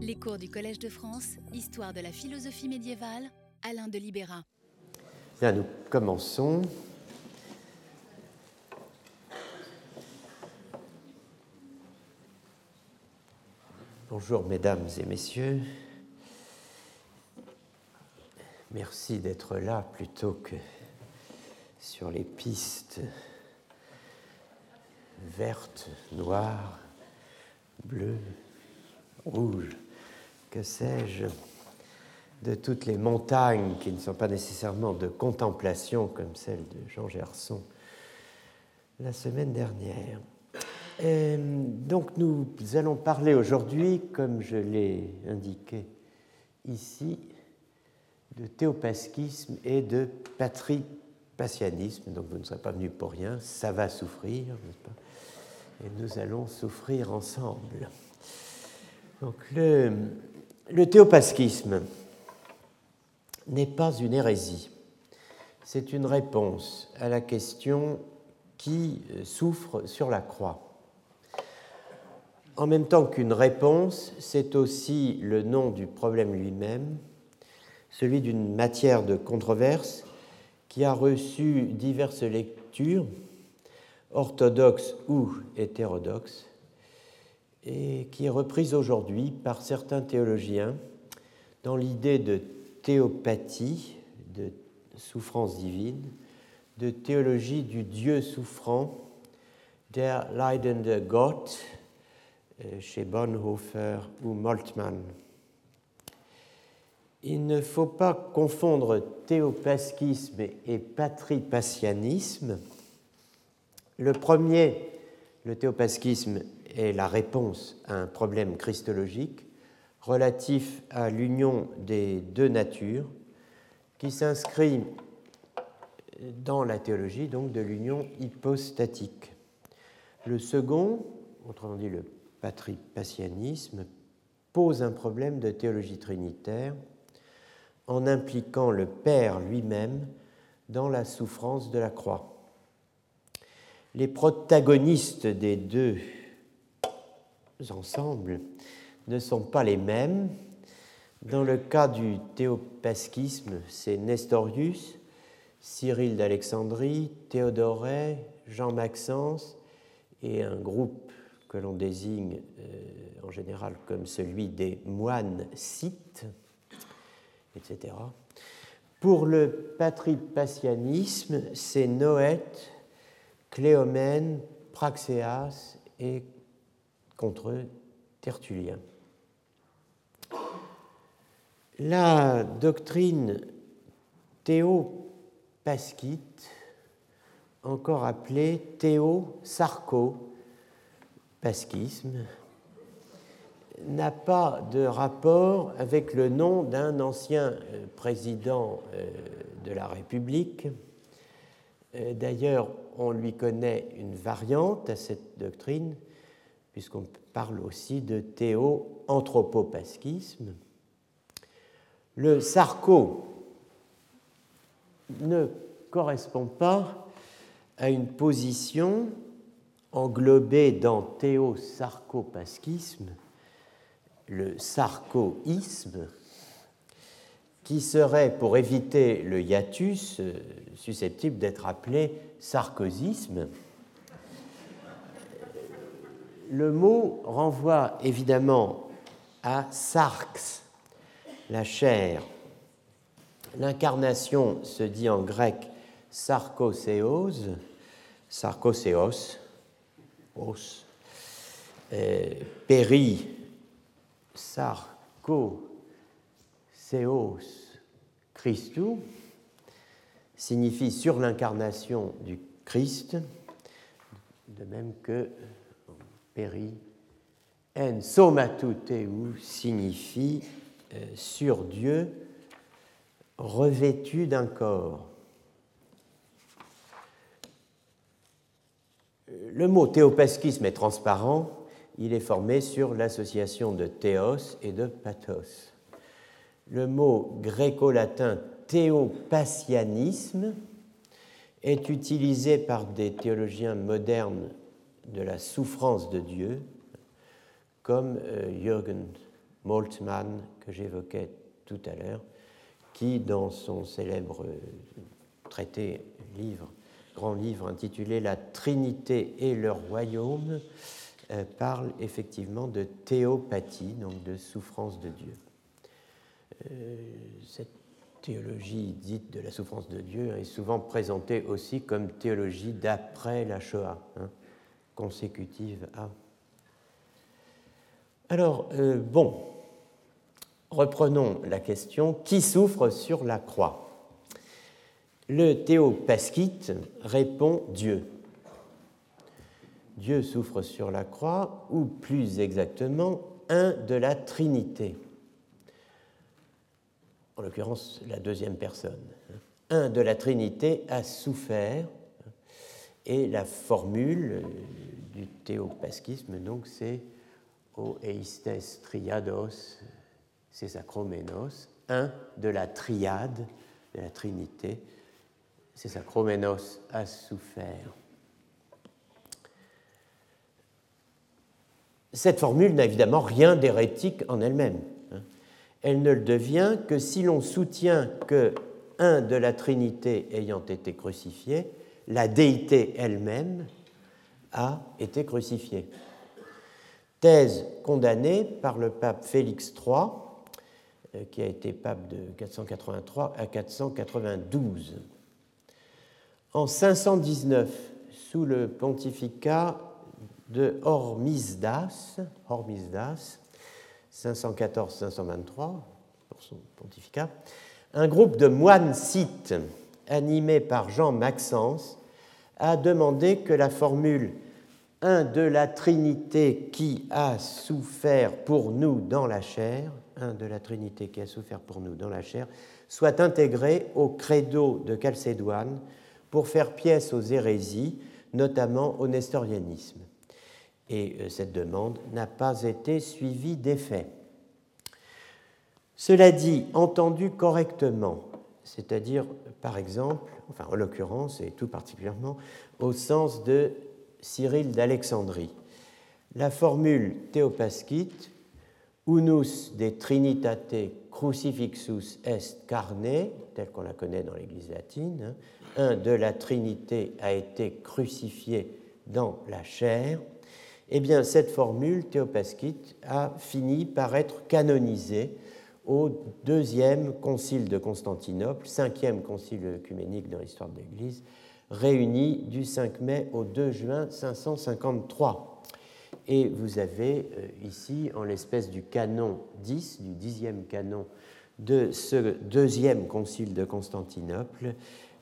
Les cours du Collège de France, Histoire de la philosophie médiévale, Alain de Libéra. Bien, nous commençons. Bonjour mesdames et messieurs. Merci d'être là plutôt que sur les pistes vertes, noires, bleues, rouges que sais-je, de toutes les montagnes qui ne sont pas nécessairement de contemplation comme celle de Jean Gerson la semaine dernière. donc nous allons parler aujourd'hui, comme je l'ai indiqué ici, de théopasquisme et de patripassianisme. Donc vous ne serez pas venu pour rien, ça va souffrir, n'est-ce pas? Et nous allons souffrir ensemble. Donc le, le théopasquisme n'est pas une hérésie, c'est une réponse à la question qui souffre sur la croix. En même temps qu'une réponse, c'est aussi le nom du problème lui-même, celui d'une matière de controverse qui a reçu diverses lectures, orthodoxes ou hétérodoxes, et qui est reprise aujourd'hui par certains théologiens dans l'idée de théopathie, de souffrance divine, de théologie du Dieu souffrant, der leidende Gott, euh, chez Bonhoeffer ou Moltmann. Il ne faut pas confondre théopasquisme et patripassianisme. Le premier, le théopasquisme, est la réponse à un problème christologique relatif à l'union des deux natures qui s'inscrit dans la théologie donc de l'union hypostatique. Le second, autrement dit le patripassianisme, pose un problème de théologie trinitaire en impliquant le Père lui-même dans la souffrance de la croix. Les protagonistes des deux ensembles ne sont pas les mêmes. Dans le cas du théopasquisme, c'est Nestorius, Cyril d'Alexandrie, Théodoret, Jean Maxence et un groupe que l'on désigne euh, en général comme celui des moines scythes, etc. Pour le patripassianisme, c'est Noète, Cléomène, Praxéas et contre Tertullien. La doctrine théopasquite, encore appelée théo-sarco-pasquisme, n'a pas de rapport avec le nom d'un ancien euh, président euh, de la République. Euh, d'ailleurs, on lui connaît une variante à cette doctrine puisqu'on parle aussi de théo-anthropopasquisme. Le sarco ne correspond pas à une position englobée dans théo-sarcopasquisme, le sarcoïsme, qui serait, pour éviter le hiatus, euh, susceptible d'être appelé sarkozisme le mot renvoie évidemment à sarx, la chair. L'incarnation se dit en grec sarkoseos, sarkoseos, os, péri, sarkoseos, Christou, signifie sur l'incarnation du Christ, de même que en somatuteu signifie euh, sur Dieu revêtu d'un corps. Le mot théopasquisme est transparent, il est formé sur l'association de théos et de pathos. Le mot gréco-latin théopassianisme est utilisé par des théologiens modernes de la souffrance de Dieu, comme euh, Jürgen Moltmann, que j'évoquais tout à l'heure, qui, dans son célèbre traité, livre, grand livre intitulé La Trinité et le royaume, euh, parle effectivement de théopathie, donc de souffrance de Dieu. Euh, cette théologie dite de la souffrance de Dieu est souvent présentée aussi comme théologie d'après la Shoah, hein, consécutive à. Alors, euh, bon, reprenons la question qui souffre sur la croix? Le théopaskite répond Dieu. Dieu souffre sur la croix, ou plus exactement, un de la Trinité. En l'occurrence, la deuxième personne. Un de la Trinité a souffert, et la formule du théopaskisme, donc, c'est O eistes triados, c'est sacromenos, un de la triade, de la Trinité, c'est sacromenos a souffert. Cette formule n'a évidemment rien d'hérétique en elle-même. Hein. Elle ne le devient que si l'on soutient que un de la Trinité ayant été crucifié, la déité elle-même a été crucifiée. Thèse condamnée par le pape Félix III, euh, qui a été pape de 483 à 492. En 519, sous le pontificat de Hormisdas, Hormisdas 514-523, pour son pontificat, un groupe de moines scythes, animé par Jean Maxence, a demandé que la formule un de la Trinité qui a souffert pour nous dans la chair, un de la Trinité qui a souffert pour nous dans la chair, soit intégrée au credo de Chalcédoine pour faire pièce aux hérésies, notamment au nestorianisme et euh, cette demande n'a pas été suivie d'effet. Cela dit, entendu correctement, c'est-à-dire par exemple, enfin en l'occurrence et tout particulièrement au sens de Cyril d'Alexandrie, la formule théopaskite unus de trinitate crucifixus est carne, telle qu'on la connaît dans l'Église latine, hein, un de la Trinité a été crucifié dans la chair, eh bien, cette formule théopaskite a fini par être canonisée au deuxième concile de Constantinople, cinquième concile œcuménique dans l'histoire de l'Église, réuni du 5 mai au 2 juin 553. Et vous avez euh, ici, en l'espèce du canon 10, du dixième canon de ce deuxième concile de Constantinople,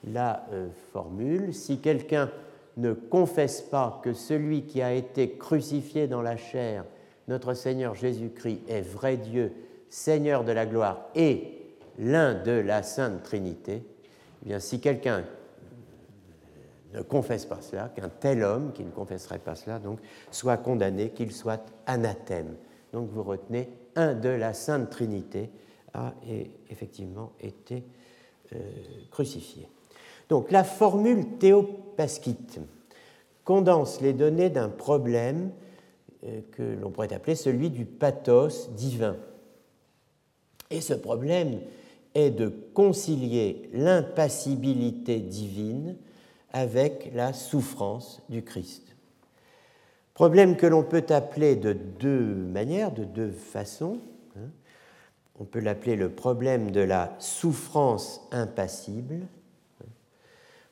la euh, formule. Si quelqu'un ne confesse pas que celui qui a été crucifié dans la chair, notre Seigneur Jésus-Christ, est vrai Dieu, Seigneur de la gloire et l'un de la Sainte Trinité, eh bien si quelqu'un ne confesse pas cela, qu'un tel homme qui ne confesserait pas cela, donc, soit condamné, qu'il soit anathème. Donc vous retenez, un de la Sainte Trinité a effectivement été euh, crucifié. Donc la formule théopaskite condense les données d'un problème euh, que l'on pourrait appeler celui du pathos divin. Et ce problème est de concilier l'impassibilité divine avec la souffrance du Christ. Problème que l'on peut appeler de deux manières, de deux façons. Hein. On peut l'appeler le problème de la souffrance impassible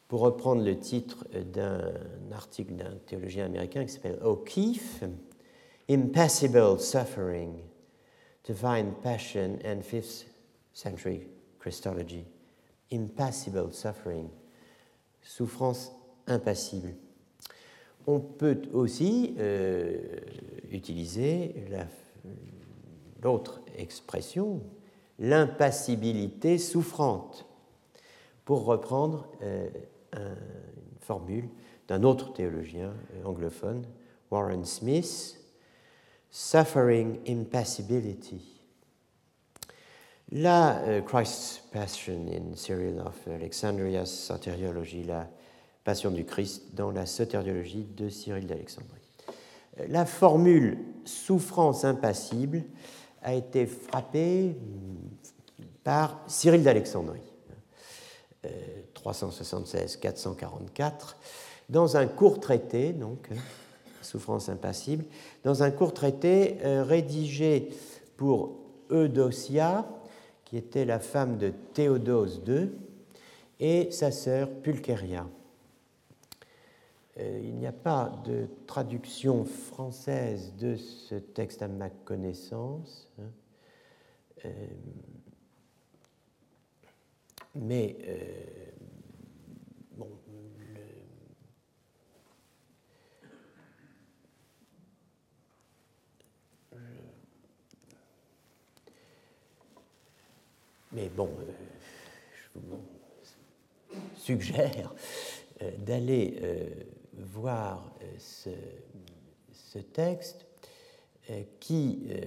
pour reprendre le titre d'un article d'un théologien américain qui s'appelle O'Keefe, Impassible Suffering, Divine Passion and Fifth Century Christology. Impassible Suffering, souffrance impassible. On peut aussi euh, utiliser l'autre expression, l'impassibilité souffrante, pour reprendre euh, une formule d'un autre théologien euh, anglophone, Warren Smith, Suffering Impassibility. La euh, Christ's Passion in Cyril of Alexandria's Soteriology, la Passion du Christ dans la Soteriologie de Cyril d'Alexandrie. La formule souffrance impassible a été frappé par Cyril d'Alexandrie, 376-444, dans un court traité, donc, souffrance impassible, dans un court traité rédigé pour Eudocia, qui était la femme de Théodose II, et sa sœur Pulcheria. Euh, il n'y a pas de traduction française de ce texte à ma connaissance, hein. euh, mais mais bon, je vous suggère d'aller voir euh, ce, texte euh, qui, euh,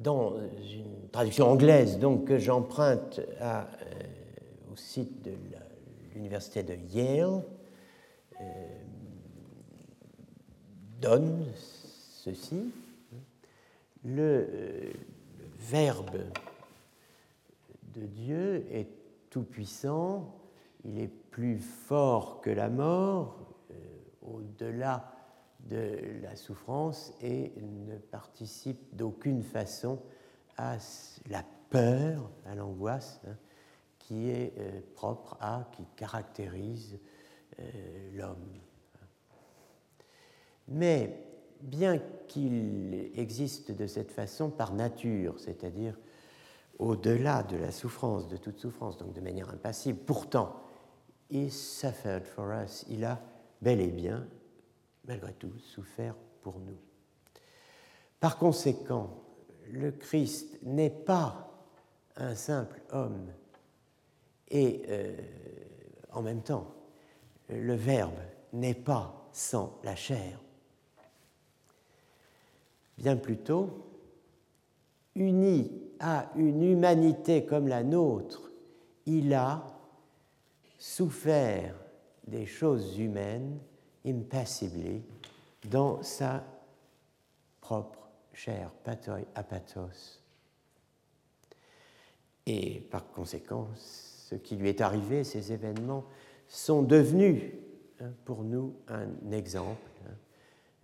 dans une traduction anglaise donc, que j'emprunte au site de l'université de Yale, donne ceci. Le, Verbe de Dieu est tout-puissant, il est plus fort que la mort, au-delà de la souffrance et ne participe d'aucune façon à la peur, à l'angoisse hein, qui est euh, propre à, qui caractérise euh, l'homme. Mais bien qu'il existe de cette façon par nature, c'est-à-dire au-delà de la souffrance, de toute souffrance, donc de manière impassible, pourtant, he suffered for us, il a bel et bien, malgré tout, souffert pour nous. Par conséquent, le Christ n'est pas un simple homme et euh, en même temps, le Verbe n'est pas sans la chair. Bien plutôt, uni à une humanité comme la nôtre, il a souffert des choses humaines impassibly dans sa propre chair, patoi apathos. Et par conséquent, ce qui lui est arrivé, ces événements, sont devenus hein, pour nous un exemple hein,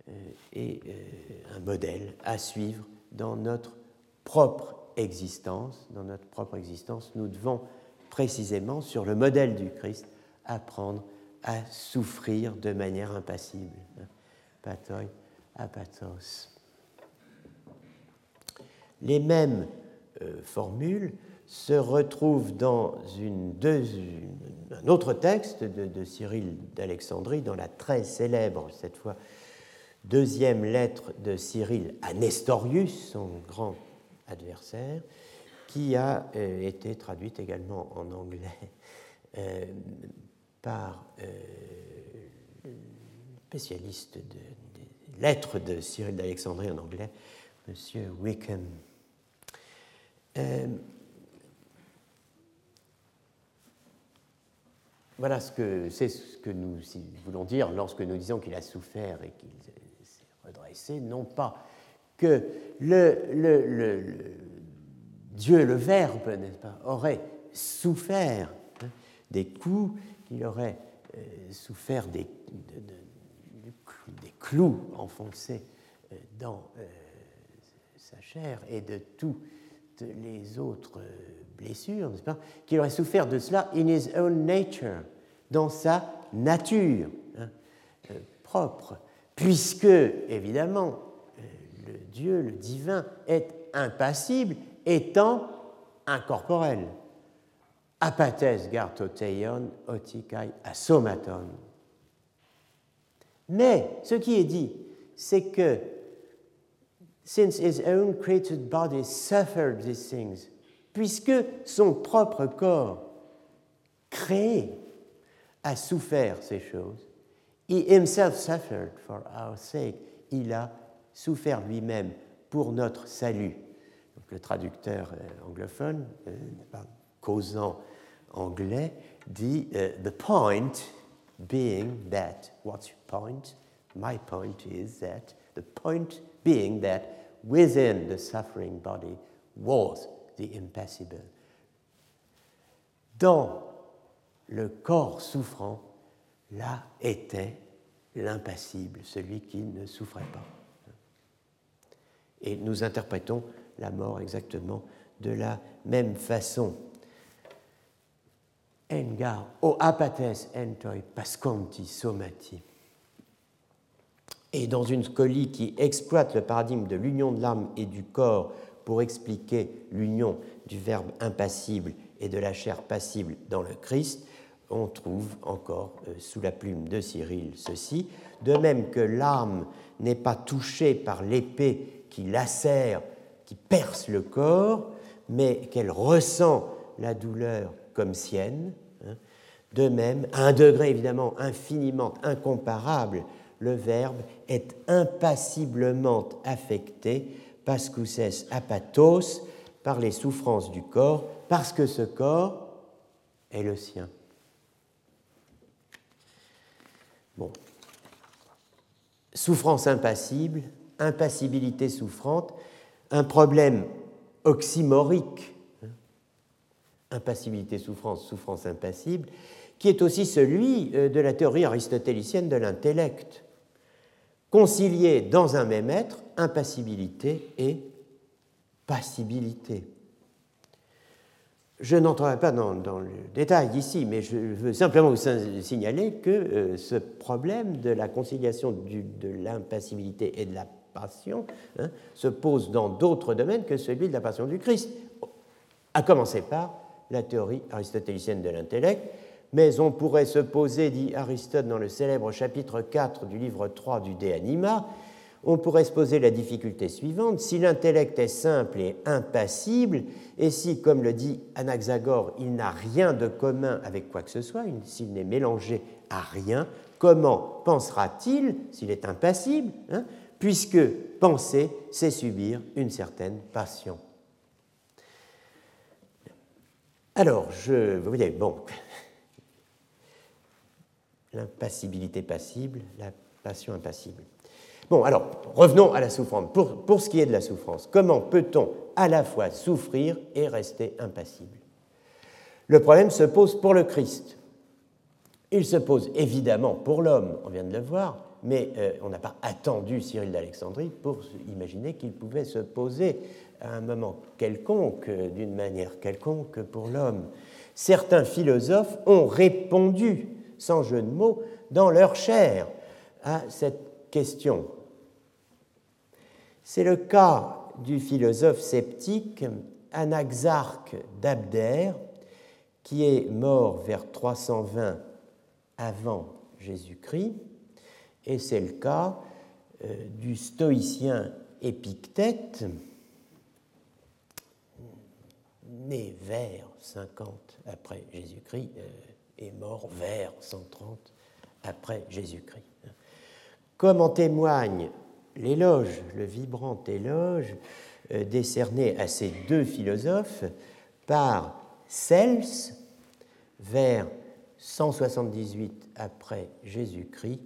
euh, et euh, un modèle à suivre dans notre propre existence. Dans notre propre existence, nous devons précisément, sur le modèle du Christ, apprendre à souffrir de manière impassible. Patoi apathos. Les mêmes euh, formules se retrouvent dans une, un autre texte de, Cyril d'Alexandrie, dans la très célèbre, cette fois, deuxième lettre de Cyril à Nestorius, son grand adversaire, qui a euh, été traduite également en anglais euh, par euh, spécialiste des lettres de Cyril d'Alexandrie en anglais, M. Wickham. Euh, voilà ce que c'est ce que nous voulons dire lorsque nous disons qu'il a souffert et qu'il s'est redressé, non pas que le, Dieu, le Verbe, n'est-ce pas, aurait souffert hein, des coups il aurait euh, souffert des, des, clous enfoncés euh, dans euh, sa chair et de toutes les autres blessures, n'est-ce pas Qu'il aurait souffert de cela in his own nature, dans sa nature hein, propre, puisque, évidemment, Dieu, le divin, est impassible, étant incorporel apathes gartoteion otikai asomaton. Mais ce qui est dit, c'est que since his own created body suffered these things, puisque son propre corps créé a souffert ces choses, he himself suffered for our sake, il a souffert lui-même pour notre salut. Donc, le traducteur euh, anglophone, euh, causant anglais dit uh, The point being that, what's your point? My point is that, the point being that within the suffering body was the impassible. Dans le corps souffrant, là était l'impassible, celui qui ne souffrait pas. Et nous interprétons la mort exactement de la même façon. Engar o apates entoi pasconti somati. Et dans une scolie qui exploite le paradigme de l'union de l'âme et du corps pour expliquer l'union du verbe impassible et de la chair passible dans le Christ, on trouve encore euh, sous la plume de Cyril ceci, de même que l'âme n'est pas touchée par l'épée qui lacère, qui perce le corps, mais qu'elle ressent la douleur comme sienne, hein. de même, à un degré évidemment infiniment incomparable, le verbe est impassiblement affecté, pascuses apatos, par les souffrances du corps, parce que ce corps est le sien. Bon. Souffrance impassible, impassibilité souffrante, un problème oxymorique, hein. impassibilité souffrance, souffrance impassible, qui est aussi celui euh, de la théorie aristotélicienne de l'intellect concilier dans un même être impassibilité et passibilité. Je n'entrerai pas dans, le détail ici, mais je veux simplement vous signaler que euh, ce problème de la conciliation de l'impassibilité et de la passion hein, se pose dans d'autres domaines que celui de la passion du Christ, à commencer par la théorie aristotélicienne de l'intellect, mais on pourrait se poser, dit Aristote dans le célèbre chapitre 4 du livre 3 du De Anima, on pourrait se poser la difficulté suivante, si l'intellect est simple et impassible, et si, comme le dit Anaxagore, il n'a rien de commun avec quoi que ce soit, s'il n'est mélangé à rien, comment pensera-t-il s'il est impassible hein, Puisque penser, c'est subir une certaine passion. Alors, je, vous voyez, bon, l'impassibilité passible, la passion impassible. Bon, alors, revenons à la souffrance. Pour, pour ce qui est de la souffrance, comment peut-on à la fois souffrir et rester impassible? Le problème se pose pour le Christ. Il se pose évidemment pour l'homme, on vient de le voir, mais euh, on n'a pas attendu Cyril d'Alexandrie pour imaginer qu'il pouvait se poser à un moment quelconque, d'une manière quelconque pour l'homme. Certains philosophes ont répondu sans jeu de mots, dans leur chair à cette question. C'est le cas du philosophe sceptique Anaxarque d'Abdère, qui est mort vers 320 avant Jésus-Christ, et c'est le cas euh, du stoïcien Épictète, né vers 50 après Jésus-Christ, euh, est mort vers 130 après Jésus-Christ. Comme en témoigne l'éloge, le vibrant éloge euh, décerné à ces deux philosophes par Cels vers 178 après Jésus-Christ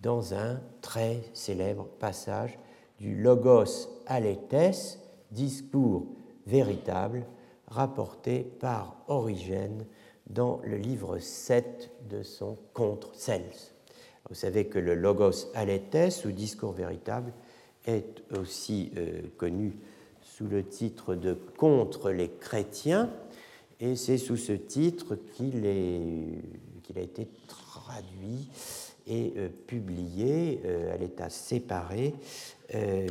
dans un très célèbre passage du Logos Aletes, discours véritable, rapporté par Origène dans le livre 7 de son Contre Cels. Vous savez que le Logos Aletes, ou Discours véritable, est aussi euh, connu sous le titre de Contre les chrétiens, et c'est sous ce titre qu'il a été traduit et euh, publié euh, à l'état séparé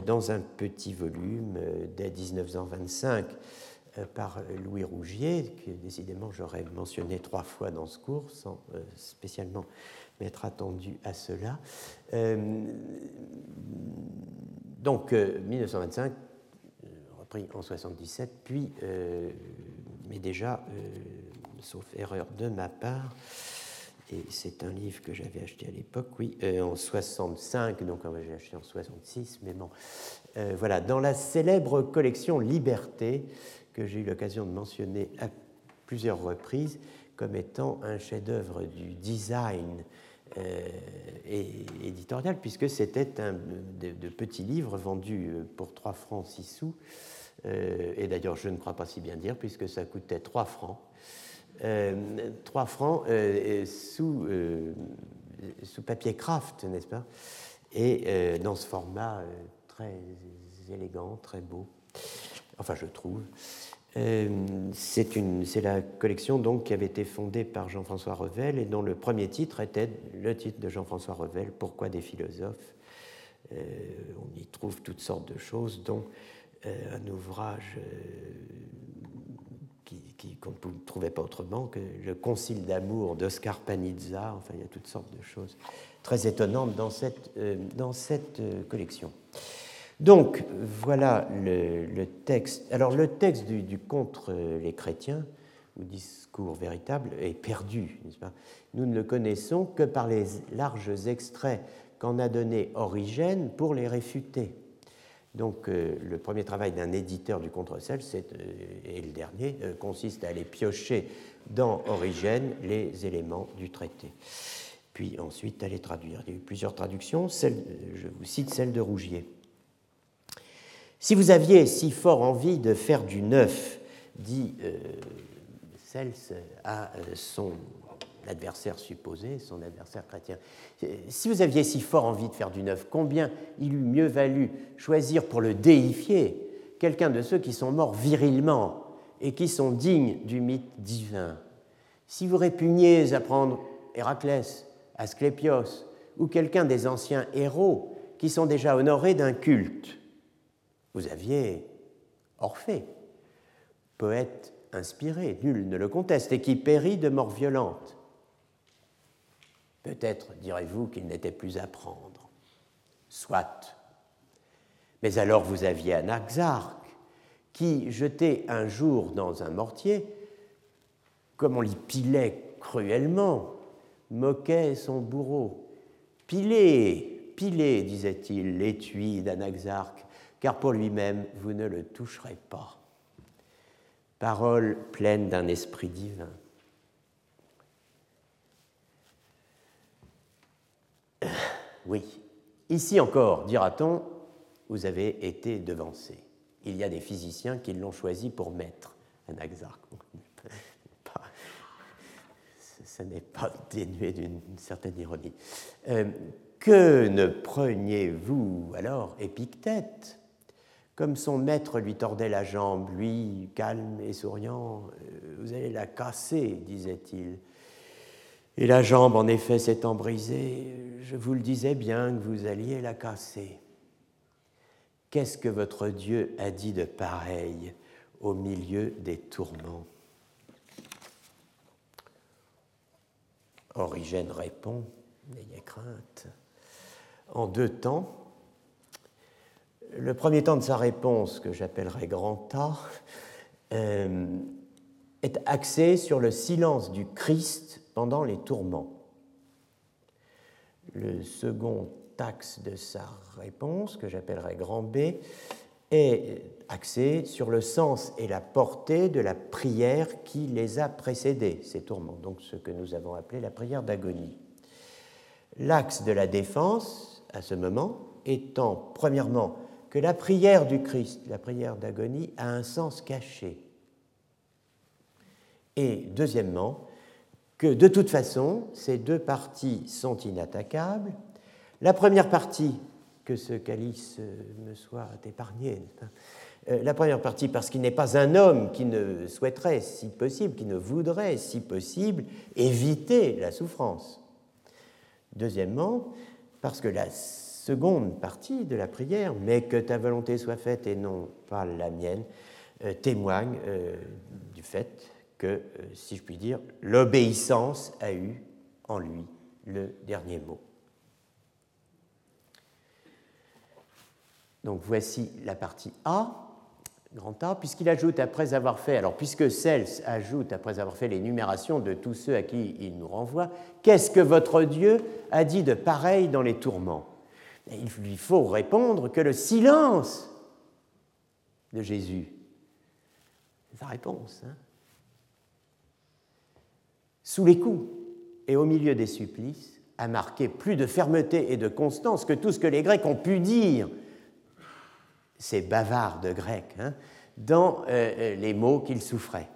dans un petit volume dès 1925 euh, par Louis Rougier, que décidément j'aurais mentionné trois fois dans ce cours, sans euh, spécialement m'être attendu à cela. Euh, donc 1925, repris en 77, puis, mais déjà, sauf erreur de ma part, c'est un livre que j'avais acheté à l'époque, oui, en 65, donc j'ai acheté en 66, mais bon, voilà, dans la célèbre collection Liberté, que j'ai eu l'occasion de mentionner à plusieurs reprises comme étant un chef-d'œuvre du design éditorial, puisque c'était un de, petits livres vendus pour 3 francs 6 sous. et d'ailleurs, je ne crois pas si bien dire, puisque ça coûtait 3 francs. 3 francs sous, sous papier craft, n'est-ce pas? Et dans ce format très élégant, très beau. Enfin, je trouve. Euh, c'est la collection donc qui avait été fondée par Jean-François Revel et dont le premier titre était le titre de Jean-François Revel, Pourquoi des philosophes? Euh, On y trouve toutes sortes de choses, dont euh, un ouvrage qu'on ne trouvait pas autrement que le Concile d'amour d'Oscar Panizza. Enfin, il y a toutes sortes de choses très étonnantes dans cette, dans cette collection. Donc, voilà le, texte. Alors, le texte du, contre les chrétiens, ou discours véritable, est perdu, Nous ne le connaissons que par les larges extraits qu'en a donné Origène pour les réfuter. Donc, euh, le premier travail d'un éditeur du contre-sel, euh, et le dernier, euh, consiste à aller piocher dans Origène les éléments du traité. Puis ensuite à les traduire. Il y a eu plusieurs traductions. je vous cite celle de Rougier. Si vous aviez si fort envie de faire du neuf, dit euh, Cels à euh, son adversaire supposé, son adversaire chrétien, si vous aviez si fort envie de faire du neuf, combien il eût mieux valu choisir pour le déifier quelqu'un de ceux qui sont morts virilement et qui sont dignes du mythe divin? Si vous répugniez à prendre Héraclès, Asclépios ou quelqu'un des anciens héros qui sont déjà honorés d'un culte, vous aviez Orphée, poète inspiré, nul ne le conteste, et qui périt de mort violente. Peut-être direz-vous qu'il n'était plus à prendre. Soit. Mais alors vous aviez Anaxarque, qui, jeté un jour dans un mortier, comme on l'y pilait cruellement, moquait son bourreau. Pilez, pilez, disait-il, l'étui d'Anaxarque, car pour lui-même, vous ne le toucherez pas. Parole pleine d'un esprit divin. Oui, ici encore, dira-t-on, vous avez été devancé. Il y a des physiciens qui l'ont choisi pour maître, un exarque. Ce n'est pas dénué d'une certaine ironie. Euh, que ne preniez-vous alors Épictète? Comme son maître lui tordait la jambe, lui, calme et souriant, euh, Vous allez la casser, disait-il. Et la jambe, en effet, s'étant brisée, je vous le disais bien que vous alliez la casser. Qu'est-ce que votre Dieu a dit de pareil au milieu des tourments? Origène répond, n'ayez crainte. En deux temps, le premier temps de sa réponse, que j'appellerai grand A, euh, est axé sur le silence du Christ pendant les tourments. Le second axe de sa réponse, que j'appellerai grand B, est axé sur le sens et la portée de la prière qui les a précédés, ces tourments, donc ce que nous avons appelé la prière d'agonie. L'axe de la défense, à ce moment, étant premièrement que la prière du Christ, la prière d'agonie, a un sens caché. Et deuxièmement, que de toute façon, ces deux parties sont inattaquables. La première partie, que ce calice me soit épargné, euh, la première partie parce qu'il n'est pas un homme qui ne souhaiterait, si possible, qui ne voudrait, si possible, éviter la souffrance. Deuxièmement, parce que la seconde partie de la prière, mais que ta volonté soit faite et non pas la mienne, euh, témoigne euh, du fait que, euh, si je puis dire, l'obéissance a eu en lui le dernier mot. Donc voici la partie A, grand A, puisqu'il ajoute après avoir fait, alors puisque Cels ajoute après avoir fait l'énumération de tous ceux à qui il nous renvoie, qu'est-ce que votre Dieu a dit de pareil dans les tourments? Il lui faut répondre que le silence de Jésus, c'est sa réponse. Hein. Sous les coups et au milieu des supplices, a marqué plus de fermeté et de constance que tout ce que les Grecs ont pu dire, ces bavards de Grecs, hein, dans euh, euh, les mots qu'ils souffraient.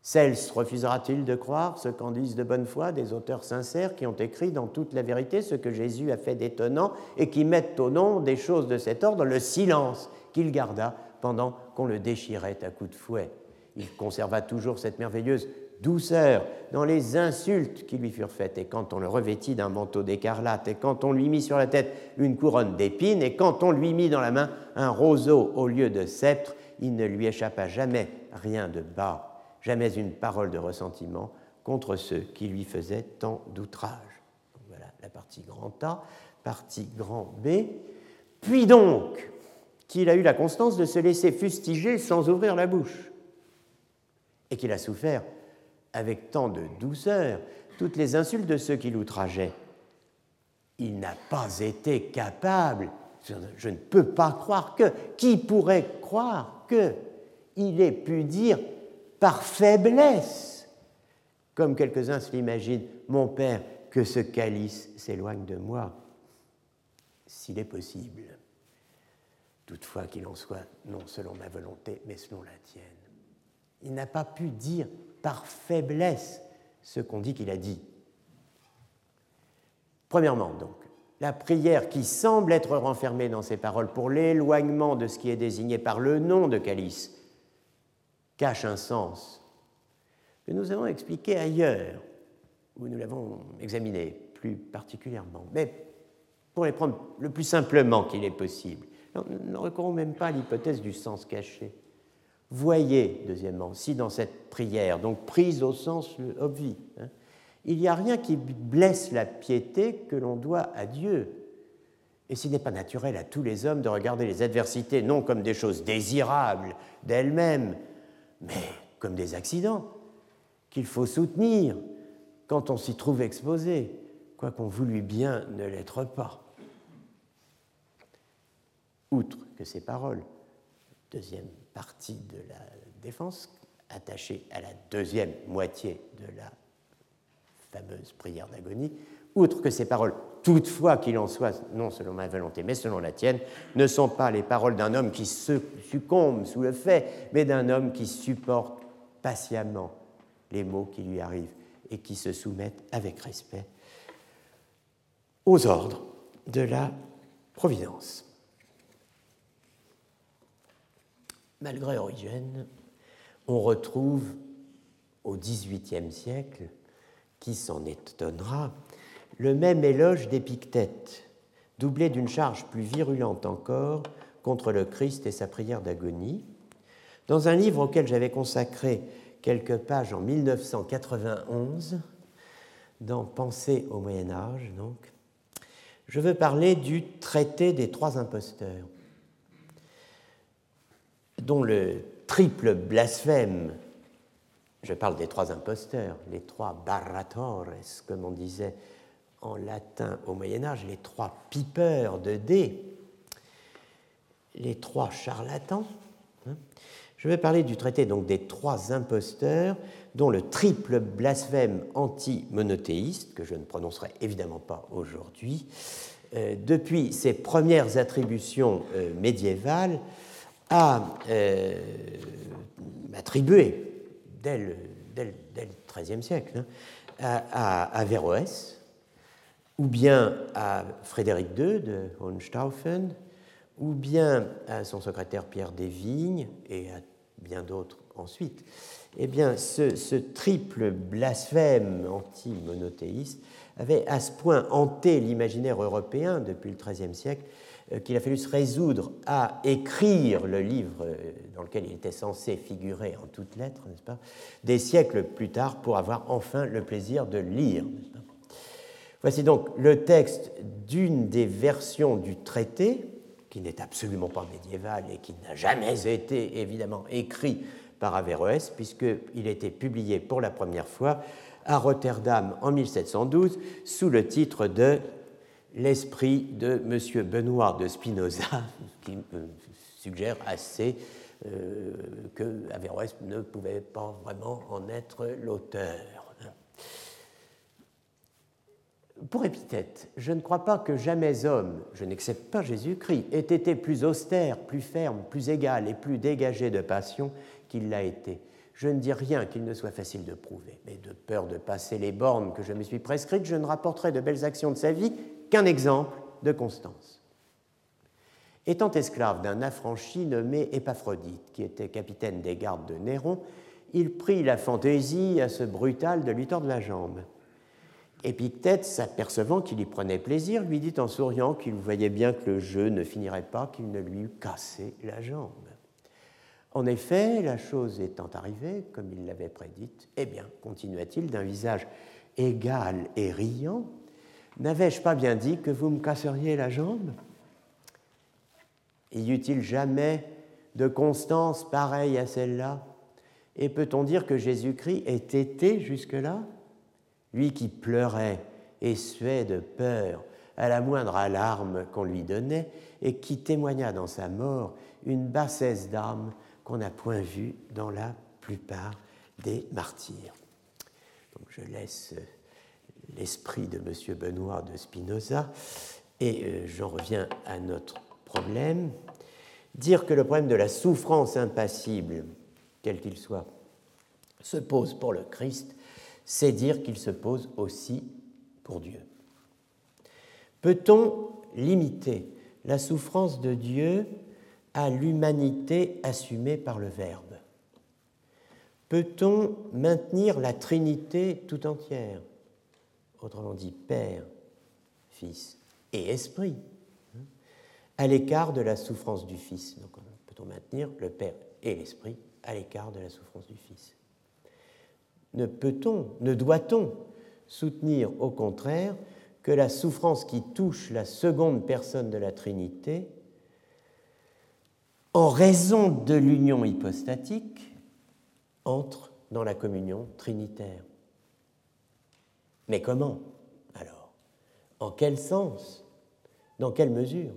Cels refusera-t-il de croire ce qu'en disent de bonne foi des auteurs sincères qui ont écrit dans toute la vérité ce que Jésus a fait d'étonnant et qui mettent au nom des choses de cet ordre le silence qu'il garda pendant qu'on le déchirait à coups de fouet? Il conserva toujours cette merveilleuse douceur dans les insultes qui lui furent faites, et quand on le revêtit d'un manteau d'écarlate, et quand on lui mit sur la tête une couronne d'épines, et quand on lui mit dans la main un roseau au lieu de sceptre, il ne lui échappa jamais rien de bas jamais une parole de ressentiment contre ceux qui lui faisaient tant d'outrages. Voilà la partie grand A, partie grand B. Puis donc, qu'il a eu la constance de se laisser fustiger sans ouvrir la bouche, et qu'il a souffert avec tant de douceur toutes les insultes de ceux qui l'outrageaient. Il n'a pas été capable, je ne peux pas croire que, qui pourrait croire que il ait pu dire par faiblesse, comme quelques-uns se l'imaginent, mon Père, que ce calice s'éloigne de moi, s'il est possible. Toutefois qu'il en soit, non selon ma volonté, mais selon la tienne. Il n'a pas pu dire par faiblesse ce qu'on dit qu'il a dit. Premièrement, donc, la prière qui semble être renfermée dans ces paroles pour l'éloignement de ce qui est désigné par le nom de calice cache un sens que nous avons expliqué ailleurs, où nous l'avons examiné plus particulièrement. Mais pour les prendre le plus simplement qu'il est possible, ne recourons même pas à l'hypothèse du sens caché. Voyez, deuxièmement, si dans cette prière, donc prise au sens obvi, hein, il n'y a rien qui blesse la piété que l'on doit à Dieu. Et s'il n'est pas naturel à tous les hommes de regarder les adversités non comme des choses désirables d'elles-mêmes, mais comme des accidents qu'il faut soutenir quand on s'y trouve exposé, quoiqu'on voulût bien ne l'être pas. Outre que ces paroles, deuxième partie de la défense, attachée à la deuxième moitié de la fameuse prière d'agonie, outre que ces paroles, toutefois qu'il en soit, non selon ma volonté, mais selon la tienne, ne sont pas les paroles d'un homme qui succombe sous le fait, mais d'un homme qui supporte patiemment les mots qui lui arrivent et qui se soumettent avec respect aux ordres de la Providence. Malgré Origène, on retrouve au XVIIIe siècle, qui s'en étonnera, le même éloge d'Épictète, doublé d'une charge plus virulente encore contre le Christ et sa prière d'agonie, dans un livre auquel j'avais consacré quelques pages en 1991, dans Pensée au Moyen Âge, donc, je veux parler du traité des trois imposteurs, dont le triple blasphème, je parle des trois imposteurs, les trois barratores, comme on disait en latin au Moyen Âge, les trois pipeurs de dés, les trois charlatans. Hein. Je vais parler du traité donc des trois imposteurs, dont le triple blasphème anti-monothéiste, que je ne prononcerai évidemment pas aujourd'hui, euh, depuis ses premières attributions euh, médiévales, euh, attribué, dès le, XIIIe siècle, hein, à, à, ou bien à Frédéric II de Hohenstaufen, ou bien à son secrétaire Pierre Desvignes et à bien d'autres ensuite, eh bien, ce, triple blasphème anti-monothéiste avait à ce point hanté l'imaginaire européen depuis le XIIIe siècle qu'il a fallu se résoudre à écrire le livre euh, dans lequel il était censé figurer en toutes lettres, n'est-ce pas, des siècles plus tard pour avoir enfin le plaisir de lire. Voici donc le texte d'une des versions du traité, qui n'est absolument pas médiéval et qui n'a jamais été évidemment écrit par Averroès, puisqu'il a été publié pour la première fois à Rotterdam en 1712 sous le titre de L'esprit de M. Benoît de Spinoza, qui suggère assez euh, que Averroès ne pouvait pas vraiment en être l'auteur. pour Épithète, je ne crois pas que jamais homme, je n'accepte pas Jésus-Christ, ait été plus austère, plus ferme, plus égal et plus dégagé de passion qu'il l'a été. Je ne dis rien qu'il ne soit facile de prouver, mais de peur de passer les bornes que je me suis prescrites, je ne rapporterai de belles actions de sa vie qu'un exemple de constance. Étant esclave d'un affranchi nommé Épaphrodite, qui était capitaine des gardes de Néron, il prit la fantaisie à ce brutal de lui tordre la jambe. Épictète, s'apercevant qu'il y prenait plaisir, lui dit en souriant qu'il voyait bien que le jeu ne finirait pas qu'il ne lui eût cassé la jambe. En effet, la chose étant arrivée, comme il l'avait prédite, eh bien, continua-t-il d'un visage égal et riant, n'avais-je pas bien dit que vous me casseriez la jambe? Y eut-il jamais de constance pareille à celle-là? Et peut-on dire que Jésus-Christ ait été jusque-là? Lui qui pleurait et suait de peur à la moindre alarme qu'on lui donnait, et qui témoigna dans sa mort une bassesse d'âme qu'on n'a point vue dans la plupart des martyrs. Donc je laisse l'esprit de M. Benoît de Spinoza et euh, j'en reviens à notre problème. Dire que le problème de la souffrance impassible, quel qu'il soit, se pose pour le Christ, c'est dire qu'il se pose aussi pour Dieu. Peut-on limiter la souffrance de Dieu à l'humanité assumée par le Verbe? Peut-on maintenir la Trinité tout entière, autrement dit Père, Fils et Esprit, à l'écart de la souffrance du Fils Donc peut-on maintenir le Père et l'Esprit à l'écart de la souffrance du Fils? Ne peut-on, ne doit-on soutenir au contraire que la souffrance qui touche la seconde personne de la Trinité, en raison de l'union hypostatique, entre dans la communion trinitaire? Mais comment alors? En quel sens? Dans quelle mesure?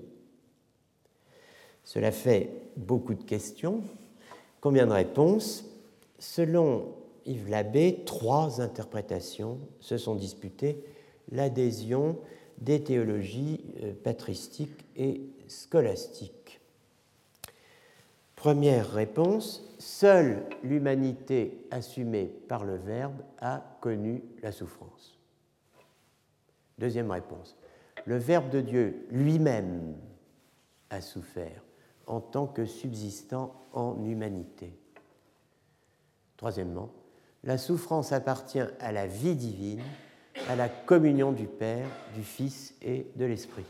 Cela fait beaucoup de questions. Combien de réponses? Selon Yves Labbé, trois interprétations se sont disputées l'adhésion des théologies euh, patristiques et scolastiques. Première réponse, seule l'humanité assumée par le Verbe a connu la souffrance. Deuxième réponse, le Verbe de Dieu lui-même a souffert en tant que subsistant en humanité. Troisièmement, la souffrance appartient à la vie divine, à la communion du Père, du Fils et de l'Esprit.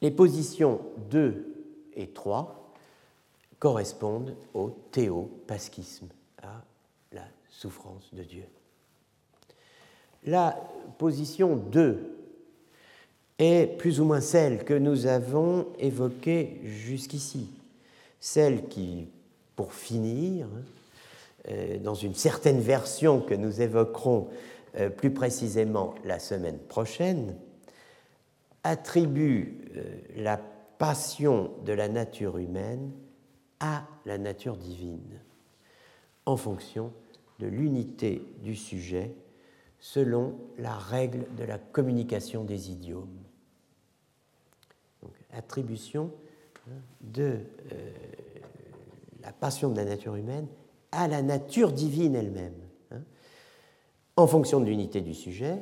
Les positions 2 et 3 correspondent au théopaschisme, à la souffrance de Dieu. La position 2 est plus ou moins celle que nous avons évoquée jusqu'ici, celle qui pour finir, euh, dans une certaine version que nous évoquerons euh, plus précisément la semaine prochaine, attribue euh, la passion de la nature humaine à la nature divine, en fonction de l'unité du sujet, selon la règle de la communication des idiomes. Attribution hein, de la passion de la nature humaine à la nature divine elle-même, hein, en fonction de l'unité du sujet,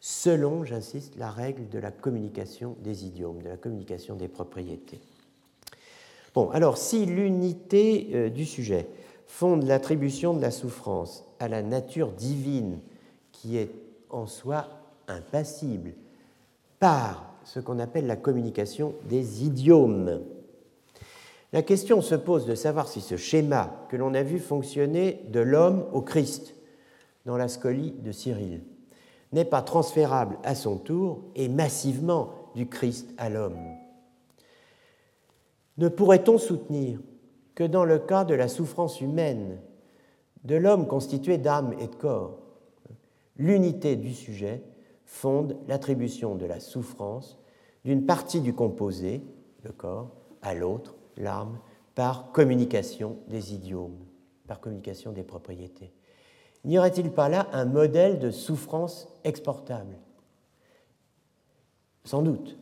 selon, j'insiste, la règle de la communication des idiomes, de la communication des propriétés. Bon, alors si l'unité euh, du sujet fonde l'attribution de la souffrance à la nature divine qui est en soi impassible par ce qu'on appelle la communication des idiomes, la question se pose de savoir si ce schéma que l'on a vu fonctionner de l'homme au Christ dans la scolie de Cyril n'est pas transférable à son tour et massivement du Christ à l'homme. Ne pourrait-on soutenir que dans le cas de la souffrance humaine, de l'homme constitué d'âme et de corps, l'unité du sujet fonde l'attribution de la souffrance d'une partie du composé, le corps, à l'autre, l'âme par communication des idiomes, par communication des propriétés. N'y aurait-il pas là un modèle de souffrance exportable? Sans doute.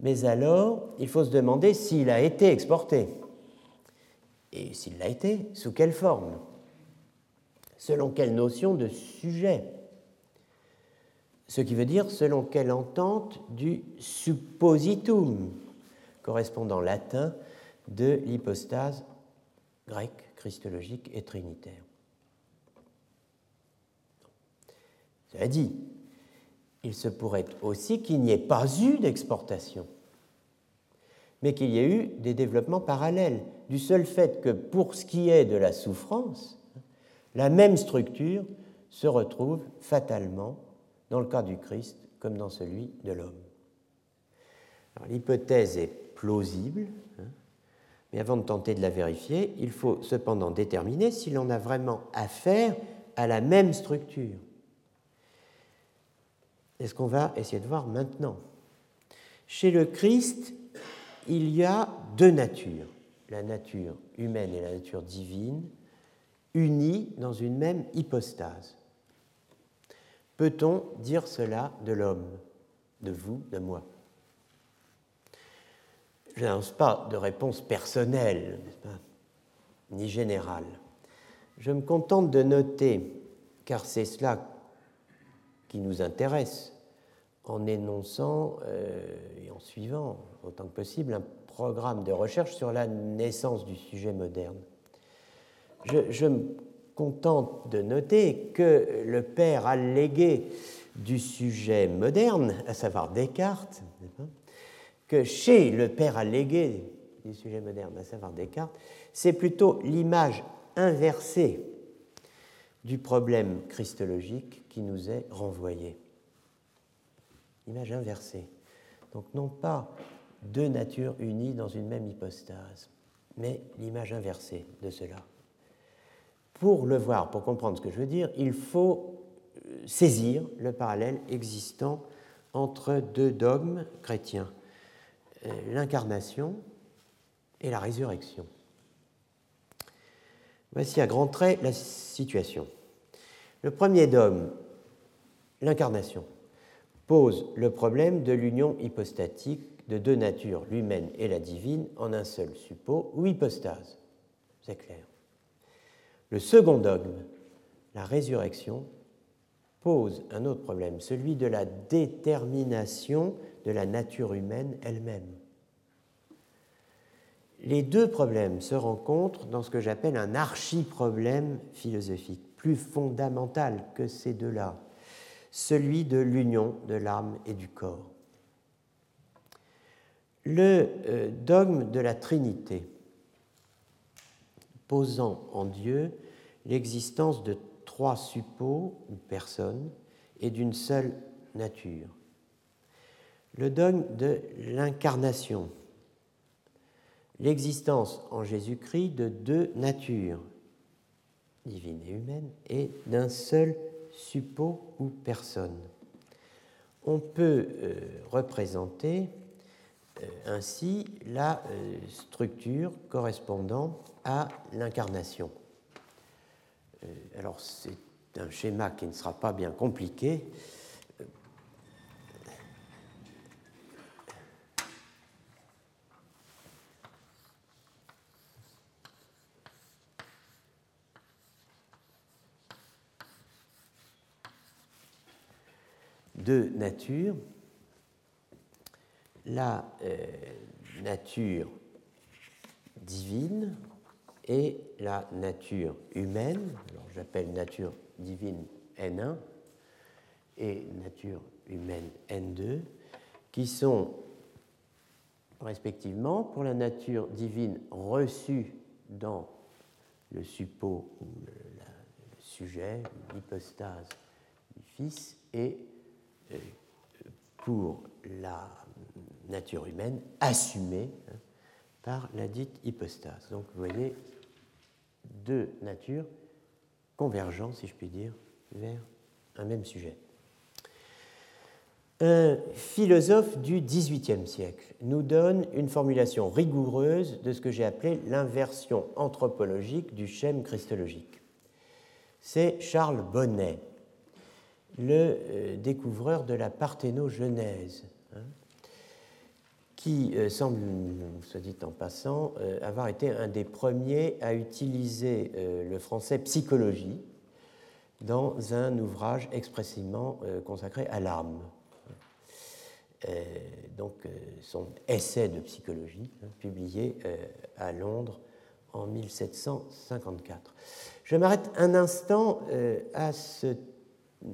Mais alors, il faut se demander s'il a été exporté. Et s'il l'a été, sous quelle forme? Selon quelle notion de sujet? Ce qui veut dire selon quelle entente du suppositum, correspondant latin de l'hypostase grecque, christologique et trinitaire. Cela dit, il se pourrait aussi qu'il n'y ait pas eu d'exportation, mais qu'il y ait eu des développements parallèles, du seul fait que pour ce qui est de la souffrance, la même structure se retrouve fatalement dans le cas du Christ comme dans celui de l'homme. L'hypothèse est plausible, hein, mais avant de tenter de la vérifier, il faut cependant déterminer si l'on a vraiment affaire à la même structure. C'est ce qu'on va essayer de voir maintenant. Chez le Christ, il y a deux natures, la nature humaine et la nature divine, unies dans une même hypostase. Peut-on dire cela de l'homme, de vous, de moi? Je n'annonce pas de réponse personnelle, ni générale. Je me contente de noter, car c'est cela qui nous intéresse en énonçant euh, et en suivant autant que possible un programme de recherche sur la naissance du sujet moderne. Je, me contente de noter que le père allégué du sujet moderne, à savoir Descartes, que chez le père allégué du sujet moderne, à savoir Descartes, c'est plutôt l'image inversée du problème christologique qui nous est renvoyé. Image inversée. Donc non pas deux natures unies dans une même hypostase, mais l'image inversée de cela. Pour le voir, pour comprendre ce que je veux dire, il faut euh, saisir le parallèle existant entre deux dogmes chrétiens, euh, l'incarnation et la résurrection. Voici à grands traits la situation. Le premier dogme, l'incarnation, pose le problème de l'union hypostatique de deux natures, l'humaine et la divine, en un seul suppôt ou hypostase. C'est clair. Le second dogme, la résurrection, pose un autre problème, celui de la détermination de la nature humaine elle-même. Les deux problèmes se rencontrent dans ce que j'appelle un archi-problème philosophique plus fondamental que ces deux-là, celui de l'union de l'âme et du corps. Le euh, dogme de la Trinité, posant en Dieu l'existence de trois suppôts ou personnes et d'une seule nature. Le dogme de l'incarnation, l'existence en Jésus-Christ de deux natures, divine et humaine, et d'un seul suppôt ou personne. On peut euh, représenter euh, ainsi la euh, structure correspondant à l'incarnation. Alors c'est un schéma qui ne sera pas bien compliqué, deux natures. La euh, nature divine et la nature humaine, alors j'appelle nature divine N1 et nature humaine N2, qui sont respectivement pour la nature divine reçue dans le suppôt ou le, sujet, l'hypostase du Fils, et pour la nature humaine assumée hein, par la dite hypostase. Donc vous voyez deux natures convergent, si je puis dire, vers un même sujet. Un philosophe du XVIIIe siècle nous donne une formulation rigoureuse de ce que j'ai appelé l'inversion anthropologique du schème christologique. c'est Charles Bonnet, le euh, découvreur de la parthénogenèse, hein, qui euh, semble, soit dit en passant, euh, avoir été un des premiers à utiliser le français psychologie dans un ouvrage expressément consacré à l'âme. donc son essai de psychologie, hein, publié à Londres en 1754. Je m'arrête un instant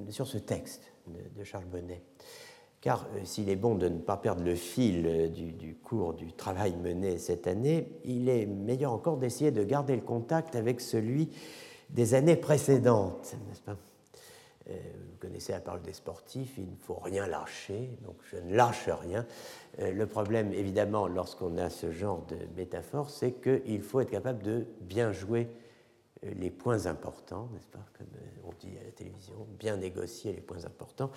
sur ce texte de, Charles Bonnet. Car euh, s'il est bon de ne pas perdre le fil euh, du, cours du travail mené cette année, il est meilleur encore d'essayer de garder le contact avec celui des années précédentes, n'est-ce pas? Euh, Vous connaissez la parole des sportifs, il ne faut rien lâcher, donc je ne lâche rien. le problème, évidemment, lorsqu'on a ce genre de métaphore, c'est qu'il faut être capable de bien jouer les points importants, n'est-ce pas, comme euh, on dit à la télévision, bien négocier les points importants.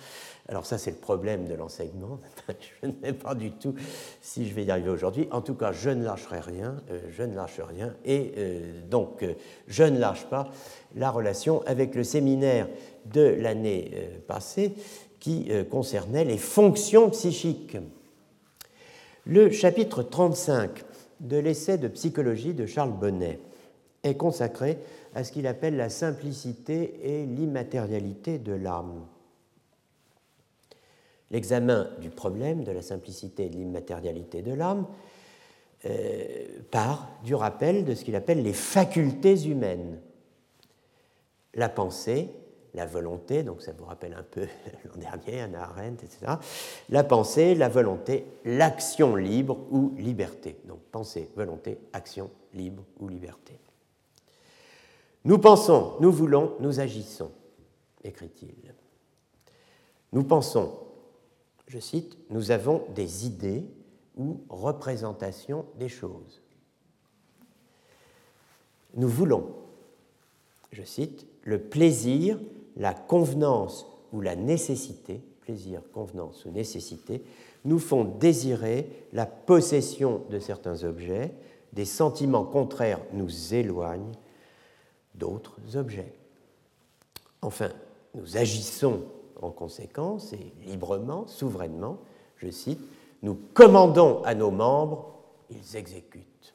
Alors ça, c'est le problème de l'enseignement. je ne sais pas du tout si je vais y arriver aujourd'hui. En tout cas, je ne lâcherai rien, euh, je ne lâche rien, et euh, donc je ne lâche pas la relation avec le séminaire de l'année passée qui concernait les fonctions psychiques. Le chapitre 35 de l'essai de psychologie de Charles Bonnet est consacré à ce qu'il appelle la simplicité et l'immatérialité de l'âme. L'examen du problème de la simplicité et de l'immatérialité de l'âme euh, part du rappel de ce qu'il appelle les facultés humaines. La pensée, la volonté, donc ça vous rappelle un peu l'an dernier, Anna Arendt, etc. La pensée, la volonté, l'action libre ou liberté. Donc pensée, volonté, action libre ou liberté. Nous pensons, nous voulons, nous agissons, écrit-il. Nous pensons, je cite, nous avons des idées ou représentations des choses. Nous voulons, je cite, le plaisir, la convenance ou la nécessité, plaisir, convenance ou nécessité, nous font désirer la possession de certains objets, des sentiments contraires nous éloignent, d'autres objets. Enfin, nous agissons en conséquence et librement, souverainement, je cite, nous commandons à nos membres, ils exécutent.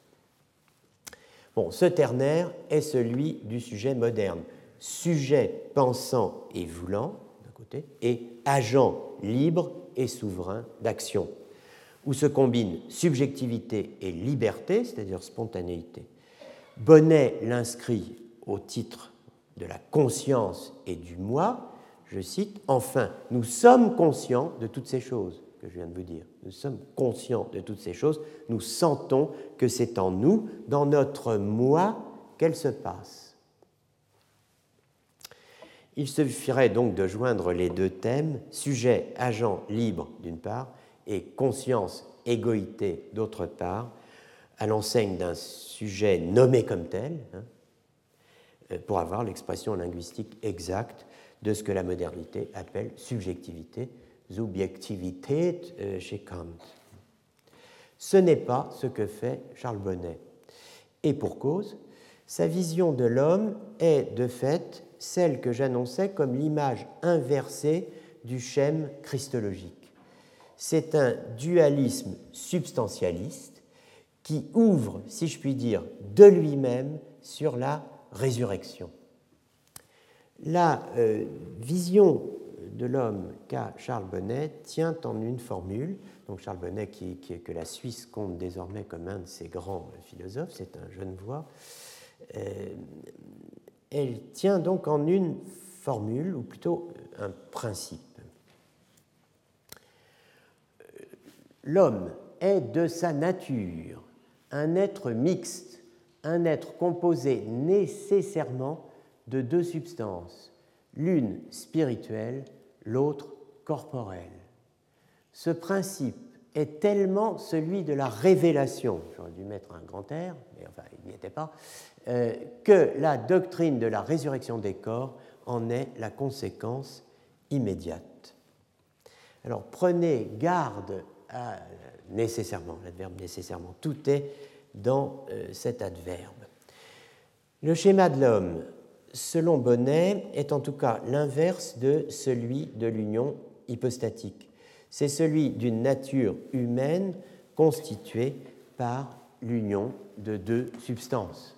Bon, ce ternaire est celui du sujet moderne. Sujet pensant et voulant, d'un côté, et agent libre et souverain d'action, où se combinent subjectivité et liberté, c'est-à-dire spontanéité. Bonnet l'inscrit au titre de la conscience et du moi, je cite, Enfin, nous sommes conscients de toutes ces choses que je viens de vous dire. Nous sommes conscients de toutes ces choses. Nous sentons que c'est en nous, dans notre moi, qu'elles se passent. Il suffirait donc de joindre les deux thèmes, sujet, agent libre d'une part, et conscience, égoïté d'autre part, à l'enseigne d'un sujet nommé comme tel, hein, pour avoir l'expression linguistique exacte de ce que la modernité appelle subjectivité, subjectivité euh, chez Kant. Ce n'est pas ce que fait Charles Bonnet. Et pour cause, sa vision de l'homme est de fait celle que j'annonçais comme l'image inversée du schème christologique. C'est un dualisme substantialiste qui ouvre, si je puis dire, de lui-même sur la résurrection. La euh, vision de l'homme qu'a Charles Bonnet tient en une formule. Donc Charles Bonnet, qui, que la Suisse compte désormais comme un de ses grands philosophes, c'est un jeune voix. Euh, elle tient donc en une formule, ou plutôt un principe. L'homme est de sa nature un être mixte un être composé nécessairement de deux substances, l'une spirituelle, l'autre corporelle. Ce principe est tellement celui de la révélation, j'aurais dû mettre un grand air, mais enfin il n'y était pas, euh, que la doctrine de la résurrection des corps en est la conséquence immédiate. Alors prenez garde à nécessairement, l'adverbe nécessairement, tout est dans euh, cet adverbe. Le schéma de l'homme selon Bonnet, est en tout cas l'inverse de celui de l'union hypostatique. C'est celui d'une nature humaine constituée par l'union de deux substances.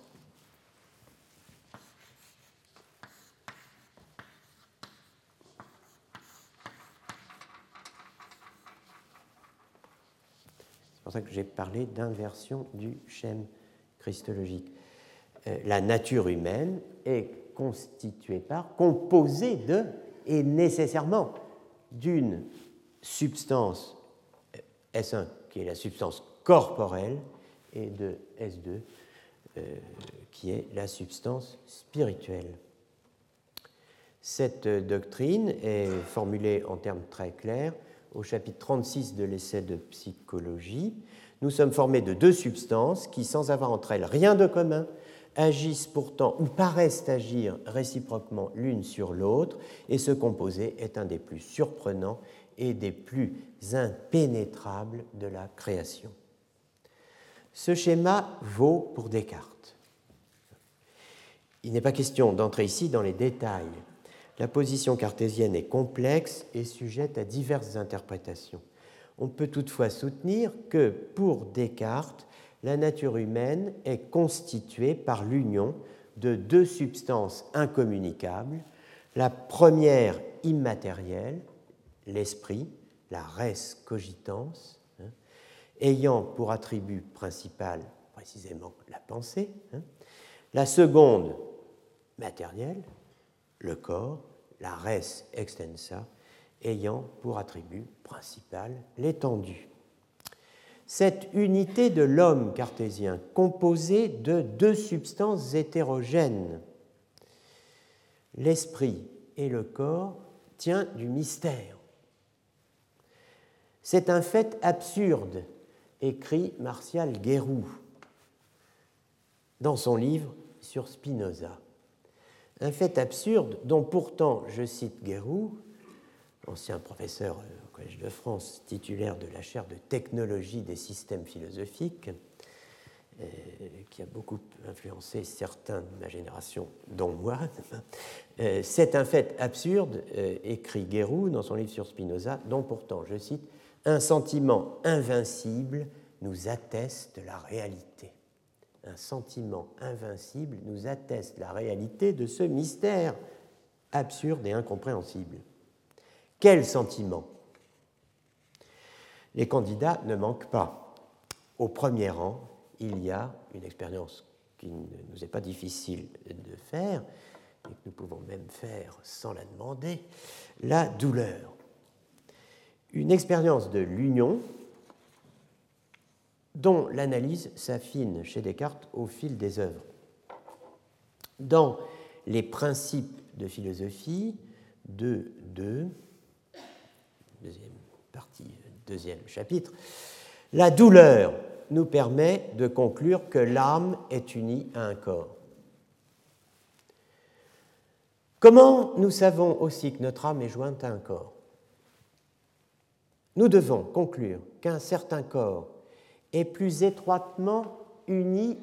Pour ça que j'ai parlé d'inversion du schème christologique. Euh, la nature humaine est constituée par, composée de, et nécessairement d'une substance euh, S1 qui est la substance corporelle et de S2 euh, qui est la substance spirituelle. Cette doctrine est formulée en termes très clairs au chapitre 36 de l'essai de psychologie. Nous sommes formés de deux substances qui, sans avoir entre elles rien de commun, agissent pourtant ou paraissent agir réciproquement l'une sur l'autre, et ce composé est un des plus surprenants et des plus impénétrables de la création. Ce schéma vaut pour Descartes. Il n'est pas question d'entrer ici dans les détails. La position cartésienne est complexe et sujette à diverses interprétations. On peut toutefois soutenir que pour Descartes, la nature humaine est constituée par l'union de deux substances incommunicables, la première immatérielle, l'esprit, la res cogitans, hein, ayant pour attribut principal précisément la pensée, hein, la seconde matérielle, le corps, la res extensa, ayant pour attribut principal l'étendue. Cette unité de l'homme cartésien, composée de deux substances hétérogènes, l'esprit et le corps, tient du mystère. C'est un fait absurde, écrit Martial Guérou dans son livre sur Spinoza. Un fait absurde dont pourtant, je cite Guérou, ancien professeur au Collège de France, titulaire de la chaire de technologie des systèmes philosophiques, euh, qui a beaucoup influencé certains de ma génération, dont moi. Euh, c'est un fait absurde, euh, écrit Guérou dans son livre sur Spinoza, dont pourtant, je cite, un sentiment invincible nous atteste la réalité. Un sentiment invincible nous atteste la réalité de ce mystère absurde et incompréhensible. Quel sentiment? Les candidats ne manquent pas. Au premier rang, il y a une expérience qui ne nous est pas difficile de faire, et que nous pouvons même faire sans la demander, la douleur. Une expérience de l'union dont l'analyse s'affine chez Descartes au fil des œuvres. Dans les principes de philosophie 2, 2, deuxième partie, deuxième chapitre, la douleur nous permet de conclure que l'âme est unie à un corps. Comment nous savons aussi que notre âme est jointe à un corps? Nous devons conclure qu'un certain corps est plus étroitement uni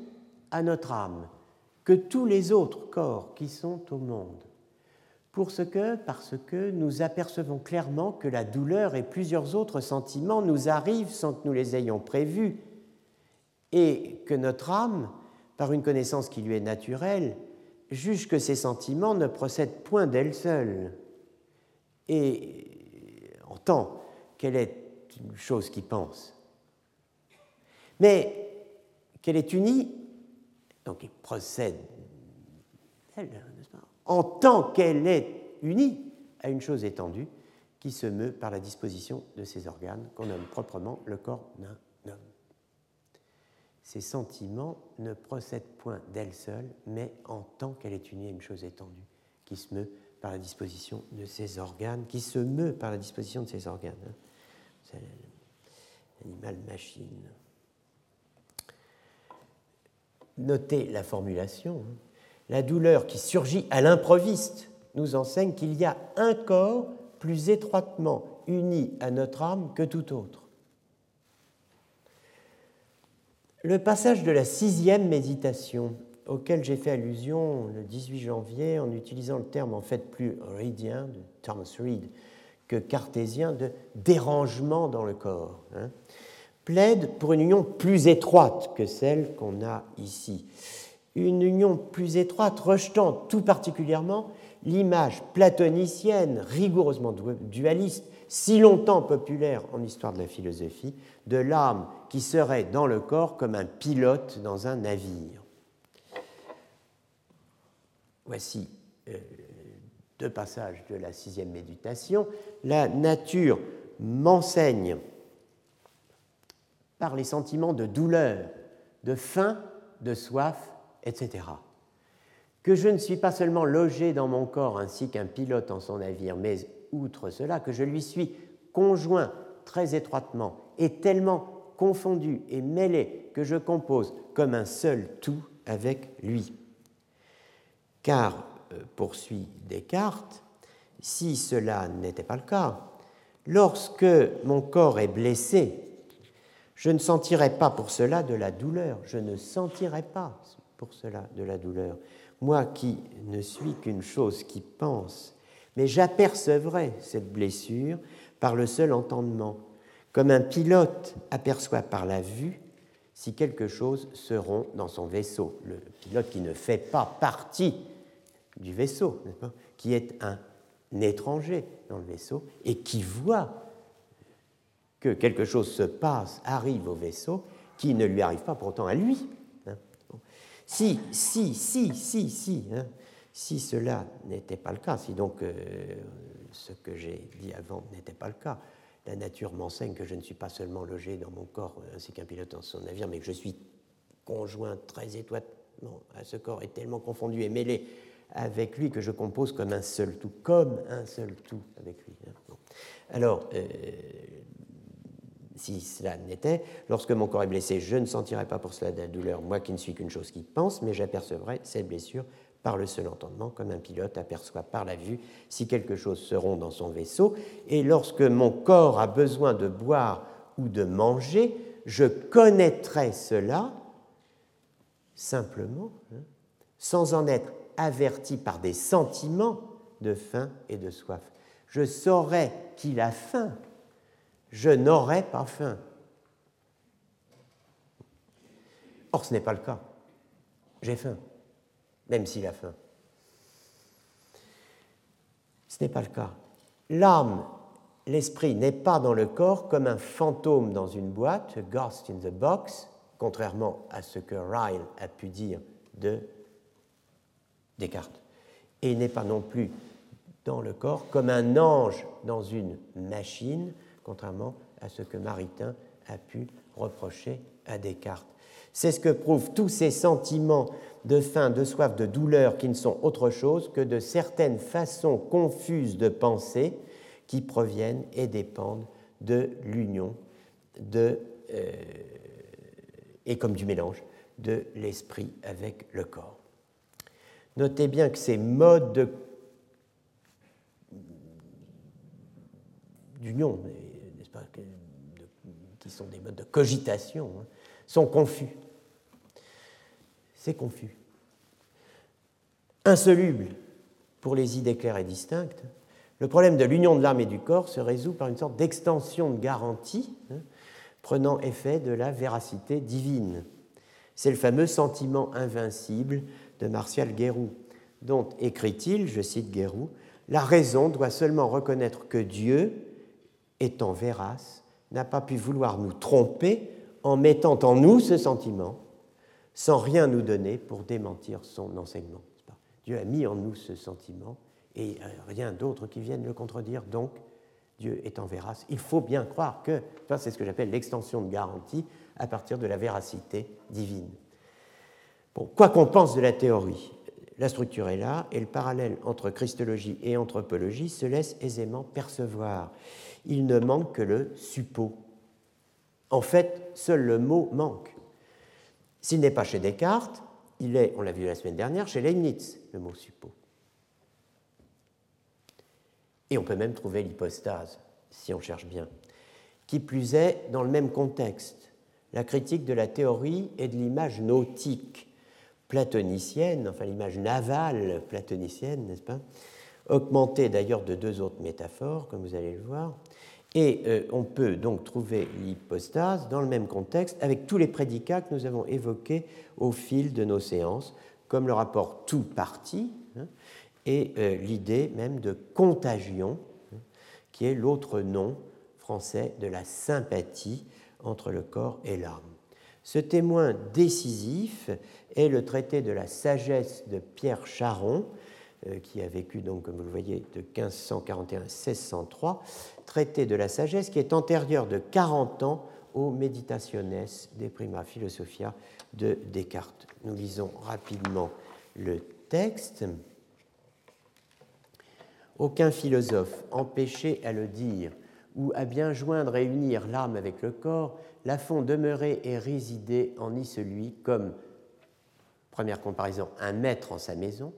à notre âme que tous les autres corps qui sont au monde. Pour ce que, parce que nous apercevons clairement que la douleur et plusieurs autres sentiments nous arrivent sans que nous les ayons prévus, et que notre âme, par une connaissance qui lui est naturelle, juge que ces sentiments ne procèdent point d'elle seule, et entend qu'elle est une chose qui pense, mais qu'elle est unie, donc il procède en tant qu'elle est unie à une chose étendue qui se meut par la disposition de ses organes, qu'on nomme proprement le corps d'un homme. Ces sentiments ne procèdent point d'elle seule, mais en tant qu'elle est unie à une chose étendue, qui se meut par la disposition de ses organes, qui se meut par la disposition de ses organes. Hein. C'est l'animal-machine. Notez la formulation. Hein. La douleur qui surgit à l'improviste nous enseigne qu'il y a un corps plus étroitement uni à notre âme que tout autre. Le passage de la sixième méditation auquel j'ai fait allusion le 18 janvier en utilisant le terme en fait plus reidien de Thomas Reid que cartésien de dérangement dans le corps, hein, plaide pour une union plus étroite que celle qu'on a ici. Une union plus étroite rejetant tout particulièrement l'image platonicienne rigoureusement dualiste, si longtemps populaire en histoire de la philosophie, de l'âme qui serait dans le corps comme un pilote dans un navire. Voici euh, deux passages de la sixième méditation. La nature m'enseigne par les sentiments de douleur, de faim, de soif, etc. Que je ne suis pas seulement logé dans mon corps ainsi qu'un pilote en son navire, mais outre cela, que je lui suis conjoint très étroitement et tellement confondu et mêlé que je compose comme un seul tout avec lui. Car, euh, poursuit Descartes, si cela n'était pas le cas, lorsque mon corps est blessé, je ne sentirai pas pour cela de la douleur, je ne sentirai pas pour cela de la douleur, moi qui ne suis qu'une chose qui pense, mais j'apercevrai cette blessure par le seul entendement, comme un pilote aperçoit par la vue si quelque chose se rompt dans son vaisseau. Le pilote qui ne fait pas partie du vaisseau, qui est un étranger dans le vaisseau et qui voit que quelque chose se passe, arrive au vaisseau, qui ne lui arrive pas pourtant à lui. Hein. Si, si, si, si, si, hein, si cela n'était pas le cas, si donc euh, ce que j'ai dit avant n'était pas le cas, la nature m'enseigne que je ne suis pas seulement logé dans mon corps ainsi qu'un pilote dans son navire, mais que je suis conjoint très étroitement à ce corps et tellement confondu et mêlé avec lui que je compose comme un seul tout, comme un seul tout avec lui. Hein. Alors, euh, si cela n'était, lorsque mon corps est blessé, je ne sentirai pas pour cela de la douleur, moi qui ne suis qu'une chose qui pense, mais j'apercevrai cette blessure par le seul entendement, comme un pilote aperçoit par la vue si quelque chose se rompt dans son vaisseau. Et lorsque mon corps a besoin de boire ou de manger, je connaîtrai cela simplement, hein, sans en être averti par des sentiments de faim et de soif. Je saurais qu'il a faim, je n'aurais pas faim. Or, ce n'est pas le cas. J'ai faim même s'il a faim. Ce n'est pas le cas. L'âme, l'esprit n'est pas dans le corps comme un fantôme dans une boîte, a ghost in the box, contrairement à ce que Ryle a pu dire de Descartes. Et il n'est pas non plus dans le corps comme un ange dans une machine, contrairement à ce que Maritain a pu reprocher à Descartes. C'est ce que prouvent tous ces sentiments de faim, de soif, de douleur qui ne sont autre chose que de certaines façons confuses de penser qui proviennent et dépendent de l'union de, euh, et comme du mélange de l'esprit avec le corps. Notez bien que ces modes d'union, qui sont des modes de cogitation, hein, sont confus. C'est confus. Insoluble pour les idées claires et distinctes, le problème de l'union de l'âme et du corps se résout par une sorte d'extension de garantie hein, prenant effet de la véracité divine. C'est le fameux sentiment invincible de Martial Guérou, dont écrit-il, je cite Guérou, La raison doit seulement reconnaître que Dieu, étant vérace, n'a pas pu vouloir nous tromper en mettant en nous ce sentiment sans rien nous donner pour démentir son enseignement. Dieu a mis en nous ce sentiment et euh, rien d'autre qui vienne le contredire. Donc, Dieu en vérace. Il faut bien croire que, c'est ce que j'appelle l'extension de garantie à partir de la véracité divine. Bon, quoi qu'on pense de la théorie, la structure est là et le parallèle entre christologie et anthropologie se laisse aisément percevoir. Il ne manque que le suppôt. En fait, seul le mot manque. S'il n'est pas chez Descartes, il est, on l'a vu la semaine dernière, chez Leibniz, le mot suppos. Et on peut même trouver l'hypostase, si on cherche bien. Qui plus est, dans le même contexte, la critique de la théorie et de l'image nautique, platonicienne, enfin l'image navale platonicienne, n'est-ce pas? Augmentée d'ailleurs de deux autres métaphores, comme vous allez le voir. Et euh, on peut donc trouver l'hypostase dans le même contexte avec tous les prédicats que nous avons évoqués au fil de nos séances, comme le rapport tout parti hein, et euh, l'idée même de contagion, hein, qui est l'autre nom français de la sympathie entre le corps et l'âme. Ce témoin décisif est le traité de la sagesse de Pierre Charon, euh, qui a vécu, donc, comme vous le voyez, de 1541 à 1603, traité de la sagesse qui est antérieur de 40 ans au Meditationes de Prima Philosophia de Descartes. Nous lisons rapidement le texte. Aucun philosophe empêché à le dire ou à bien joindre et unir l'âme avec le corps la font demeurer et résider en y celui comme, première comparaison, un maître en sa maison,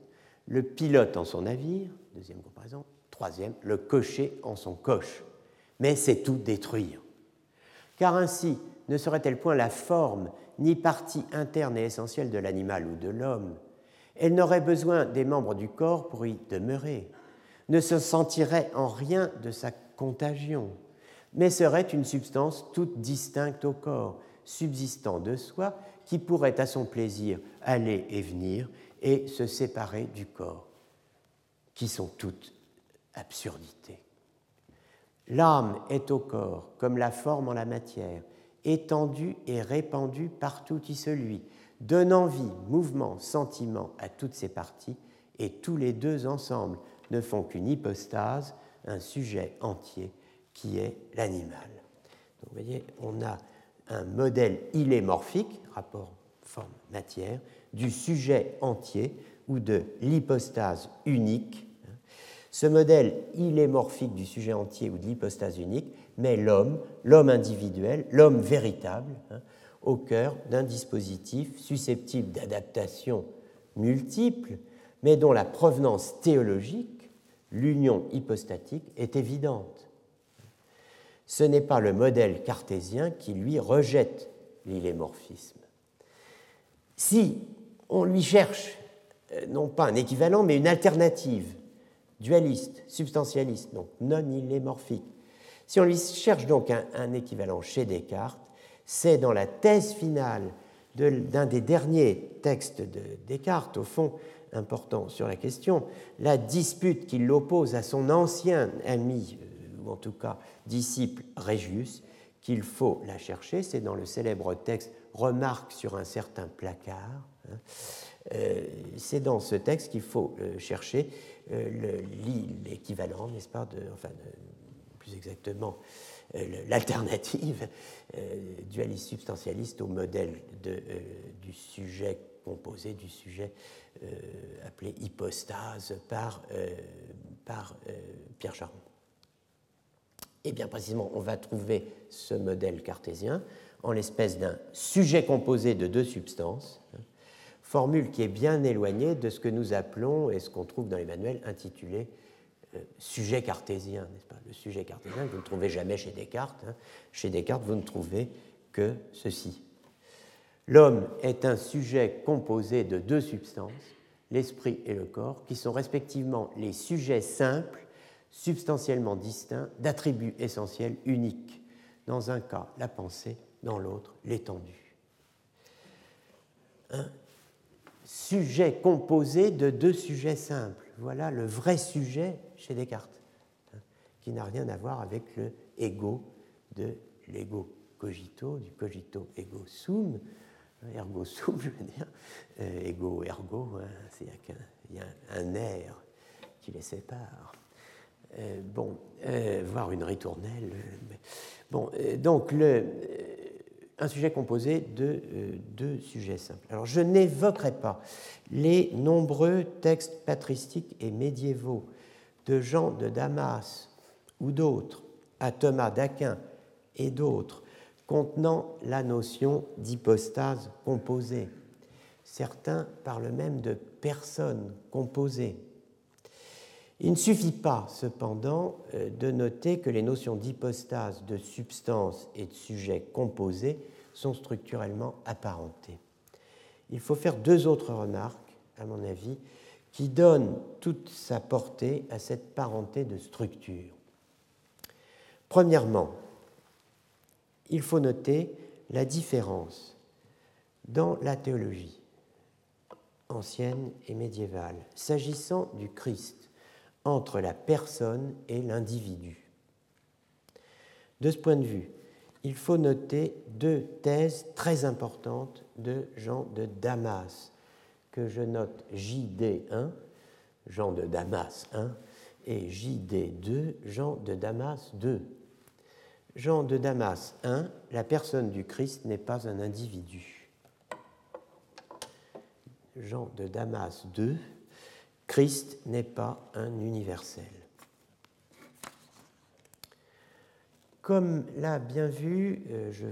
le pilote en son navire, deuxième comparaison, troisième, le cocher en son coche. Mais c'est tout détruire. Car ainsi ne serait-elle point la forme ni partie interne et essentielle de l'animal ou de l'homme Elle n'aurait besoin des membres du corps pour y demeurer, ne se sentirait en rien de sa contagion, mais serait une substance toute distincte au corps, subsistant de soi, qui pourrait à son plaisir aller et venir et se séparer du corps, qui sont toutes absurdités. L'âme est au corps comme la forme en la matière, étendue et répandue partout qui se lui, donnant vie, mouvement, sentiment à toutes ses parties, et tous les deux ensemble ne font qu'une hypostase, un sujet entier qui est l'animal. vous voyez, on a un modèle ilémorphique, rapport forme-matière, du sujet entier ou de l'hypostase unique. Ce modèle ilémorphique du sujet entier ou de l'hypostase unique met l'homme, l'homme individuel, l'homme véritable, hein, au cœur d'un dispositif susceptible d'adaptation multiple, mais dont la provenance théologique, l'union hypostatique, est évidente. Ce n'est pas le modèle cartésien qui lui rejette l'illémorphisme. Si on lui cherche euh, non pas un équivalent, mais une alternative, dualiste, substantialiste, donc non illémorphique, si on lui cherche donc un, équivalent chez Descartes, c'est dans la thèse finale d'un des derniers textes de Descartes, au fond important sur la question, la dispute qui l'oppose à son ancien ami, euh, ou en tout cas disciple Régius, qu'il faut la chercher, c'est dans le célèbre texte Remarque sur un certain placard. Hein. Euh, c'est dans ce texte qu'il faut euh, chercher l'équivalent, n'est-ce pas, de, enfin, plus exactement l'alternative dualiste substantialiste au modèle du sujet composé, du sujet appelé hypostase par, par Pierre Charon. Et bien précisément, on va trouver ce modèle cartésien en l'espèce d'un sujet composé de deux substances, hein, formule qui est bien éloignée de ce que nous appelons, et ce qu'on trouve dans les manuels, intitulé euh, sujet cartésien, n'est-ce pas? Le sujet cartésien, vous ne trouvez jamais chez Descartes. Hein. Chez Descartes, vous ne trouvez que ceci. L'homme est un sujet composé de deux substances, l'esprit et le corps, qui sont respectivement les sujets simples substantiellement distincts d'attributs essentiels uniques. Dans un cas, la pensée, dans l'autre, l'étendue. Un sujet composé de deux sujets simples. Voilà le vrai sujet chez Descartes, hein, qui n'a rien à voir avec le ego de l'ego cogito, du cogito ego sum, ergo sum, je veux dire, euh, ego ergo, hein, y a un air qui les sépare. Euh, bon, euh, voir une ritournelle. Euh, bon, donc, le, un sujet composé de deux sujets simples. Alors, je n'évoquerai pas les nombreux textes patristiques et médiévaux de Jean de Damas ou d'autres, à Thomas d'Aquin et d'autres, contenant la notion d'hypostase composée. Certains parlent même de personnes composées. Il ne suffit pas, cependant, euh, de noter que les notions d'hypostase, de substance et de sujet composé sont structurellement apparentées. il faut faire deux autres remarques, à mon avis, qui donnent toute sa portée à cette parenté de structure. Premièrement, il faut noter la différence dans la théologie ancienne et médiévale, s'agissant du Christ, entre la personne et l'individu. De ce point de vue, il faut noter deux thèses très importantes de Jean de Damas, que je note JD1, Jean de Damas 1, et JD2, Jean de Damas 2. Jean de Damas 1, la personne du Christ n'est pas un individu. Jean de Damas 2, Christ n'est pas un universel. Comme l'a bien vu, euh, je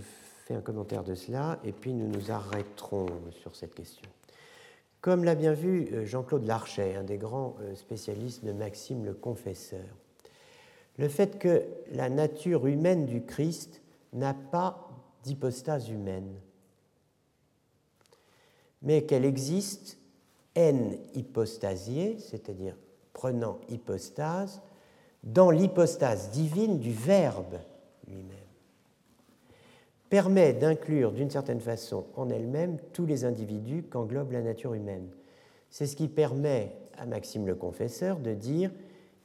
fais un commentaire de cela et puis nous nous arrêterons sur cette question. Comme l'a bien vu euh, Jean-Claude Larcher, un des grands euh, spécialistes de Maxime le Confesseur, le fait que la nature humaine du Christ n'a pas d'hypostase humaine, mais qu'elle existe n hypostasiée, c'est-à-dire prenant hypostase, dans l'hypostase divine du Verbe lui-même, permet d'inclure d'une certaine façon en elle-même tous les individus qu'englobe la nature humaine. C'est ce qui permet à Maxime le Confesseur de dire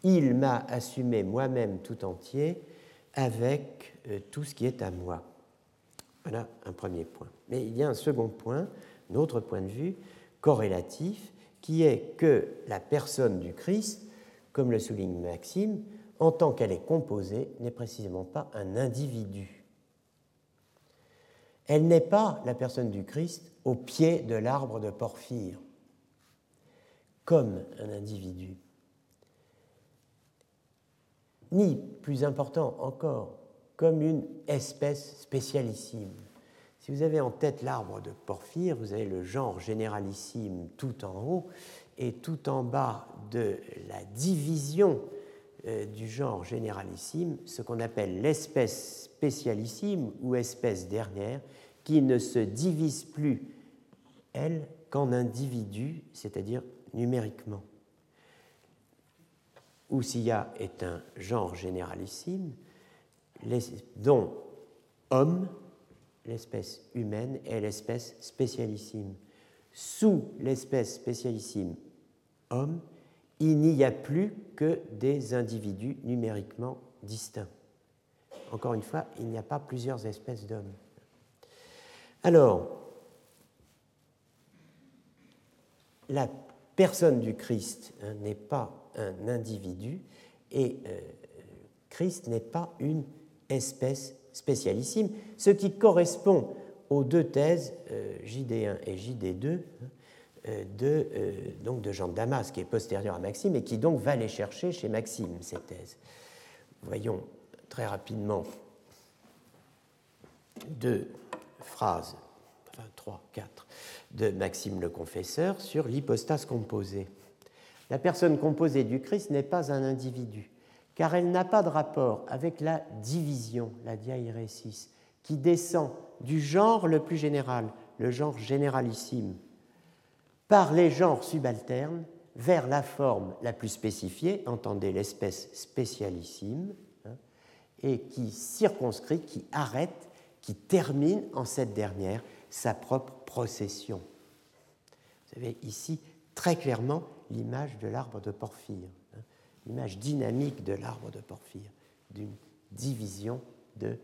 Il m'a assumé moi-même tout entier avec euh, tout ce qui est à moi. Voilà un premier point. Mais il y a un second point, un autre point de vue, corrélatif, qui est que la personne du Christ, comme le souligne Maxime, en tant qu'elle est composée, n'est précisément pas un individu. Elle n'est pas la personne du Christ au pied de l'arbre de Porphyre, comme un individu. Ni, plus important encore, comme une espèce spécialissime. Si vous avez en tête l'arbre de Porphyre, vous avez le genre généralissime tout en haut et tout en bas de la division euh, du genre généralissime, ce qu'on appelle l'espèce spécialissime ou espèce dernière, qui ne se divise plus, elle, qu'en individu, c'est-à-dire numériquement. Ousia est un genre généralissime dont homme l'espèce humaine est l'espèce spécialissime. Sous l'espèce spécialissime homme, il n'y a plus que des individus numériquement distincts. Encore une fois, il n'y a pas plusieurs espèces d'hommes. Alors, la personne du Christ hein, n'est pas un individu et euh, Christ n'est pas une espèce spécialissime, ce qui correspond aux deux thèses euh, JD1 et JD2 euh, de, euh, donc de Jean Damas, qui est postérieur à Maxime et qui donc va les chercher chez Maxime, ces thèses. Voyons très rapidement deux phrases, enfin trois, quatre, de Maxime le Confesseur sur l'hypostase composée. La personne composée du Christ n'est pas un individu car elle n'a pas de rapport avec la division, la diairesis, qui descend du genre le plus général, le genre généralissime, par les genres subalternes vers la forme la plus spécifiée, entendez l'espèce spécialissime, hein, et qui circonscrit, qui arrête, qui termine en cette dernière sa propre procession. Vous avez ici très clairement l'image de l'arbre de Porphyre l'image dynamique de l'arbre de Porphyre, d'une division de,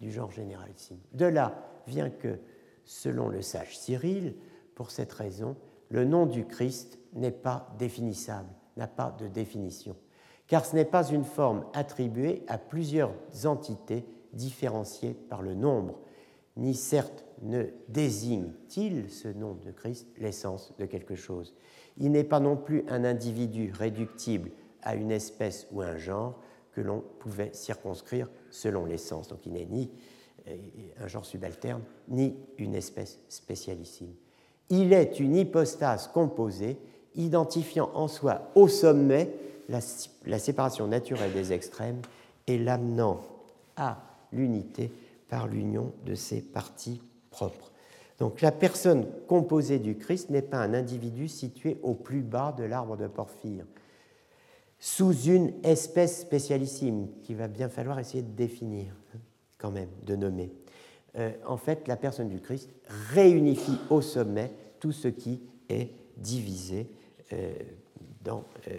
du genre généralissime. De là vient que, selon le sage Cyril, pour cette raison, le nom du Christ n'est pas définissable, n'a pas de définition, car ce n'est pas une forme attribuée à plusieurs entités différenciées par le nombre, ni certes ne désigne-t-il ce nom de Christ l'essence de quelque chose. Il n'est pas non plus un individu réductible à une espèce ou un genre que l'on pouvait circonscrire selon l'essence. Donc il n'est ni euh, un genre subalterne, ni une espèce spécialissime. Il est une hypostase composée, identifiant en soi au sommet la, la séparation naturelle des extrêmes et l'amenant à l'unité par l'union de ses parties propres. Donc la personne composée du Christ n'est pas un individu situé au plus bas de l'arbre de Porphyre, sous une espèce spécialissime qu'il va bien falloir essayer de définir, quand même, de nommer. Euh, en fait, la personne du Christ réunifie au sommet tout ce qui est divisé euh, dans euh,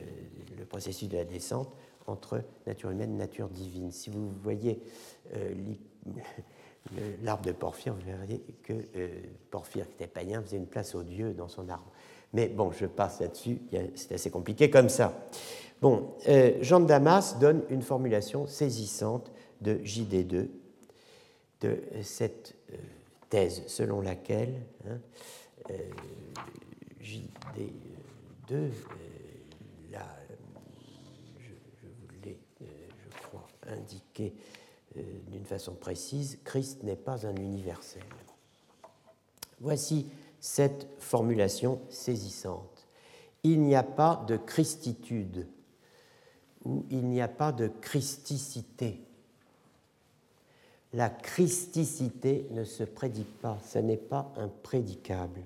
le processus de la descente entre nature humaine et nature divine. Si vous voyez l'arbre de Porphyre, vous verrez que Porphyre, qui était païen, faisait une place aux dieux dans son arbre. Mais bon, je passe là-dessus, c'est assez compliqué comme ça. Bon, Jean de Damas donne une formulation saisissante de JD2 de cette euh, thèse selon laquelle hein, euh, JD2, euh, là, je vous l'ai, je crois, indiqué d'une façon précise, Christ n'est pas un universel. Voici cette formulation saisissante. Il n'y a pas de christitude ou il n'y a pas de christicité la christicité ne se prédique pas, ce n'est pas un prédicable.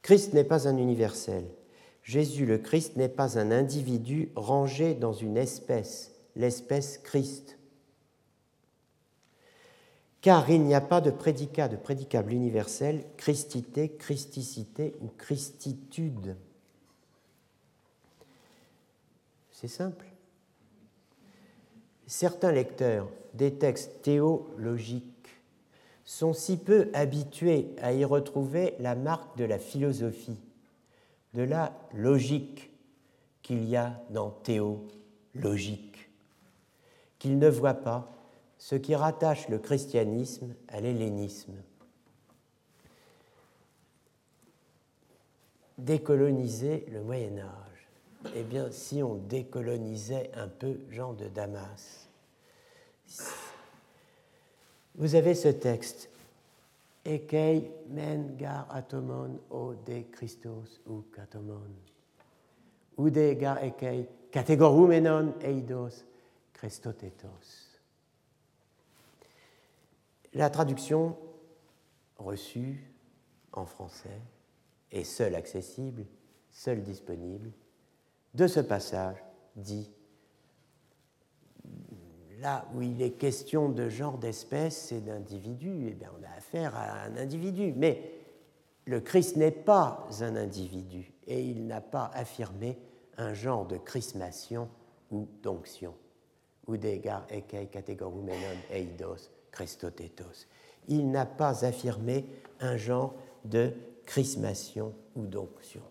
Christ n'est pas un universel. Jésus le Christ n'est pas un individu rangé dans une espèce, l'espèce Christ. Car il n'y a pas de prédicat, de prédicable universel, christité, christicité ou christitude. C'est simple. Certains lecteurs des textes théologiques sont si peu habitués à y retrouver la marque de la philosophie, de la logique qu'il y a dans théologique, qu'ils ne voient pas ce qui rattache le christianisme à l'hellénisme. Décoloniser le Moyen Âge. Eh bien, si on décolonisait un peu Jean de Damas, vous avez ce texte. Ekei men gar atomon o de Christos ou katomon. Ude gar ekei categorumenon eidos Christotetos. La traduction reçue en français est seule accessible, seule disponible de ce passage dit là où il est question de genre d'espèce et d'individu, eh bien, on a affaire à un individu. Mais le Christ n'est pas un individu et il n'a pas affirmé un genre de chrismation ou d'onction. Udegar ekei categorumenon eidos christotetos. Il n'a pas affirmé un genre de chrismation ou d'onction.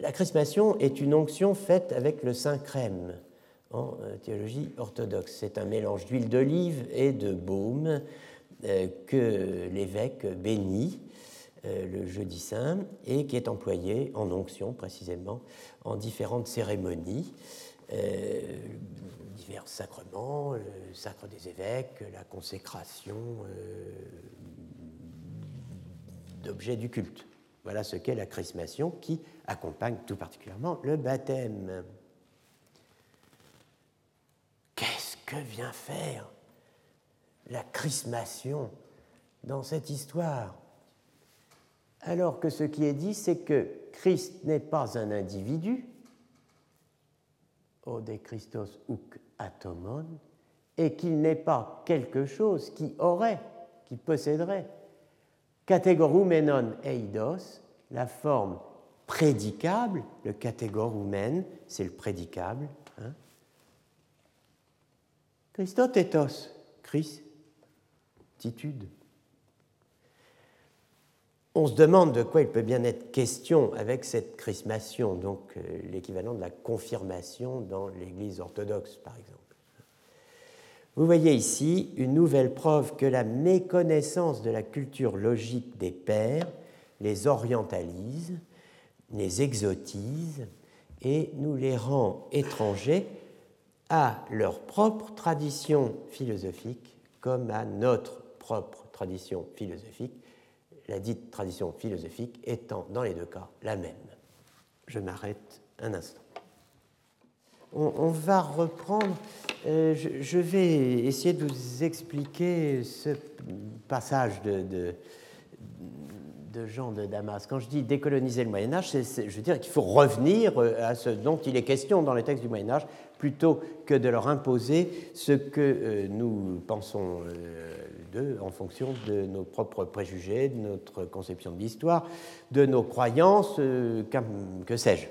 La chrismation est une onction faite avec le saint crème en euh, théologie orthodoxe. C'est un mélange d'huile d'olive et de baume euh, que l'évêque bénit euh, le jeudi saint et qui est employé en onction précisément en différentes cérémonies, divers sacrements, le sacre des évêques, la consécration d'objets du culte. Voilà ce qu'est la chrismation qui accompagne tout particulièrement le baptême. que vient faire la chrismation dans cette histoire? Alors que ce qui est dit, c'est que Christ n'est pas un individu, ode Christos uk atomon, et qu'il n'est pas quelque chose qui aurait, qui posséderait, categorumenon eidos, la forme prédicable, le catégorumen, c'est le prédicable, hein, Christotétos, Christitude. On se demande de quoi il peut bien être question avec cette chrismation, donc euh, l'équivalent de la confirmation dans l'Église orthodoxe, par exemple. Vous voyez ici une nouvelle preuve que la méconnaissance de la culture logique des pères les orientalise, les exotise et nous les rend étrangers à leur propre tradition philosophique comme à notre propre tradition philosophique, la dite tradition philosophique étant dans les deux cas la même. Je m'arrête un instant. On, va reprendre. Euh, je, vais essayer de vous expliquer ce passage de, Jean de Damas. Quand je dis décoloniser le Moyen Âge, je veux dire qu'il faut revenir euh, à ce dont il est question dans les textes du Moyen Âge, plutôt que de leur imposer ce que euh, nous pensons d'eux en fonction de nos propres préjugés, de notre conception de l'histoire, de nos croyances, que sais-je.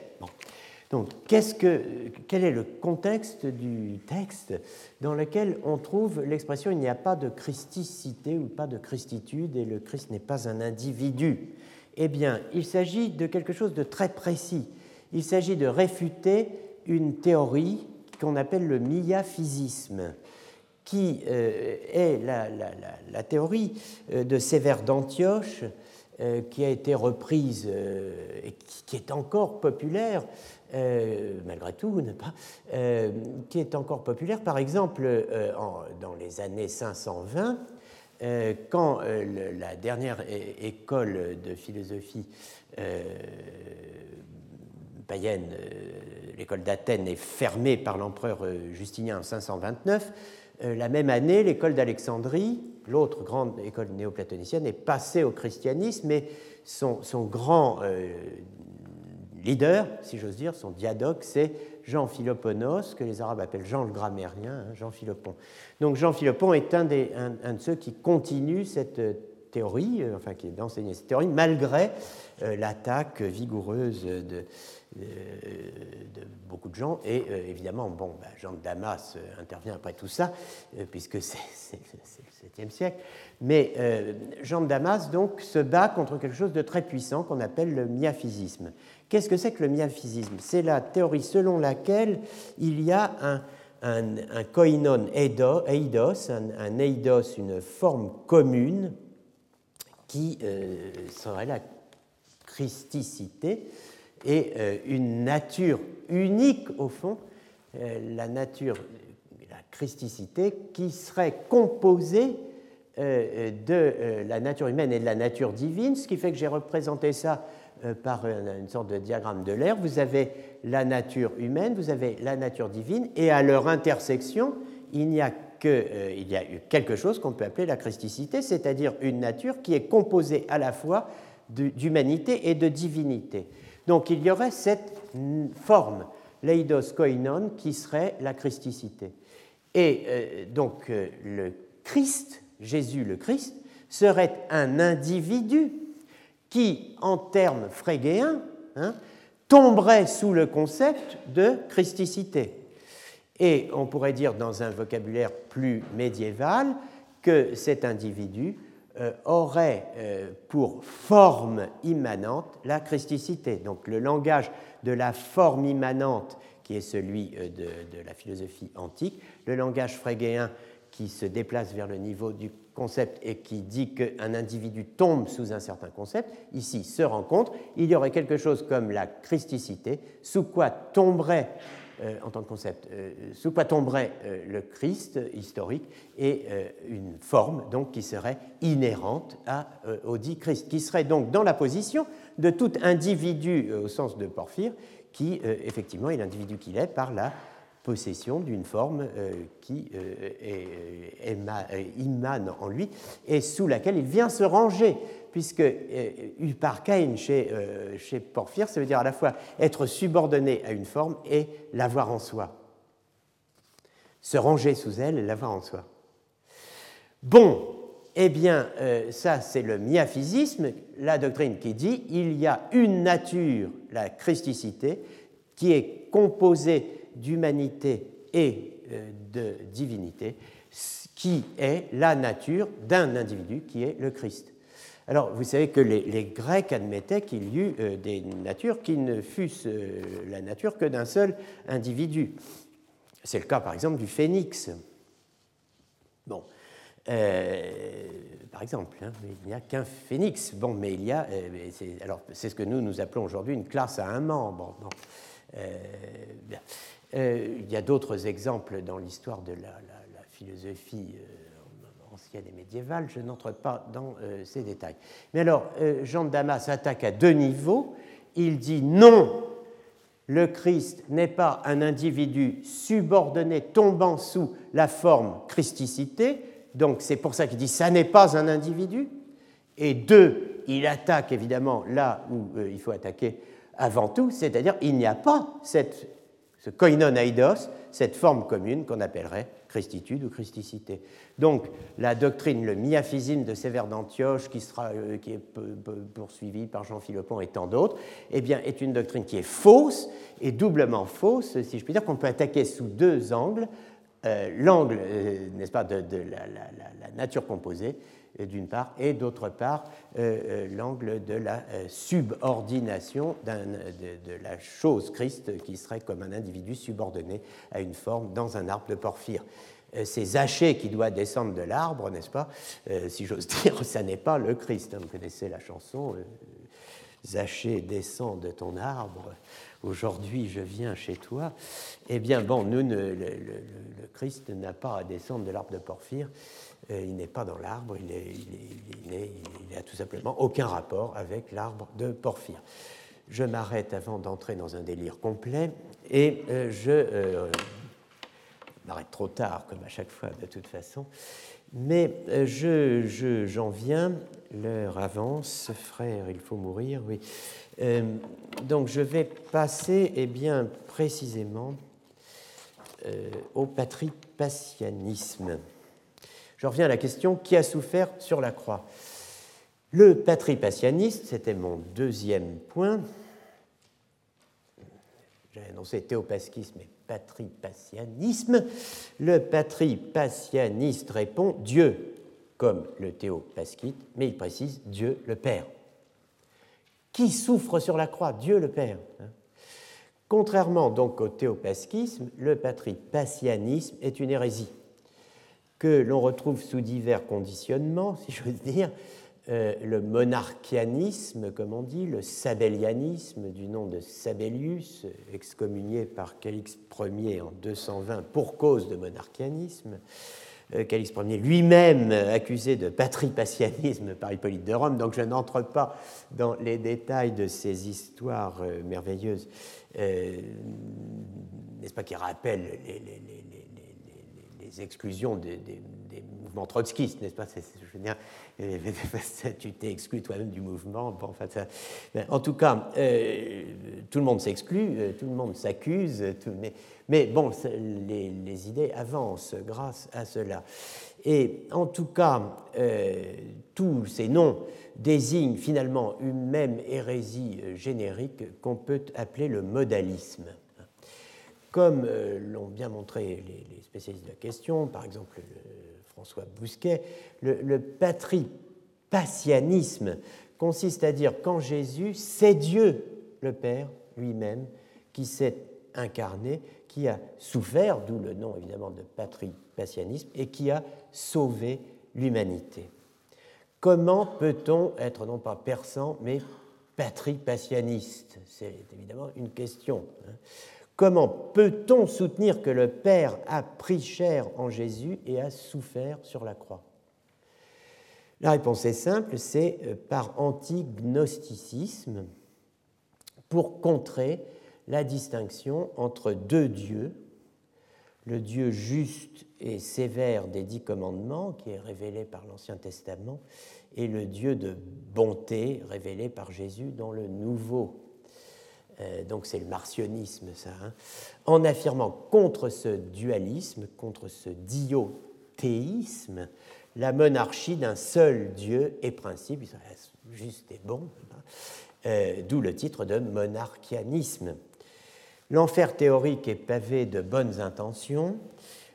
Donc, que, quel est le contexte du texte dans lequel on trouve l'expression il n'y a pas de christicité ou pas de christitude et le Christ n'est pas un individu Eh bien, il s'agit de quelque chose de très précis. Il s'agit de réfuter une théorie qu'on appelle le miaphysisme, qui euh, est la, théorie euh, de Sévère d'Antioche, euh, qui a été reprise et qui est encore populaire euh, malgré tout, euh, qui est encore populaire. Par exemple, euh, dans les années 520, quand la dernière école de philosophie païenne, l'école d'Athènes, est fermée par l'empereur Justinien en 529, la même année, l'école d'Alexandrie, l'autre grande école néoplatonicienne, est passée au christianisme et son grand leader, si j'ose dire, son diadoque, c'est Jean Philoponos, que les Arabes appellent Jean le grammairien, hein, Jean Philopon. Donc Jean Philopon est un, des, un, de ceux qui continuent cette euh, théorie, euh, enfin qui d'enseigner cette théorie, malgré euh, l'attaque vigoureuse de, de, beaucoup de gens. Et évidemment, bon, bah, Jean de Damas intervient après tout ça, puisque c'est le 7e siècle. Mais Jean de Damas donc se bat contre quelque chose de très puissant qu'on appelle le miaphysisme. Qu'est-ce que c'est que le miaphysisme C'est la théorie selon laquelle il y a un, un, koinon eidos, un, eidos, une forme commune qui euh, serait la christicité et euh, une nature unique au fond, euh, la nature, la christicité qui serait composée de la nature humaine et de la nature divine, ce qui fait que j'ai représenté ça par une sorte de diagramme de l'air, vous avez la nature humaine, vous avez la nature divine, et à leur intersection, il n'y a que, euh, il y a quelque chose qu'on peut appeler la christicité, c'est-à-dire une nature qui est composée à la fois d'humanité et de divinité. Donc il y aurait cette forme, l'eidos koinon, qui serait la christicité. Et euh, donc le Christ, Jésus le Christ, serait un individu qui, en termes frégéens, hein, tomberait sous le concept de christicité. Et on pourrait dire, dans un vocabulaire plus médiéval, que cet individu euh, aurait euh, pour forme immanente la christicité. Donc le langage de la forme immanente, qui est celui euh, de, de la philosophie antique, le langage frégéen qui se déplace vers le niveau du concept et qui dit qu'un individu tombe sous un certain concept, ici se rencontre, il y aurait quelque chose comme la christicité, sous quoi tomberait, euh, en tant que concept, euh, sous quoi tomberait euh, le Christ historique et une forme donc qui serait inhérente à, au dit Christ, qui serait donc dans la position de tout individu au sens de Porphyre, qui effectivement est l'individu qu'il est par la possession d'une forme euh, qui émane euh, en lui et sous laquelle il vient se ranger, puisque euh, chez, chez Porphyre, ça veut dire à la fois être subordonné à une forme et l'avoir en soi. Se ranger sous elle et l'avoir en soi. Bon, eh bien, ça c'est le miaphysisme, la doctrine qui dit il y a une nature, la christicité, qui est composée d'humanité et euh, de divinité, qui est la nature d'un individu qui est le Christ. Alors, vous savez que les, Grecs admettaient qu'il y eut euh, des natures qui ne fussent euh, la nature que d'un seul individu. C'est le cas, par exemple, du phénix. Bon, par exemple, hein, il n'y a qu'un phénix. Bon, mais il y a, alors c'est ce que nous nous appelons aujourd'hui une classe à un membre. bien. Euh, il y a d'autres exemples dans l'histoire de la, philosophie euh, ancienne et médiévale, je n'entre pas dans euh, ces détails. Mais alors, Jean de Damas attaque à deux niveaux. Il dit non, Le Christ n'est pas un individu subordonné tombant sous la forme christicité, donc c'est pour ça qu'il dit ça n'est pas un individu. Et deux, il attaque évidemment là où il faut attaquer avant tout, c'est-à-dire il n'y a pas cette, ce koinon cette forme commune qu'on appellerait christitude ou christicité. Donc la doctrine, le miaphysime de Sévère d'Antioche, qui, sera, euh, qui est poursuivi par Jean Philopon et tant d'autres, eh bien, est une doctrine qui est fausse et doublement fausse, si je puis dire, qu'on peut attaquer sous deux angles. Euh, l'angle, euh, n'est-ce pas, de, la, nature composée, d'une part, et d'autre part, l'angle de la subordination de, la chose Christ, qui serait comme un individu subordonné à une forme dans un arbre de porphyre. Euh, ces Zachée qui doit descendre de l'arbre, n'est-ce pas? Euh, Si j'ose dire, ça n'est pas le Christ. Vous connaissez la chanson euh, Zachée descend de ton arbre, aujourd'hui je viens chez toi. Eh bien, bon, nous, le, Christ n'a pas à descendre de l'arbre de Porphyre, il n'est pas dans l'arbre, il, n'a tout simplement aucun rapport avec l'arbre de Porphyre. Je m'arrête avant d'entrer dans un délire complet et je m'arrête trop tard, comme à chaque fois, de toute façon. Mais euh, je, j'en viens, l'heure avance, frère, il faut mourir, oui. Euh, donc je vais passer, eh bien, précisément euh, au patripassianisme. Je reviens à la question qui a souffert sur la croix? Le patripassianisme, c'était mon deuxième point. J'ai annoncé théopasquisme et patripassianisme. Le patripassianiste répond Dieu, comme le théopasquite, mais il précise Dieu le Père. Qui souffre sur la croix? Dieu le Père. Hein? Contrairement donc au théopasquisme, le patripassianisme est une hérésie que l'on retrouve sous divers conditionnements, si j'ose dire, euh, le monarchianisme, comme on dit, le sabellianisme, du nom de Sabellius, excommunié par Calix Ier en 220 pour cause de monarchianisme. Euh, Calix Ier lui-même accusé de patripassianisme par Hippolyte de Rome, donc je n'entre pas dans les détails de ces histoires euh, merveilleuses, n'est-ce pas, qui rappellent les exclusions des, mouvements trotskistes, n'est-ce pas? Je veux dire, tu t'es exclu toi-même du mouvement. Enfin, en tout cas, euh, tout le monde s'exclut, euh, tout le monde s'accuse, mais, mais, bon, les, idées avancent grâce à cela. Et en tout cas, euh, tous ces noms désignent finalement une même hérésie générique qu'on peut appeler le modalisme. Comme l'ont bien montré les, spécialistes de la question, par exemple François Bousquet, le, patripassianisme consiste à dire qu'en Jésus, c'est Dieu le Père lui-même qui s'est incarné, qui a souffert, d'où le nom évidemment de patripassianisme, et qui a sauvé l'humanité. Comment peut-on être non pas persan, mais patripassianiste C'est évidemment une question. Comment peut-on soutenir que le Père a pris chair en Jésus et a souffert sur la croix? La réponse est simple, c'est euh, par antignosticisme pour contrer la distinction entre deux dieux, le Dieu juste et sévère des dix commandements, qui est révélé par l'Ancien Testament, et le Dieu de bonté révélé par Jésus dans le Nouveau donc c'est le martionnisme, ça, hein. en affirmant contre ce dualisme, contre ce diothéisme, la monarchie d'un seul Dieu et principe, juste et bon, hein. euh, d'où le titre de monarchianisme. L'enfer théorique est pavé de bonnes intentions,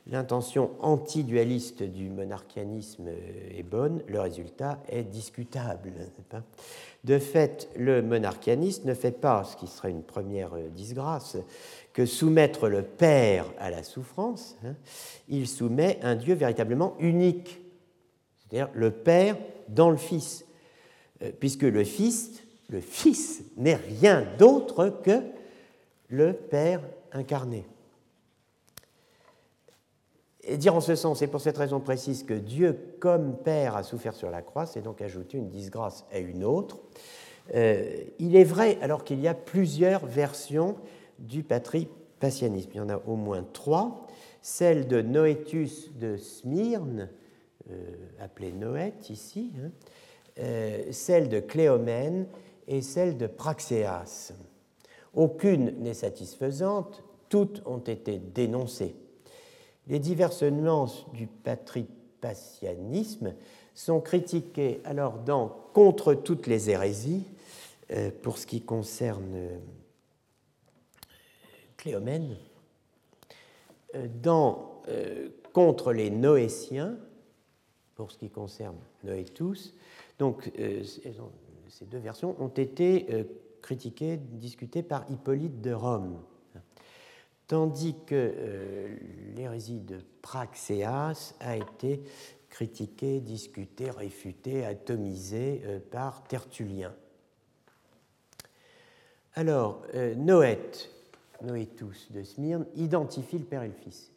l'intention antidualiste du monarchianisme est bonne, le résultat est discutable. De fait, le monarchianisme ne fait pas, ce qui serait une première euh, disgrâce, que soumettre le Père à la souffrance, hein. il soumet un Dieu véritablement unique, c'est-à-dire le Père dans le Fils, euh, puisque le Fils, le Fils n'est rien d'autre que le Père incarné. Dire en ce sens, et pour cette raison précise, que Dieu, comme Père, a souffert sur la croix, c'est donc ajouter une disgrâce à une autre. Euh, il est vrai, alors qu'il y a plusieurs versions du patripassianisme. Il y en a au moins trois. Celle de Noétus de Smyrne, euh, appelée Noët ici, hein, euh, celle de Cléomène et celle de Praxéas. Aucune n'est satisfaisante, toutes ont été dénoncées. Les diverses nuances du patripassianisme sont critiquées alors dans Contre toutes les hérésies, euh, pour ce qui concerne euh, Cléomène, euh, dans Contre les Noétiens, pour ce qui concerne Noétus. Donc, ces deux versions ont été critiquées, discutées par Hippolyte de Rome tandis que euh, l'hérésie de Praxéas a été critiquée, discutée, réfutée, atomisée euh, par Tertullien. Alors, euh, de Smyrne, identifie le Père et le Fils.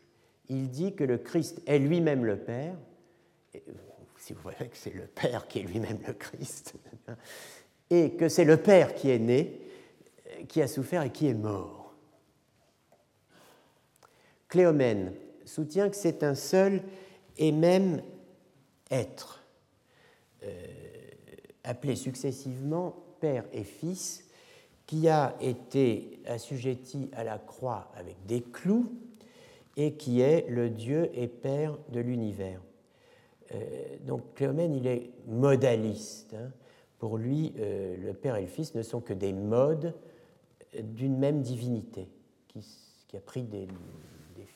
Il dit que le Christ est lui-même le Père, si vous voyez que c'est le Père qui est lui-même le Christ, et que c'est le Père qui est né, qui a souffert et qui est mort. Cléomène soutient que c'est un seul et même être, euh, appelé successivement Père et Fils, qui a été assujetti à la croix avec des clous et qui est le Dieu et Père de l'univers. Euh, donc Cléomène, il est modaliste. Hein. Pour lui, euh, le Père et le Fils ne sont que des modes d'une même divinité, qui, qui a pris des,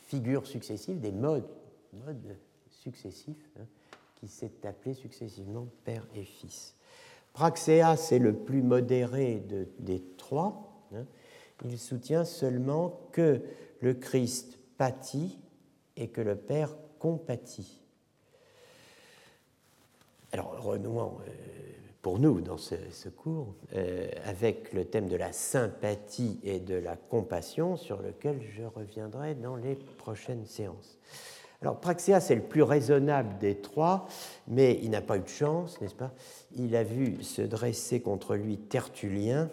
figures successives, des modes, modes successifs, hein, qui s'est appelé successivement Père et Fils. Praxéas est le plus modéré des trois. Hein. il soutient seulement que le Christ pâtit et que le Père compatit. Alors, renouant euh, pour nous dans ce, cours euh, avec le thème de la sympathie et de la compassion sur lequel je reviendrai dans les prochaines séances. Alors Praxéas est le plus raisonnable des trois, mais il n'a pas eu de chance, n'est-ce pas? Il a vu se dresser contre lui Tertullien,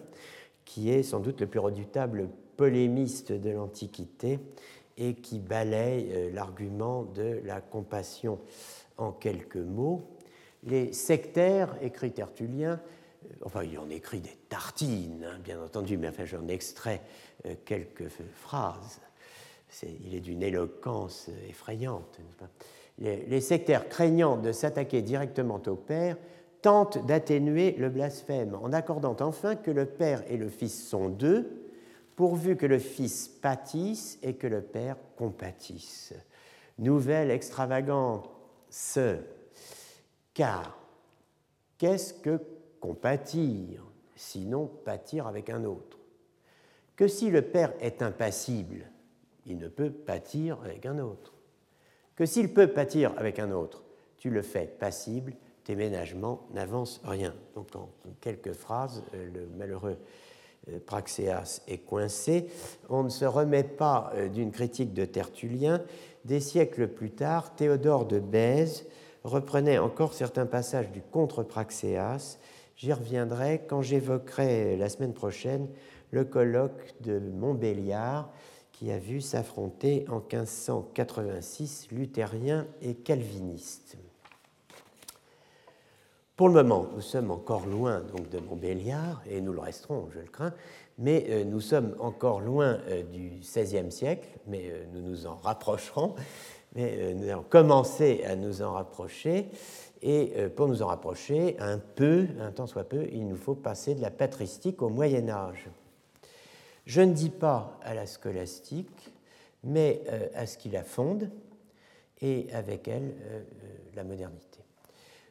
qui est sans doute le plus redoutable polémiste de l'Antiquité et qui balaye euh, l'argument de la compassion en quelques mots les sectaires, écrit Tertullien, euh, enfin il en écrit des tartines, hein, bien entendu, mais enfin j'en extrais euh, quelques phrases. il est d'une éloquence effrayante. Les, sectaires craignant de s'attaquer directement au Père tentent d'atténuer le blasphème en accordant enfin que le Père et le Fils sont deux, pourvu que le Fils pâtisse et que le Père compatisse. Nouvelle extravagante, car qu'est-ce que compatir, sinon pâtir avec un autre? Que si le Père est impassible, il ne peut pâtir avec un autre. Que s'il peut pâtir avec un autre, tu le fais passible, tes ménagements n'avancent rien. Donc en quelques phrases, euh, le malheureux euh, Praxéas est coincé. On ne se remet pas euh, d'une critique de Tertullien. Des siècles plus tard, Théodore de Bèze reprenait encore certains passages du Contre Praxéas. J'y reviendrai quand j'évoquerai la semaine prochaine le colloque de Montbéliard qui a vu s'affronter en 1586 luthériens et calvinistes. Pour le moment, nous sommes encore loin donc de Montbéliard, et nous le resterons, je le crains, mais euh, nous sommes encore loin euh, du XVIe siècle, mais euh, nous nous en rapprocherons mais euh, nous allons commencer à nous en rapprocher. Et euh, pour nous en rapprocher, un peu, un tant soit peu, il nous faut passer de la patristique au Moyen Âge. Je ne dis pas à la scolastique, mais euh, à ce qui la fonde, et avec elle la modernité.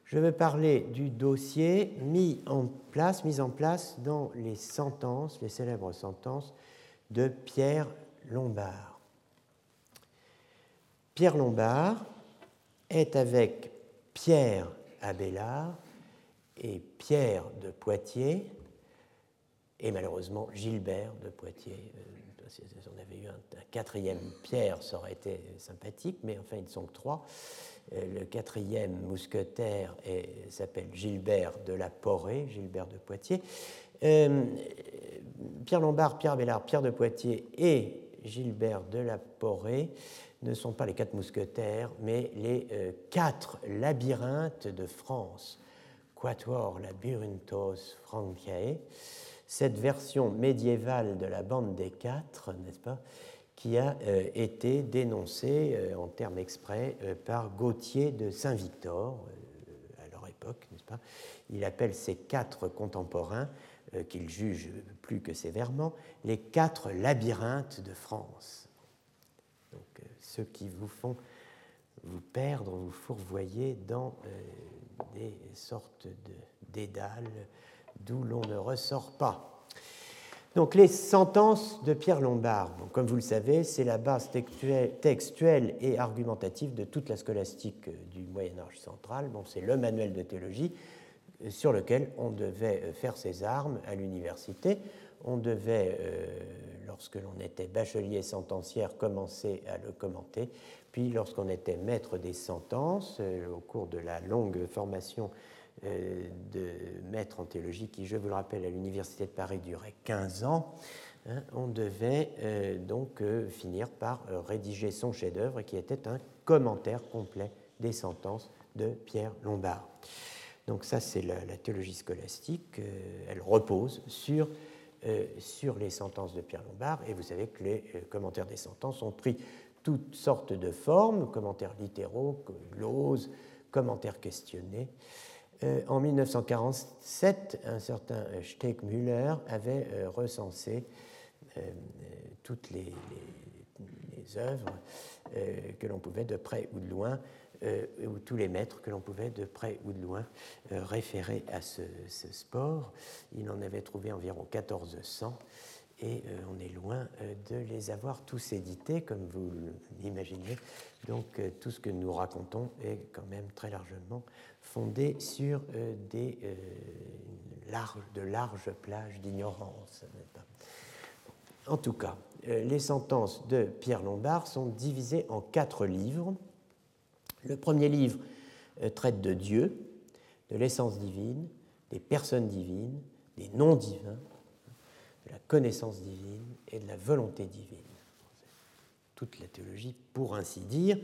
Je veux parler du dossier mis en place, mis en place dans les sentences, les célèbres sentences de Pierre Lombard. Pierre Lombard est avec Pierre Abélard et Pierre de Poitiers, et malheureusement Gilbert de Poitiers. Euh, on avait eu un, quatrième Pierre, ça aurait été sympathique, mais enfin ils sont que trois. Euh, le quatrième mousquetaire s'appelle Gilbert de la Porée, Gilbert de Poitiers. Euh, Pierre Lombard, Pierre Abélard, Pierre de Poitiers et Gilbert de la Porée ne sont pas les quatre mousquetaires, mais les euh, quatre labyrinthes de France. Quatuor Labyrinthos Francae, cette version médiévale de la bande des quatre, n'est-ce pas, qui a euh, été dénoncée euh, en termes exprès par Gauthier de Saint-Victor, à leur époque, n'est-ce pas. Il appelle ces quatre contemporains, qu'il juge plus que sévèrement, les quatre labyrinthes de France ceux qui vous font vous perdre, vous fourvoyer dans euh, des sortes de dédales d'où l'on ne ressort pas. Donc les sentences de Pierre Lombard, comme vous le savez, c'est la base textuelle et argumentative de toute la scolastique euh, du Moyen Âge central. Bon, c'est le manuel de théologie euh, sur lequel on devait faire ses armes à l'université. On devait lorsque l'on était bachelier sentencière, commencer à le commenter. Puis, lorsqu'on était maître des sentences, euh, au cours de la longue formation euh, de maître en théologie, qui, je vous le rappelle, à l'Université de Paris durait 15 ans, hein, on devait euh, donc finir par rédiger son chef-d'œuvre, qui était un commentaire complet des sentences de Pierre Lombard. Donc ça, c'est la, théologie scolastique. elle repose sur euh, sur les sentences de Pierre Lombard, et vous savez que les euh, commentaires des sentences ont pris toutes sortes de formes, commentaires littéraux, gloses, commentaires questionnés. Euh, en 1947, un certain Steckmüller avait recensé toutes les, les œuvres que l'on pouvait de près ou de loin euh, ou tous les maîtres que l'on pouvait de près ou de loin euh, référer à ce, sport. Il en avait trouvé environ 1400 et euh, on est loin de les avoir tous édités, comme vous l'imaginez. Donc tout ce que nous racontons est quand même très largement fondé sur des, de larges plages d'ignorance. En tout cas, les sentences de Pierre Lombard sont divisées en quatre livres. Le premier livre euh, traite de Dieu, de l'essence divine, des personnes divines, des noms divins, de la connaissance divine et de la volonté divine. Toute la théologie, pour ainsi dire,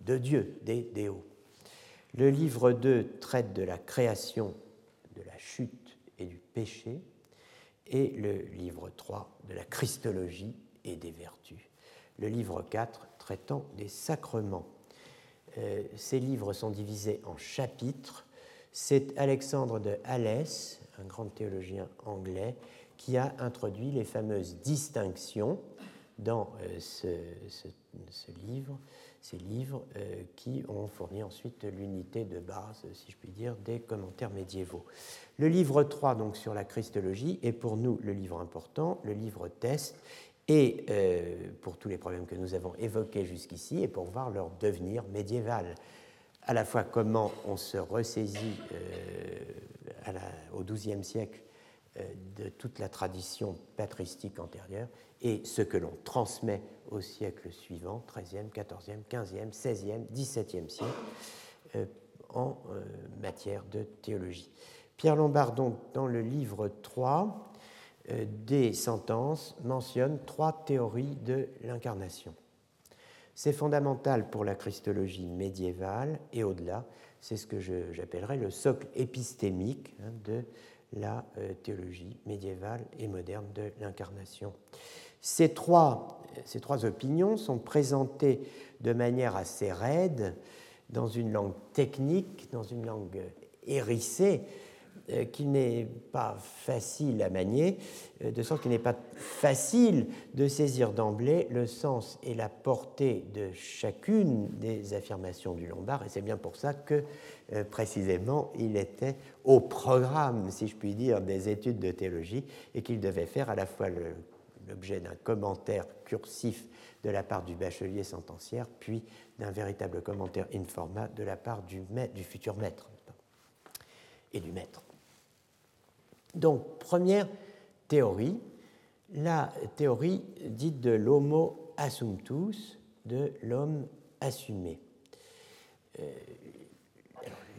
de Dieu, des déos. Le livre 2 traite de la création, de la chute et du péché, et le livre 3 de la christologie et des vertus. Le livre 4 traitant des sacrements ces livres sont divisés en chapitres. C'est Alexandre de Alès, un grand théologien anglais, qui a introduit les fameuses distinctions dans euh, ce, livre, ces livres euh, qui ont fourni ensuite l'unité de base, si je puis dire, des commentaires médiévaux. Le livre 3, donc sur la Christologie, est pour nous le livre important, le livre test, et euh, pour tous les problèmes que nous avons évoqués jusqu'ici, et pour voir leur devenir médiéval. À la fois comment on se ressaisit euh, au XIIe siècle euh, de toute la tradition patristique antérieure, et ce que l'on transmet au siècle suivant, XIIIe, XIVe, XVe, XVIe, XVIIe siècle, en matière de théologie. Pierre Lombard, donc, dans le livre 3, euh, des sentences mentionne trois théories de l'incarnation. C'est fondamental pour la christologie médiévale et au-delà, c'est ce que j'appellerais le socle épistémique hein, de la euh, théologie médiévale et moderne de l'incarnation. Ces trois, ces trois opinions sont présentées de manière assez raide, dans une langue technique, dans une langue hérissée, euh, qui n'est pas facile à manier, euh, de sorte qu'il n'est pas facile de saisir d'emblée le sens et la portée de chacune des affirmations du Lombard, et c'est bien pour ça que euh, précisément il était au programme, si je puis dire, des études de théologie, et qu'il devait faire à la fois l'objet d'un commentaire cursif de la part du bachelier sentenciaire, puis d'un véritable commentaire in forma de la part du, du futur maître et du maître. Donc, première théorie, la théorie dite de l'homo assumptus, de l'homme assumé. Euh,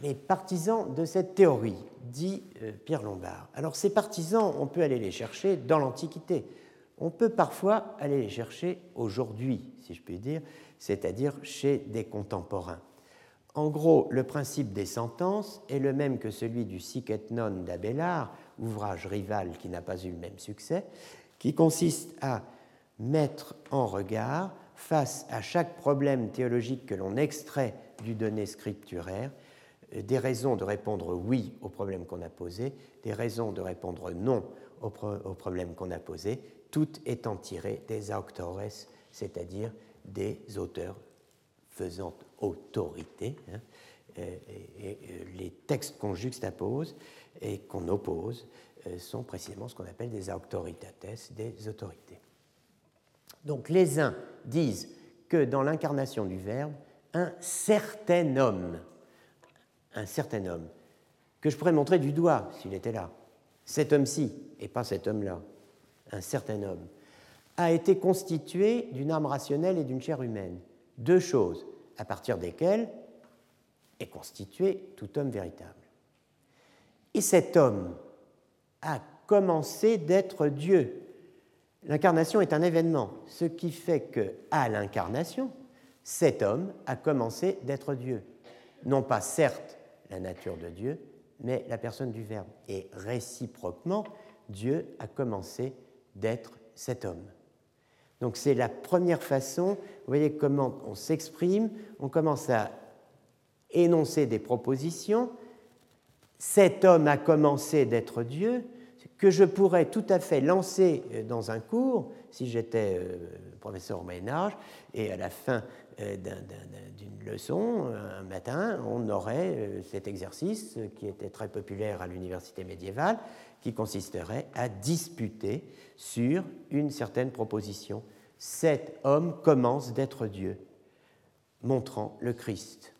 les partisans de cette théorie, dit euh, Pierre Lombard. Alors ces partisans, on peut aller les chercher dans l'Antiquité. On peut parfois aller les chercher aujourd'hui, si je puis dire, c'est-à-dire chez des contemporains. En gros, le principe des sentences est le même que celui du Sic et non d'Abélard, ouvrage rival qui n'a pas eu le même succès, qui consiste à mettre en regard, face à chaque problème théologique que l'on extrait du donné scripturaire, des raisons de répondre oui au problème qu'on a posé, des raisons de répondre non au, problème qu'on a posé, toutes étant tirées des auctores, c'est-à-dire des auteurs faisant autorité. Hein, et, les textes qu'on juxtapose et qu'on oppose euh, sont précisément ce qu'on appelle des auctoritates, des autorités. Donc les uns disent que dans l'incarnation du Verbe, un certain homme, un certain homme, que je pourrais montrer du doigt s'il était là, cet homme-ci, et pas cet homme-là, un certain homme, a été constitué d'une âme rationnelle et d'une chair humaine. Deux choses à partir desquelles est constitué tout homme véritable. Et cet homme a commencé d'être Dieu. L'incarnation est un événement, ce qui fait que, à l'incarnation, cet homme a commencé d'être Dieu. Non pas certes la nature de Dieu, mais la personne du Verbe. Et réciproquement, Dieu a commencé d'être cet homme. Donc c'est la première façon, vous voyez comment on s'exprime, on commence à énoncer des propositions. Cet homme a commencé d'être Dieu, que je pourrais tout à fait lancer euh, dans un cours, si j'étais euh, professeur au Moyen Âge, et à la fin euh, d'une leçon, un matin, on aurait cet exercice qui était très populaire à l'université médiévale, qui consisterait à disputer sur une certaine proposition. Cet homme commence d'être Dieu, montrant le Christ.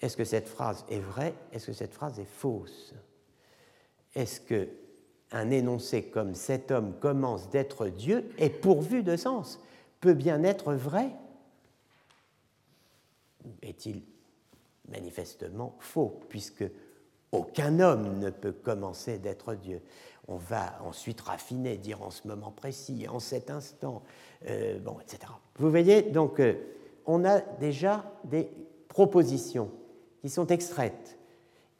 Est-ce que cette phrase est vraie? Est-ce que cette phrase est fausse? Est-ce que un énoncé comme cet homme commence d'être Dieu est pourvu de sens, peut bien être vrai? Est-il manifestement faux, puisque aucun homme ne peut commencer d'être Dieu? On va ensuite raffiner, dire en ce moment précis, en cet instant, euh, bon, etc. Vous voyez, donc, euh, on a déjà des propositions qui sont extraites.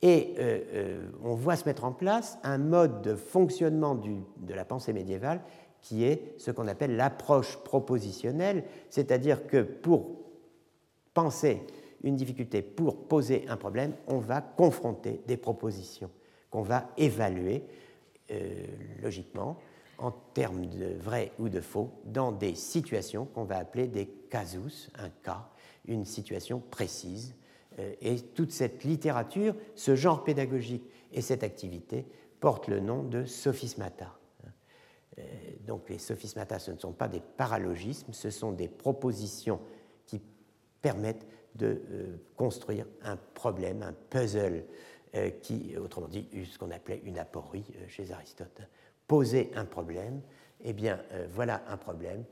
Et euh, euh, on voit se mettre en place un mode de fonctionnement de la pensée médiévale qui est ce qu'on appelle l'approche propositionnelle, c'est-à-dire que pour penser une difficulté, pour poser un problème, on va confronter des propositions qu'on va évaluer euh, logiquement en termes de vrai ou de faux dans des situations qu'on va appeler des casus, un cas, une situation précise et toute cette littérature, ce genre pédagogique et cette activité portent le nom de sophismata. Euh, donc les sophismata, ce ne sont pas des paralogismes, ce sont des propositions qui permettent de euh, construire un problème, un puzzle, qui, autrement dit, ce qu'on appelait une aporie chez Aristote. Poser un problème, eh bien voilà un problème,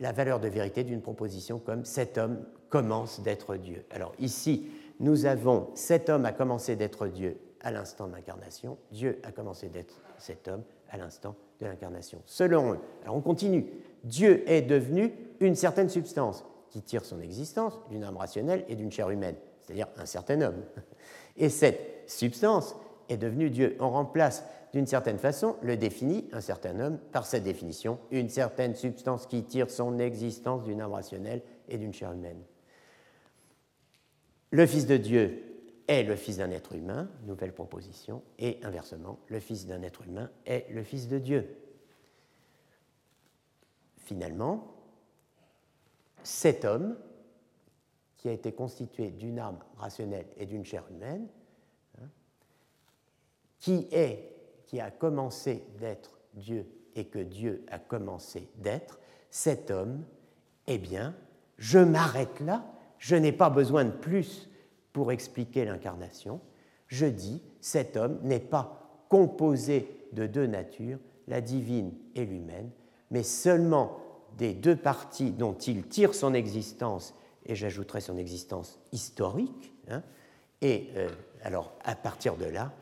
la valeur de vérité d'une proposition comme cet homme commence d'être Dieu. Alors ici, nous avons cet homme a commencé d'être Dieu à l'instant de l'incarnation, Dieu a commencé d'être cet homme à l'instant de l'incarnation. Selon eux, alors on continue, Dieu est devenu une certaine substance qui tire son existence d'une âme rationnelle et d'une chair humaine, c'est-à-dire un certain homme. Et cette substance est devenue Dieu. On remplace d'une certaine façon, le définit un certain homme par cette définition, une certaine substance qui tire son existence d'une âme rationnelle et d'une chair humaine. Le Fils de Dieu est le Fils d'un être humain, nouvelle proposition, et inversement, le Fils d'un être humain est le Fils de Dieu. Finalement, cet homme, qui a été constitué d'une âme rationnelle et d'une chair humaine, hein, qui est qui a commencé d'être Dieu et que Dieu a commencé d'être, cet homme, eh bien, je m'arrête là, je n'ai pas besoin de plus pour expliquer l'incarnation. Je dis, cet homme n'est pas composé de deux natures, la divine et l'humaine, mais seulement des deux parties dont il tire son existence, et j'ajouterai son existence historique, hein, Et alors, à partir de là,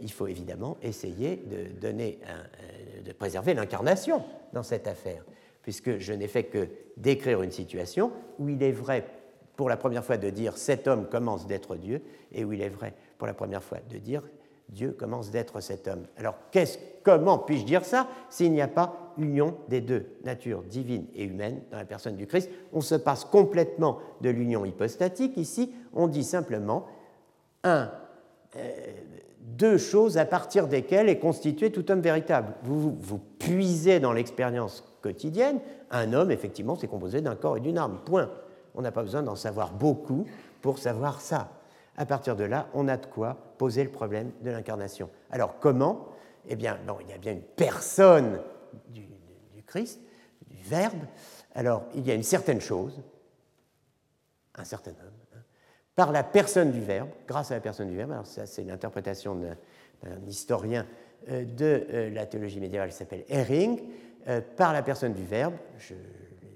il faut évidemment essayer de, donner de préserver l'incarnation dans cette affaire, puisque je n'ai fait que décrire une situation où il est vrai pour la première fois de dire cet homme commence d'être Dieu, et où il est vrai pour la première fois de dire Dieu commence d'être cet homme. Alors comment puis-je dire ça s'il n'y a pas union des deux natures divine et humaine dans la personne du Christ? On se passe complètement de l'union hypostatique. Ici, on dit simplement un, euh, deux choses à partir desquelles est constitué tout homme véritable. Vous, vous puisez dans l'expérience quotidienne, un homme, effectivement, c'est composé d'un corps et d'une âme. Point. On n'a pas besoin d'en savoir beaucoup pour savoir ça. À partir de là, on a de quoi poser le problème de l'incarnation. Alors comment? Eh bien, il y a bien une personne du, Christ, du Verbe. Alors, il y a une certaine chose, un certain homme, hein, par la personne du Verbe, grâce à la personne du Verbe. Alors ça, c'est l'interprétation d'un historien euh, de euh, la théologie médiévale qui s'appelle Herring. Euh, par la personne du Verbe,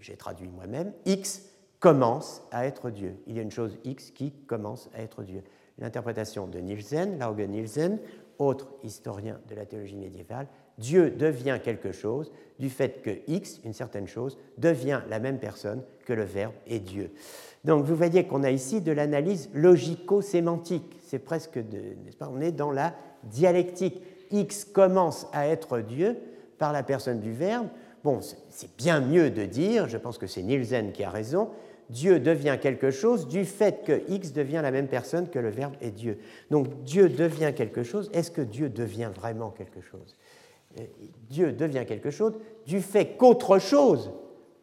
j'ai traduit moi-même, X commence à être Dieu. Il y a une chose X qui commence à être Dieu. L'interprétation de Nielsen, Lauge Nielsen, autre historien de la théologie médiévale, Dieu devient quelque chose du fait que X, une certaine chose, devient la même personne que le Verbe et Dieu. Donc vous voyez qu'on a ici de l'analyse logico-sémantique. C'est presque de, n'est-ce pas On est dans la dialectique. X commence à être Dieu par la personne du Verbe. Bon, c'est bien mieux de dire, je pense que c'est Nielsen qui a raison, Dieu devient quelque chose du fait que X devient la même personne que le Verbe est Dieu. Donc Dieu devient quelque chose. Est-ce que Dieu devient vraiment quelque chose? Euh, Dieu devient quelque chose du fait qu'autre chose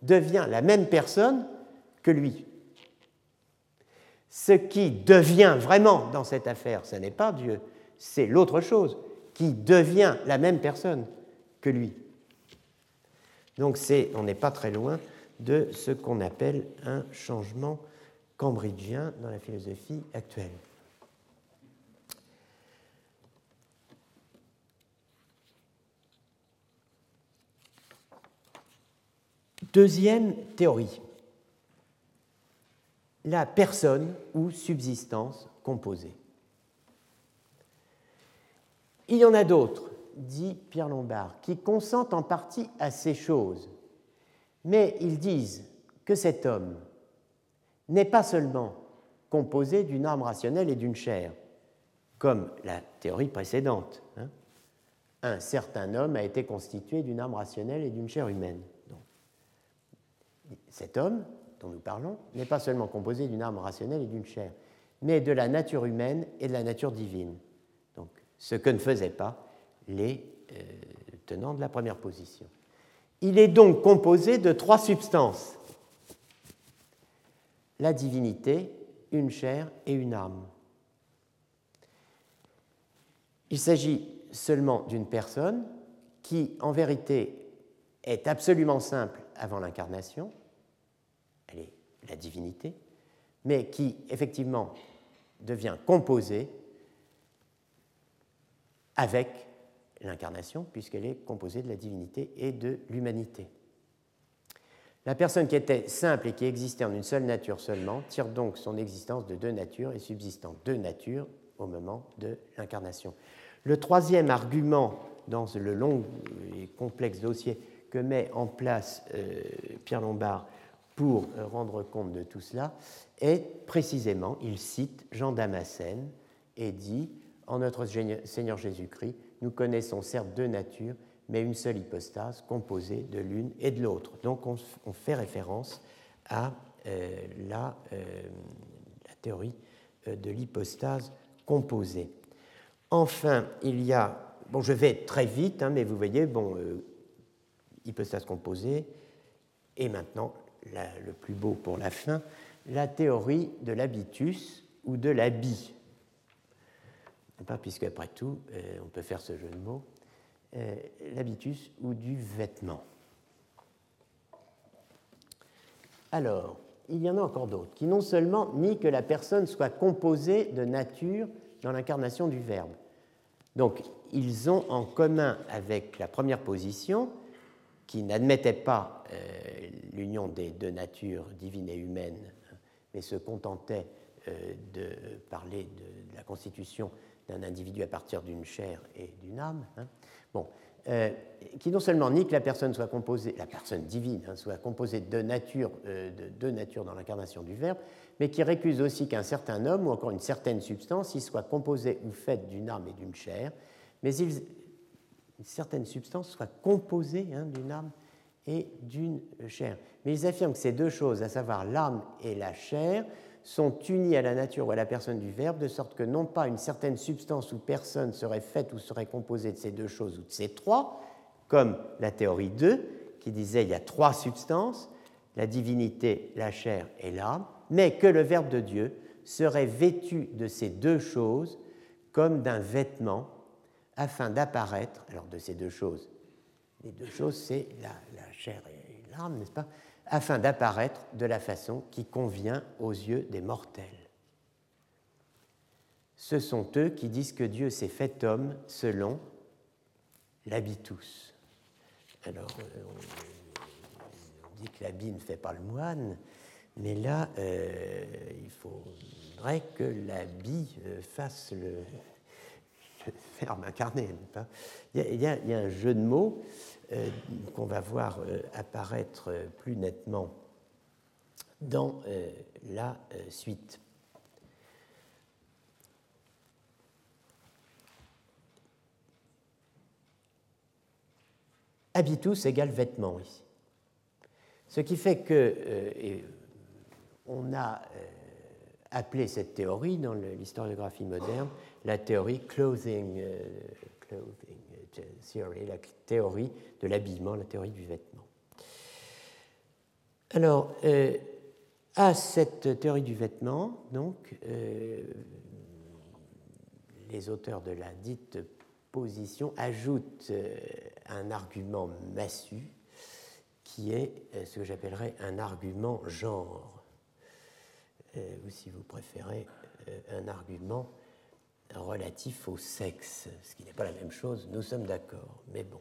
devient la même personne que lui. Ce qui devient vraiment dans cette affaire, ce n'est pas Dieu, c'est l'autre chose qui devient la même personne que lui. Donc on n'est pas très loin de ce qu'on appelle un changement cambridgien dans la philosophie actuelle. Deuxième théorie, la personne ou subsistance composée. Il y en a d'autres, dit Pierre Lombard, qui consentent en partie à ces choses, mais ils disent que cet homme n'est pas seulement composé d'une âme rationnelle et d'une chair, comme la théorie précédente. Hein. Un certain homme a été constitué d'une âme rationnelle et d'une chair humaine. cet homme dont nous parlons n'est pas seulement composé d'une âme rationnelle et d'une chair, mais de la nature humaine et de la nature divine. Donc, ce que ne faisaient pas les euh, tenants de la première position. Il est donc composé de trois substances. La divinité, une chair et une âme. Il s'agit seulement d'une personne qui, en vérité, est absolument simple avant l'incarnation, elle est la divinité, mais qui, effectivement, devient composée avec l'incarnation, puisqu'elle est composée de la divinité et de l'humanité. La personne qui était simple et qui existait en une seule nature seulement tire donc son existence de deux natures et subsistant deux natures au moment de l'incarnation. Le troisième argument dans le long et complexe dossier que met en place euh, Pierre Lombard pour rendre compte de tout cela est précisément, il cite Jean Damascène et dit En notre Seigneur Jésus-Christ, nous connaissons certes deux natures, mais une seule hypostase composée de l'une et de l'autre. Donc on, fait référence à euh, la, euh, la, théorie euh, de l'hypostase composée. Enfin, il y a, bon je vais très vite, hein, mais vous voyez, bon, hypostase composée, et maintenant, le plus beau pour la fin, la théorie de l'habitus ou de l'habit puisque après tout, euh, on peut faire ce jeu de mots, euh, l'habitus ou du vêtement. Alors, il y en a encore d'autres qui non seulement nient que la personne soit composée de nature dans l'incarnation du Verbe. Donc, ils ont en commun avec la première position, qui n'admettait pas euh, l'union des deux natures divines et humaines, mais se contentait de parler de, la constitution d'un individu à partir d'une chair et d'une âme. Hein. Bon, qui non seulement nie que la personne soit composée, la personne divine hein, soit composée de nature, de deux natures dans l'incarnation du Verbe, mais qui récuse aussi qu'un certain homme ou encore une certaine substance y soit composée ou faite d'une âme et d'une chair, mais il, une certaine substance soit composée hein, d'une âme et d'une chair. Mais ils affirment que ces deux choses, à savoir l'âme et la chair, sont unies à la nature ou à la personne du Verbe, de sorte que non pas une certaine substance ou personne serait faite ou serait composée de ces deux choses ou de ces trois, comme la théorie 2, qui disait il y a trois substances, la divinité, la chair et l'âme, mais que le Verbe de Dieu serait vêtu de ces deux choses comme d'un vêtement afin d'apparaître, alors de ces deux choses, les deux choses c'est la, chair et l'âme, n'est-ce pas, afin d'apparaître de la façon qui convient aux yeux des mortels. Ce sont eux qui disent que Dieu s'est fait homme selon l'habitus. Alors, euh, on dit que l'habit ne fait pas le moine, mais là, euh, il faudrait que l'habit euh, fasse le, verbe incarné. Il, il, y a, un jeu de mots qu'on va voir apparaître plus nettement dans la suite. Habitus égale vêtement ici. Ce qui fait que, on a euh, appelé cette théorie dans l'historiographie moderne la théorie clothing, euh, clothing theory, la théorie de l'habillement, la théorie du vêtement. Alors, euh, à cette théorie du vêtement, donc, les auteurs de la dite position ajoutent un argument massu qui est ce que j'appellerais un argument genre. Euh, ou si vous préférez, euh, un argument relatif au sexe, ce qui n'est pas la même chose, nous sommes d'accord, mais bon.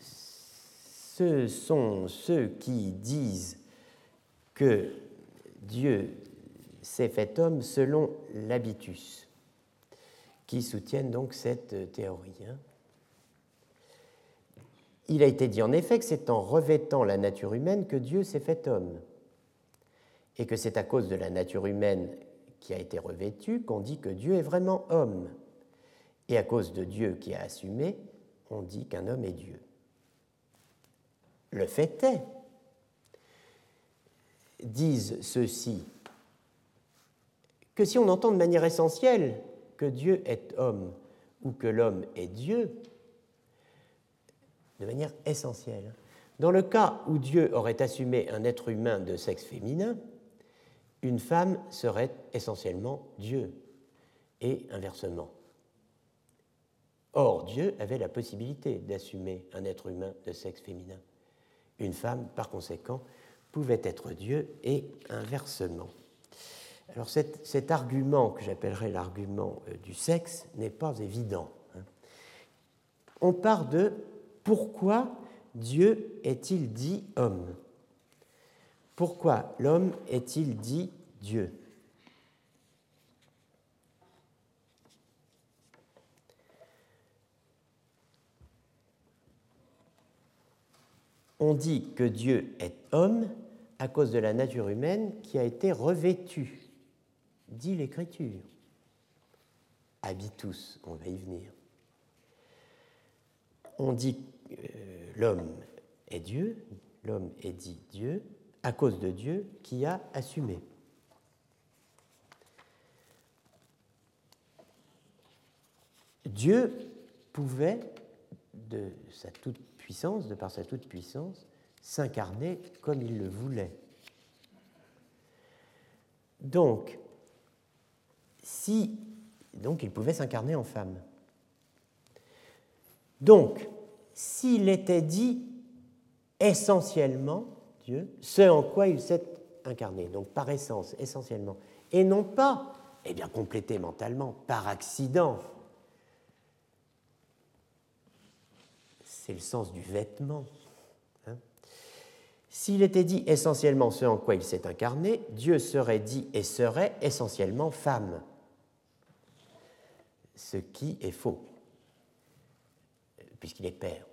Ce sont ceux qui disent que Dieu s'est fait homme selon l'habitus, qui soutiennent donc cette théorie. Hein il a été dit en effet que c'est en revêtant la nature humaine que Dieu s'est fait homme, et que c'est à cause de la nature humaine qui a été revêtue qu'on dit que Dieu est vraiment homme, et à cause de Dieu qui a assumé, on dit qu'un homme est Dieu. Le fait est, disent ceux-ci, que si on entend de manière essentielle que Dieu est homme ou que l'homme est Dieu, de manière essentielle. Dans le cas où Dieu aurait assumé un être humain de sexe féminin, une femme serait essentiellement Dieu, et inversement. Or, Dieu avait la possibilité d'assumer un être humain de sexe féminin. Une femme, par conséquent, pouvait être Dieu et inversement. Alors cet, argument que j'appellerais l'argument euh, du sexe n'est pas évident. Hein. On part de pourquoi Dieu est-il dit homme? Pourquoi l'homme est-il dit Dieu? On dit que Dieu est homme à cause de la nature humaine qui a été revêtue, dit l'Écriture. Habitus, on va y venir. On dit euh, l'homme est Dieu, l'homme est dit Dieu, à cause de Dieu qui a assumé. Dieu pouvait, de sa toute-puissance, de par sa toute-puissance, s'incarner comme il le voulait. Donc, si donc il pouvait s'incarner en femme. Donc, s'il était dit essentiellement Dieu, ce en quoi il s'est incarné, donc par essence, essentiellement, et non pas, eh bien, complété mentalement, par accident. C'est le sens du vêtement. Hein. S'il était dit essentiellement ce en quoi il s'est incarné, Dieu serait dit et serait essentiellement femme, ce qui est faux, puisqu'il est père.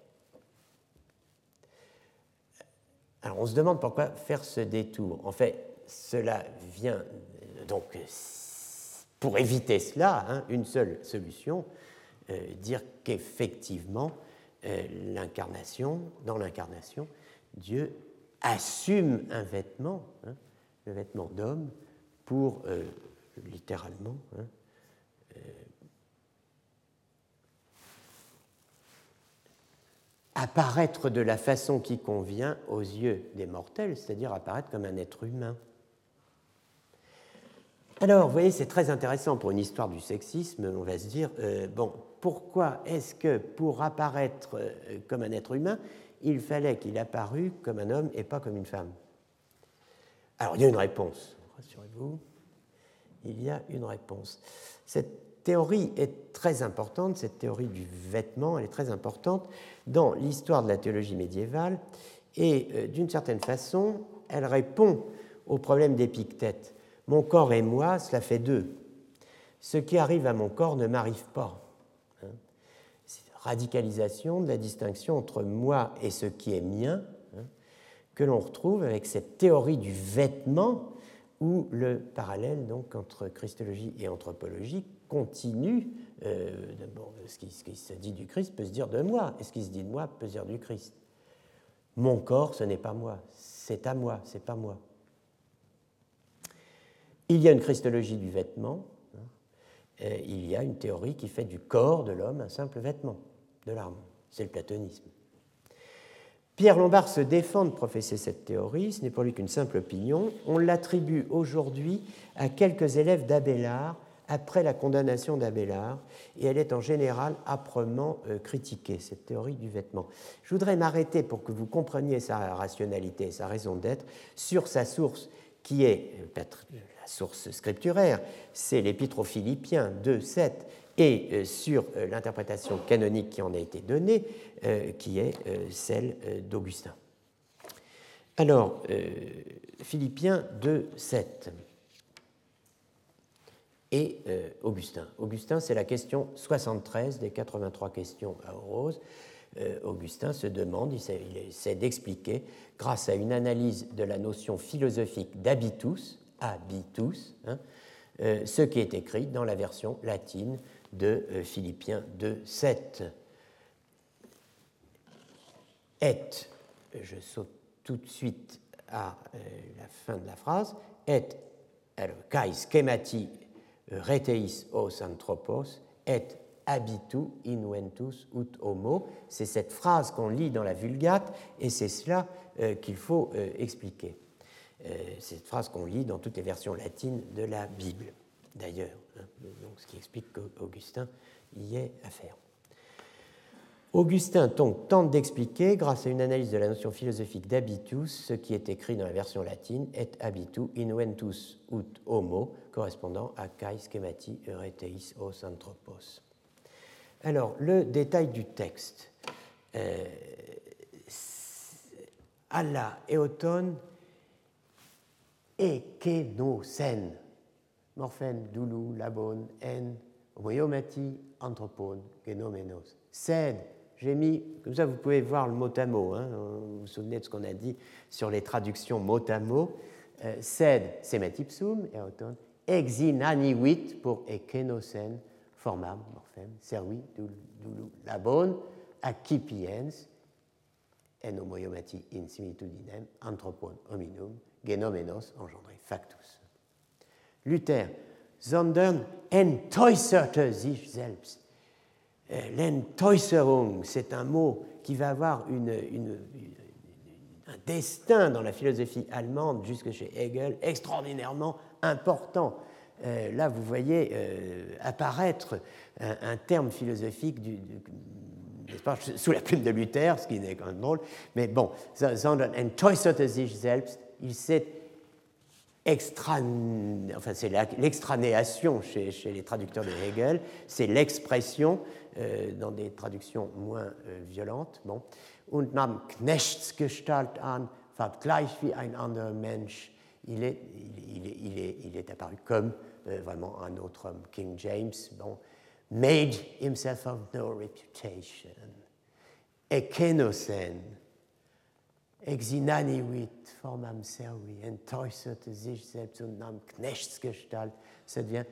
Alors on se demande pourquoi faire ce détour. En fait, cela vient donc pour éviter cela, hein, une seule solution, euh, dire qu'effectivement, euh, l'incarnation, dans l'incarnation, Dieu assume un vêtement, hein, le vêtement d'homme, pour euh, littéralement hein, apparaître de la façon qui convient aux yeux des mortels, c'est-à-dire apparaître comme un être humain. Alors, vous voyez, c'est très intéressant pour une histoire du sexisme. On va se dire, euh, bon, pourquoi est-ce que pour apparaître euh, comme un être humain, il fallait qu'il apparût comme un homme et pas comme une femme? Alors, il y a une réponse, rassurez-vous. Il y a une réponse. Cette théorie est très importante, cette théorie du vêtement, elle est très importante dans l'histoire de la théologie médiévale et euh, d'une certaine façon, elle répond au problème d'Épictète mon corps et moi, cela fait deux. Ce qui arrive à mon corps ne m'arrive pas. Hein. C'est radicalisation de la distinction entre moi et ce qui est mien hein, que l'on retrouve avec cette théorie du vêtement où le parallèle donc entre christologie et anthropologie continue. Euh, ce, qui, ce, qui, se dit du Christ peut se dire de moi, et ce qui se dit de moi peut se dire du Christ. Mon corps, ce n'est pas moi, c'est à moi, c'est pas moi. Il y a une christologie du vêtement, hein, il y a une théorie qui fait du corps de l'homme un simple vêtement de l'arme. C'est le platonisme. Pierre Lombard se défend de professer cette théorie, ce n'est pour lui qu'une simple opinion. On l'attribue aujourd'hui à quelques élèves d'Abélard après la condamnation d'Abélard, et elle est en général âprement euh, critiquée, cette théorie du vêtement. Je voudrais m'arrêter pour que vous compreniez sa rationalité, sa raison d'être, sur sa source, qui est euh, source scripturaire, c'est l'Épître aux Philippiens 2, 7, et euh, sur l'interprétation canonique qui en a été donnée, qui est celle d'Augustin. Alors, Philippiens 2, 7 et Augustin. Augustin, c'est la question 73 des 83 questions à Rose. Augustin se demande, il essaie d'expliquer, grâce à une analyse de la notion philosophique d'habitus, habitus, hein, euh, ce qui est écrit dans la version latine de euh, Philippiens 2, 7. Et, je saute tout de suite à euh, la fin de la phrase, et kai schemati reteis os anthropos, et habitu inventus ut homo. C'est cette phrase qu'on lit dans la Vulgate et c'est cela qu'il faut expliquer. Euh, cette phrase qu'on lit dans toutes les versions latines de la Bible, d'ailleurs. Hein. ce qui explique qu'Augustin y est affaire. Augustin tente d'expliquer, grâce à une analyse de la notion philosophique d'habitus, ce qui est écrit dans la version latine et habitu inventus ut homo, correspondant à kai schemati eureteis os anthropos. Alors, le détail du texte. Euh, Allah automne ekenosen, morphène, doulou, labone, en, homoiomati, anthropone, genomenos. Sed, j'ai mis, comme ça vous pouvez voir le mot à mot, hein, vous vous souvenez de ce qu'on a dit sur les traductions mot à mot. Euh, sed, semet ipsum, eoton, exinaniwit pour ekenosen, formam, morphème, servi, doulou, labone, accipiens, en homoiomati in similitudinem, anthropone hominum, genomenos engendré factus. Luther, sondern entäußerte sich selbst. Euh, l'entäußerung, c'est un mot qui va avoir un destin dans la philosophie allemande jusque chez Hegel extraordinairement important. Euh, là, vous voyez euh, apparaître un, terme philosophique sous la plume de Luther, ce qui n'est quand même drôle, mais bon, sondern entäußerte sich selbst, il s'est extra... c'est l'extranéation chez, les traducteurs de Hegel, c'est l'expression dans des traductions moins euh, violentes. Bon. Und nahm Knechtsgestalt an, enfin, gleich wie ein anderer Mensch, il est, il, est, il, est, il est, apparu comme euh, vraiment un autre homme. King James, bon, made himself of no reputation. Ekenocen, exinaniwit formam servi, entäußerte sich selbst und nahm Knechtsgestalt, ça devient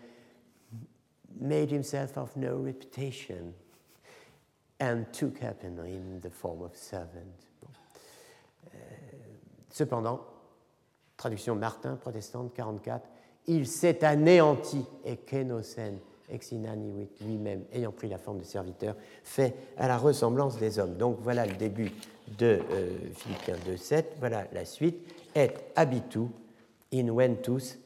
made himself of no reputation and took upon him the form of servant. Euh, cependant, traduction Martin, protestante, 44, il s'est anéanti et Kenosen, ex lui-même, ayant pris la forme de serviteur, fait à la ressemblance des hommes. Donc voilà le début de euh, Philippiens 2.7. Voilà la suite. Et habitu in ventus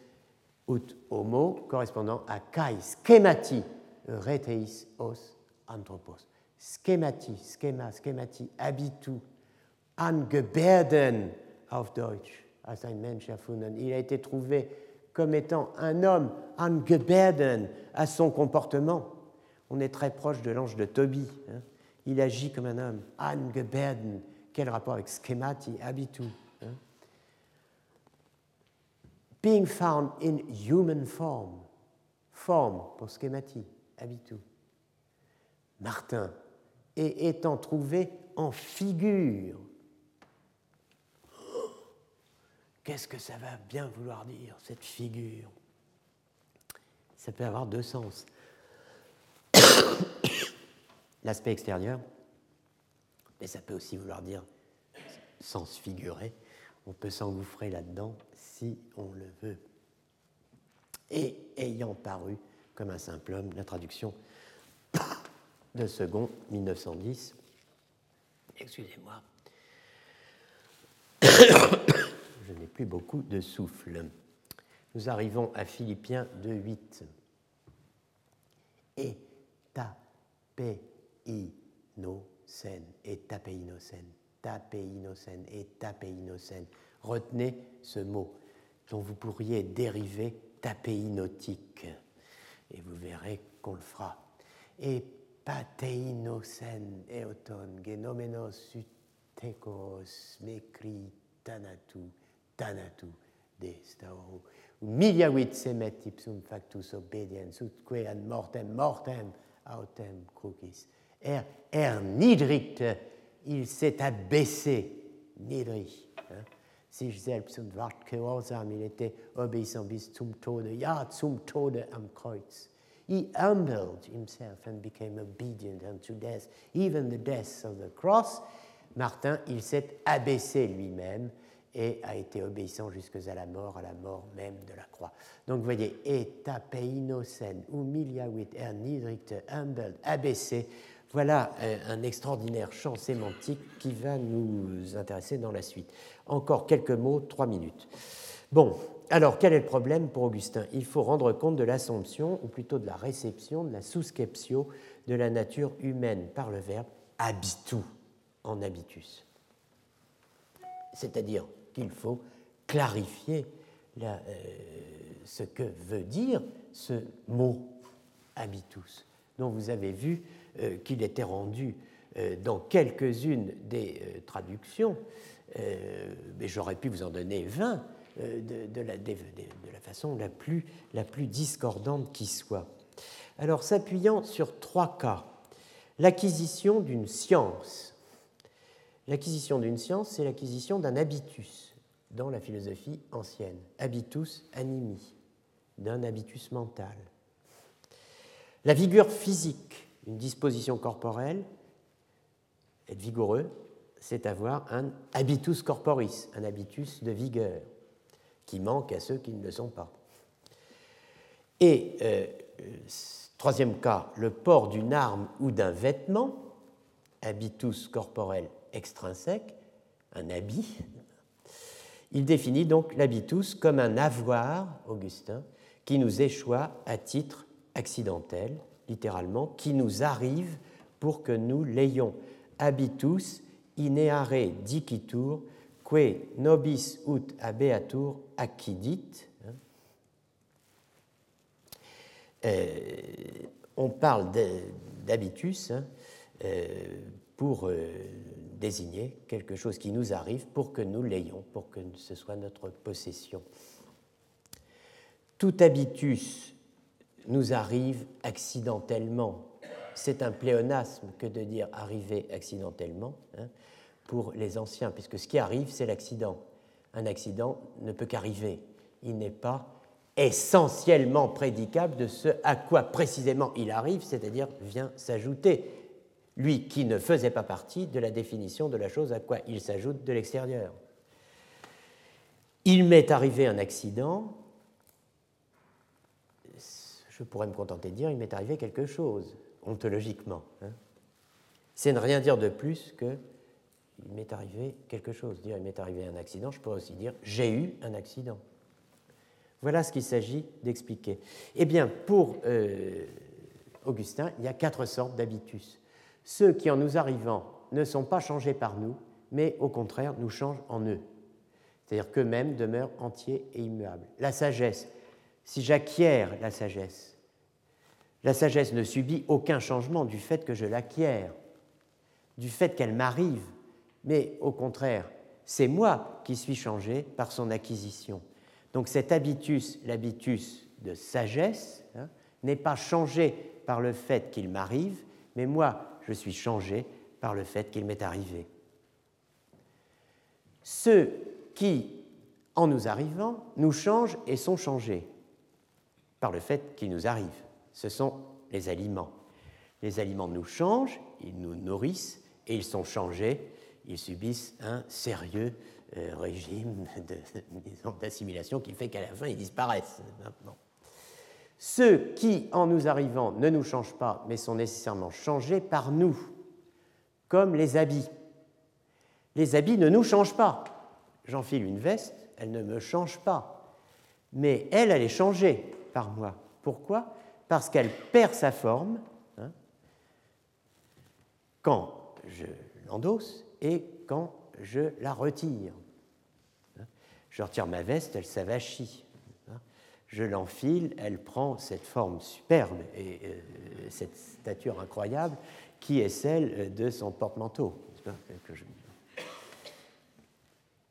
ut homo, correspondant à kai schemati reteis os anthropos. Schemati, schema, schemati, habitu, angeberden auf Deutsch, als ein Mensch erfunden. Il a été trouvé comme étant un homme, angeberden, à son comportement. On est très proche de l'ange de Tobie. Hein. Il agit comme un homme, angeberden. Quel rapport avec schemati, habitu? Being found in human form. Forme pour schemati, habitu. Martin, et étant trouvé en figure Qu'est-ce que ça va bien vouloir dire, cette figure? Ça peut avoir deux sens. L'aspect extérieur, mais ça peut aussi vouloir dire sens figuré. On peut s'engouffrer là-dedans si on le veut. Et ayant paru comme un simple homme, la traduction de second 1910. Excusez-moi je n'ai plus beaucoup de souffle. Nous arrivons à Philippiens 2.8. Et tapeinocen, et tapeinocen, tapeinocen, et tapeinocen. Retenez ce mot dont vous pourriez dériver tapeinotique. Et vous verrez qu'on le fera. Et pateinosen eoton genomenos utekos mekri tanatu tanatu de stau. Miliavit semet ipsum factus obediens, utque an mortem mortem autem crucis. Er, er niedrigte, il s'est abaissé, niedrig. Hein? Sich selbst und ward gehorsam, il était obéissant bis zum Tode, ja, zum Tode am Kreuz. He humbled himself and became obedient unto death, even the death of the cross. Martin, il s'est abaissé lui-même et a été obéissant jusqu'à la mort, à la mort même de la croix. Donc vous voyez, eta peinosen, humiliavit ernidrict, humbled, abaissé, voilà euh, un extraordinaire champ sémantique qui va nous intéresser dans la suite. Encore quelques mots, trois minutes. Bon, alors quel est le problème pour Augustin? Il faut rendre compte de l'assomption, ou plutôt de la réception, de la sousceptio de la nature humaine par le verbe habitu en habitus. C'est-à-dire qu'il faut clarifier euh, ce que veut dire ce mot habitus, dont vous avez vu qu'il était rendu euh, dans quelques-unes des traductions, mais j'aurais pu vous en donner 20 de, la, de, la, façon la plus, la plus discordante qui soit. Alors, s'appuyant sur trois cas, l'acquisition d'une science, L'acquisition d'une science, c'est l'acquisition d'un habitus dans la philosophie ancienne. Habitus animi, d'un habitus mental. La vigueur physique, une disposition corporelle, être vigoureux, c'est avoir un habitus corporis, un habitus de vigueur, qui manque à ceux qui ne le sont pas. Et euh, troisième cas, le port d'une arme ou d'un vêtement, habitus corporel extrinsèque, un habit. Il définit donc l'habitus comme un avoir, Augustin, qui nous échoit à titre accidentel, littéralement, qui nous arrive pour que nous l'ayons. Habitus ineare dicitur, que nobis ut habeatur accidit. Euh, on parle d'habitus hein, pour désigner quelque chose qui nous arrive pour que nous l'ayons, pour que ce soit notre possession. Tout habitus nous arrive accidentellement. C'est un pléonasme que de dire arriver accidentellement hein, pour les anciens, puisque ce qui arrive, c'est l'accident. Un accident ne peut qu'arriver. Il n'est pas essentiellement prédicable de ce à quoi précisément il arrive, c'est-à-dire vient s'ajouter lui qui ne faisait pas partie de la définition de la chose à quoi il s'ajoute de l'extérieur. Il m'est arrivé un accident, je pourrais me contenter de dire il m'est arrivé quelque chose, ontologiquement. Hein. C'est ne rien dire de plus que il m'est arrivé quelque chose. Dire il m'est arrivé un accident, je pourrais aussi dire j'ai eu un accident. Voilà ce qu'il s'agit d'expliquer. Eh bien, pour euh, Augustin, il y a quatre sortes d'habitus ceux qui, en nous arrivant, ne sont pas changés par nous, mais au contraire nous changent en eux. C'est-à-dire qu'eux-mêmes demeurent entiers et immuables. La sagesse, si j'acquiers la sagesse, la sagesse ne subit aucun changement du fait que je l'acquiers, du fait qu'elle m'arrive, mais au contraire, c'est moi qui suis changé par son acquisition. Donc cet habitus, l'habitus de sagesse, hein, n'est pas changé par le fait qu'il m'arrive, mais moi, je suis changé par le fait qu'il m'est arrivé. Ceux qui, en nous arrivant, nous changent et sont changés par le fait qu'ils nous arrivent, ce sont les aliments. Les aliments nous changent, ils nous nourrissent et ils sont changés, ils subissent un sérieux euh, régime d'assimilation qui fait qu'à la fin ils disparaissent. Ceux qui, en nous arrivant, ne nous changent pas, mais sont nécessairement changés par nous, comme les habits. Les habits ne nous changent pas. J'enfile une veste, elle ne me change pas. Mais elle, elle est changée par moi. Pourquoi? Parce qu'elle perd sa forme hein, quand je l'endosse et quand je la retire. Je retire ma veste, elle s'avachit je l'enfile, elle prend cette forme superbe et euh, cette stature incroyable qui est celle de son porte-manteau.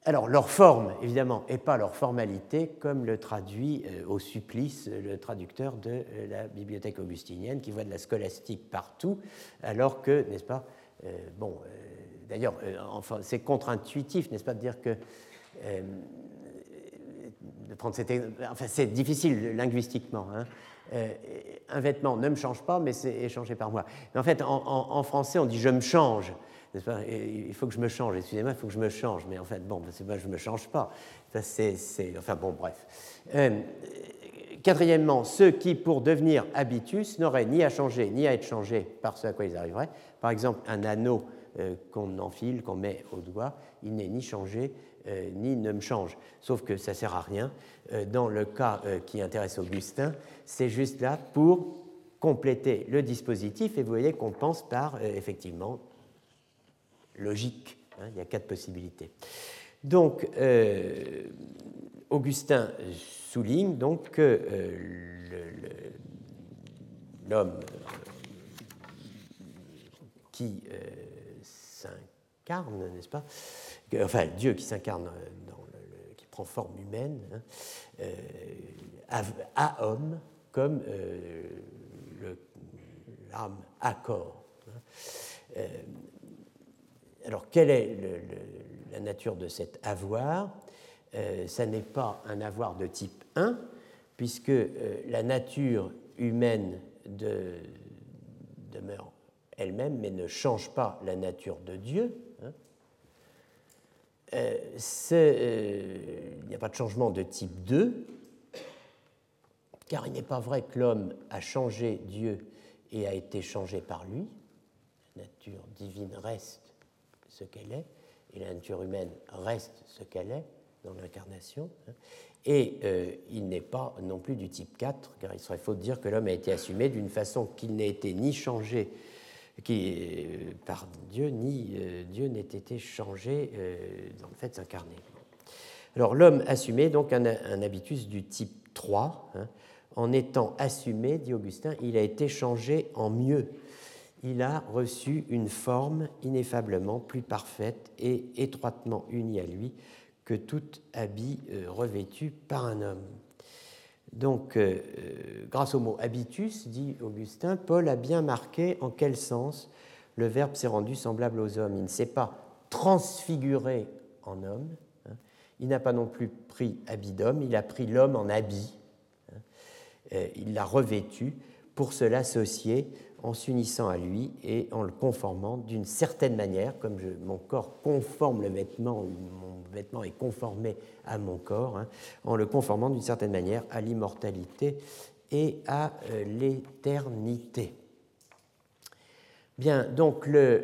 Alors, leur forme, évidemment, et pas leur formalité, comme le traduit euh, au supplice le traducteur de euh, la bibliothèque augustinienne, qui voit de la scolastique partout, alors que, n'est-ce pas, bon, d'ailleurs, enfin, c'est contre-intuitif, n'est-ce pas, de dire que prendre Enfin, c'est difficile linguistiquement. Hein. Euh, un vêtement ne me change pas, mais c'est échangé par moi. Mais en fait, en, français, on dit je me change. Il faut que je me change. Excusez-moi, il faut que je me change. Mais en fait, bon, c'est pas je me change pas. Ça, c'est, enfin bon, bref. Euh, quatrièmement, ceux qui, pour devenir habitus, n'auraient ni à changer ni à être changés par ce à quoi ils arriveraient. Par exemple, un anneau euh, qu'on enfile, qu'on met au doigt, il n'est ni changé euh, ni ne me change. Sauf que ça ne sert à rien. Dans le cas qui intéresse Augustin, c'est juste là pour compléter le dispositif et vous voyez qu'on pense par effectivement logique. Hein, il y a quatre possibilités. Donc, Augustin souligne donc que l'homme qui s'incarne, n'est-ce pas, enfin Dieu qui s'incarne, euh, qui prend forme humaine, hein, euh, à, homme comme euh, l'âme à corps. Hein. Alors quelle est la nature de cet avoir? Ça n'est pas un avoir de type 1, puisque la nature humaine de, demeure elle-même, mais ne change pas la nature de Dieu. Hein. Euh, euh, il n'y a pas de changement de type 2, car il n'est pas vrai que l'homme a changé Dieu et a été changé par lui. La nature divine reste ce qu'elle est, et la nature humaine reste ce qu'elle est dans l'incarnation. Hein. Et euh, il n'est pas non plus du type 4, car il serait faux de dire que l'homme a été assumé d'une façon qu'il n'ait été ni changé qui, euh, par Dieu, ni euh, Dieu n'ait été changé dans le fait de s'incarner. Alors l'homme assumé donc un, habitus du type 3. Hein. en étant assumé, dit Augustin, il a été changé en mieux. Il a reçu une forme ineffablement plus parfaite et étroitement unie à lui que tout habit euh, revêtu par un homme. Donc, euh, euh, grâce au mot habitus, dit Augustin, Paul a bien marqué en quel sens le Verbe s'est rendu semblable aux hommes. Il ne s'est pas transfiguré en homme, hein. il n'a pas non plus pris habit d'homme, il a pris l'homme en habit, hein. il l'a revêtu pour se l'associer en s'unissant à lui et en le conformant d'une certaine manière, comme mon corps conforme le vêtement, ou mon vêtement est conformé à mon corps, hein, en le conformant d'une certaine manière à l'immortalité et à euh, l'éternité. Bien, donc le,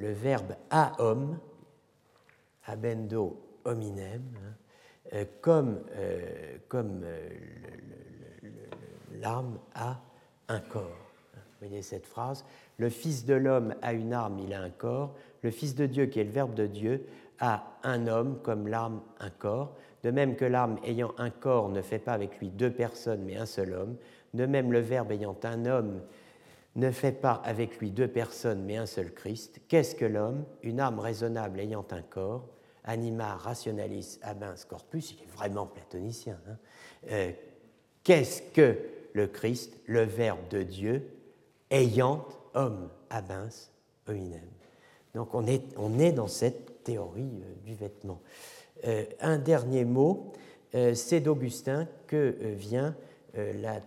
verbe a homme, abendo hominem, hein, euh, comme, euh, comme l'âme a un corps. Vous voyez cette phrase Le Fils de l'homme a une arme, il a un corps. Le Fils de Dieu, qui est le Verbe de Dieu, a un homme comme l'âme un corps. De même que l'âme ayant un corps ne fait pas avec lui deux personnes, mais un seul homme. De même, le Verbe ayant un homme ne fait pas avec lui deux personnes, mais un seul Christ. Qu'est-ce que l'homme? Une âme raisonnable ayant un corps. Anima rationalis abins corpus, il est vraiment platonicien. Hein. Euh, qu'est-ce que le Christ, le Verbe de Dieu, ayant homme abins hominem. Donc on est, on est dans cette théorie euh, du vêtement. Euh, un dernier mot, euh, c'est d'Augustin que vient la,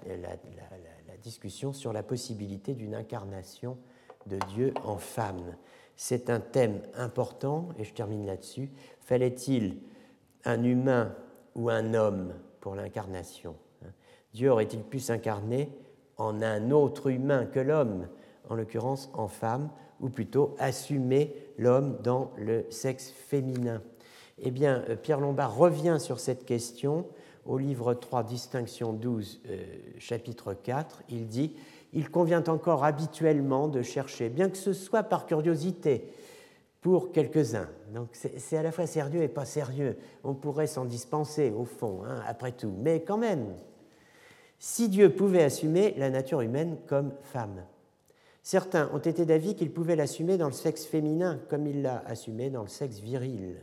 discussion sur la possibilité d'une incarnation de Dieu en femme. C'est un thème important, et je termine là-dessus. Fallait-il un humain ou un homme pour l'incarnation hein? Dieu aurait-il pu s'incarner en un autre humain que l'homme, en l'occurrence en femme, ou plutôt assumer l'homme dans le sexe féminin. Eh bien, euh, Pierre Lombard revient sur cette question au livre 3, Distinction 12, euh, chapitre 4. Il dit Il convient encore habituellement de chercher, bien que ce soit par curiosité, pour quelques-uns. Donc c'est à la fois sérieux et pas sérieux. On pourrait s'en dispenser, au fond, hein, après tout. Mais quand même, si Dieu pouvait assumer la nature humaine comme femme. Certains ont été d'avis qu'il pouvait l'assumer dans le sexe féminin, comme il l'a assumé dans le sexe viril.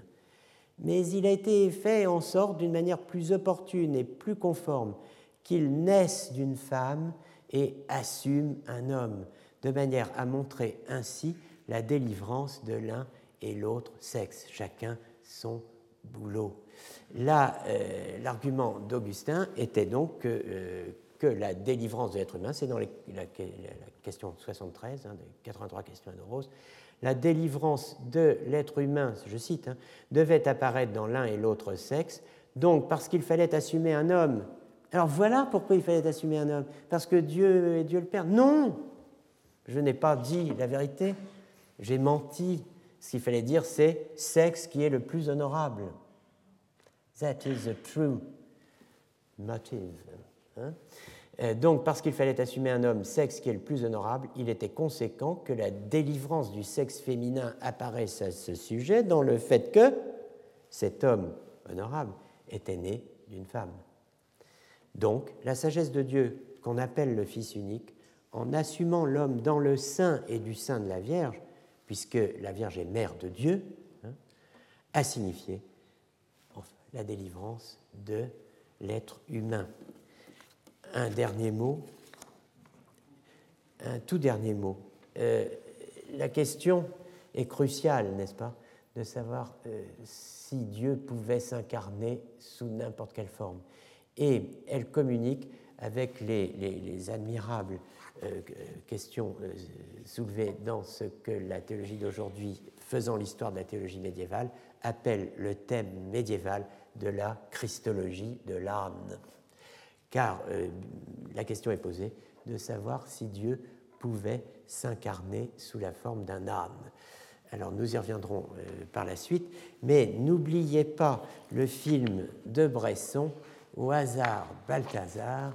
Mais il a été fait en sorte d'une manière plus opportune et plus conforme qu'il naisse d'une femme et assume un homme, de manière à montrer ainsi la délivrance de l'un et l'autre sexe, chacun son boulot. Euh, l'argument d'Augustin était donc que, euh, que, la délivrance de l'être humain, c'est dans la, question 73, hein, des 83 questions de Rose, la délivrance de l'être humain, je cite, hein, devait apparaître dans l'un et l'autre sexe, donc parce qu'il fallait assumer un homme. Alors voilà pourquoi il fallait assumer un homme. Parce que Dieu est Dieu le Père. Non Je n'ai pas dit la vérité, j'ai menti. Ce qu'il fallait dire, c'est sexe qui est le plus honorable. That is a true motive. Hein. Euh, donc, parce qu'il fallait assumer un homme sexe qui est le plus honorable, il était conséquent que la délivrance du sexe féminin apparaisse à ce sujet dans le fait que cet homme honorable était né d'une femme. Donc, la sagesse de Dieu, qu'on appelle le Fils unique, en assumant l'homme dans le sein et du sein de la Vierge, puisque la Vierge est mère de Dieu, hein, a signifié la délivrance de l'être humain. Un dernier mot, un tout dernier mot. Euh, la question est cruciale, n'est-ce pas, de savoir euh, si Dieu pouvait s'incarner sous n'importe quelle forme. Et elle communique avec les, admirables euh, questions soulevées dans ce que la théologie d'aujourd'hui, faisant l'histoire de la théologie médiévale, appelle le thème médiéval de la christologie de l'âne. Car euh, la question est posée de savoir si Dieu pouvait s'incarner sous la forme d'un âne. Alors nous y reviendrons euh, par la suite, mais n'oubliez pas le film de Bresson, Au hasard Balthazar,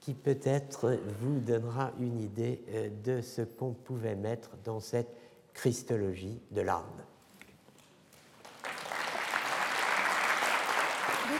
qui peut-être vous donnera une idée euh, de ce qu'on pouvait mettre dans cette christologie de l'âne.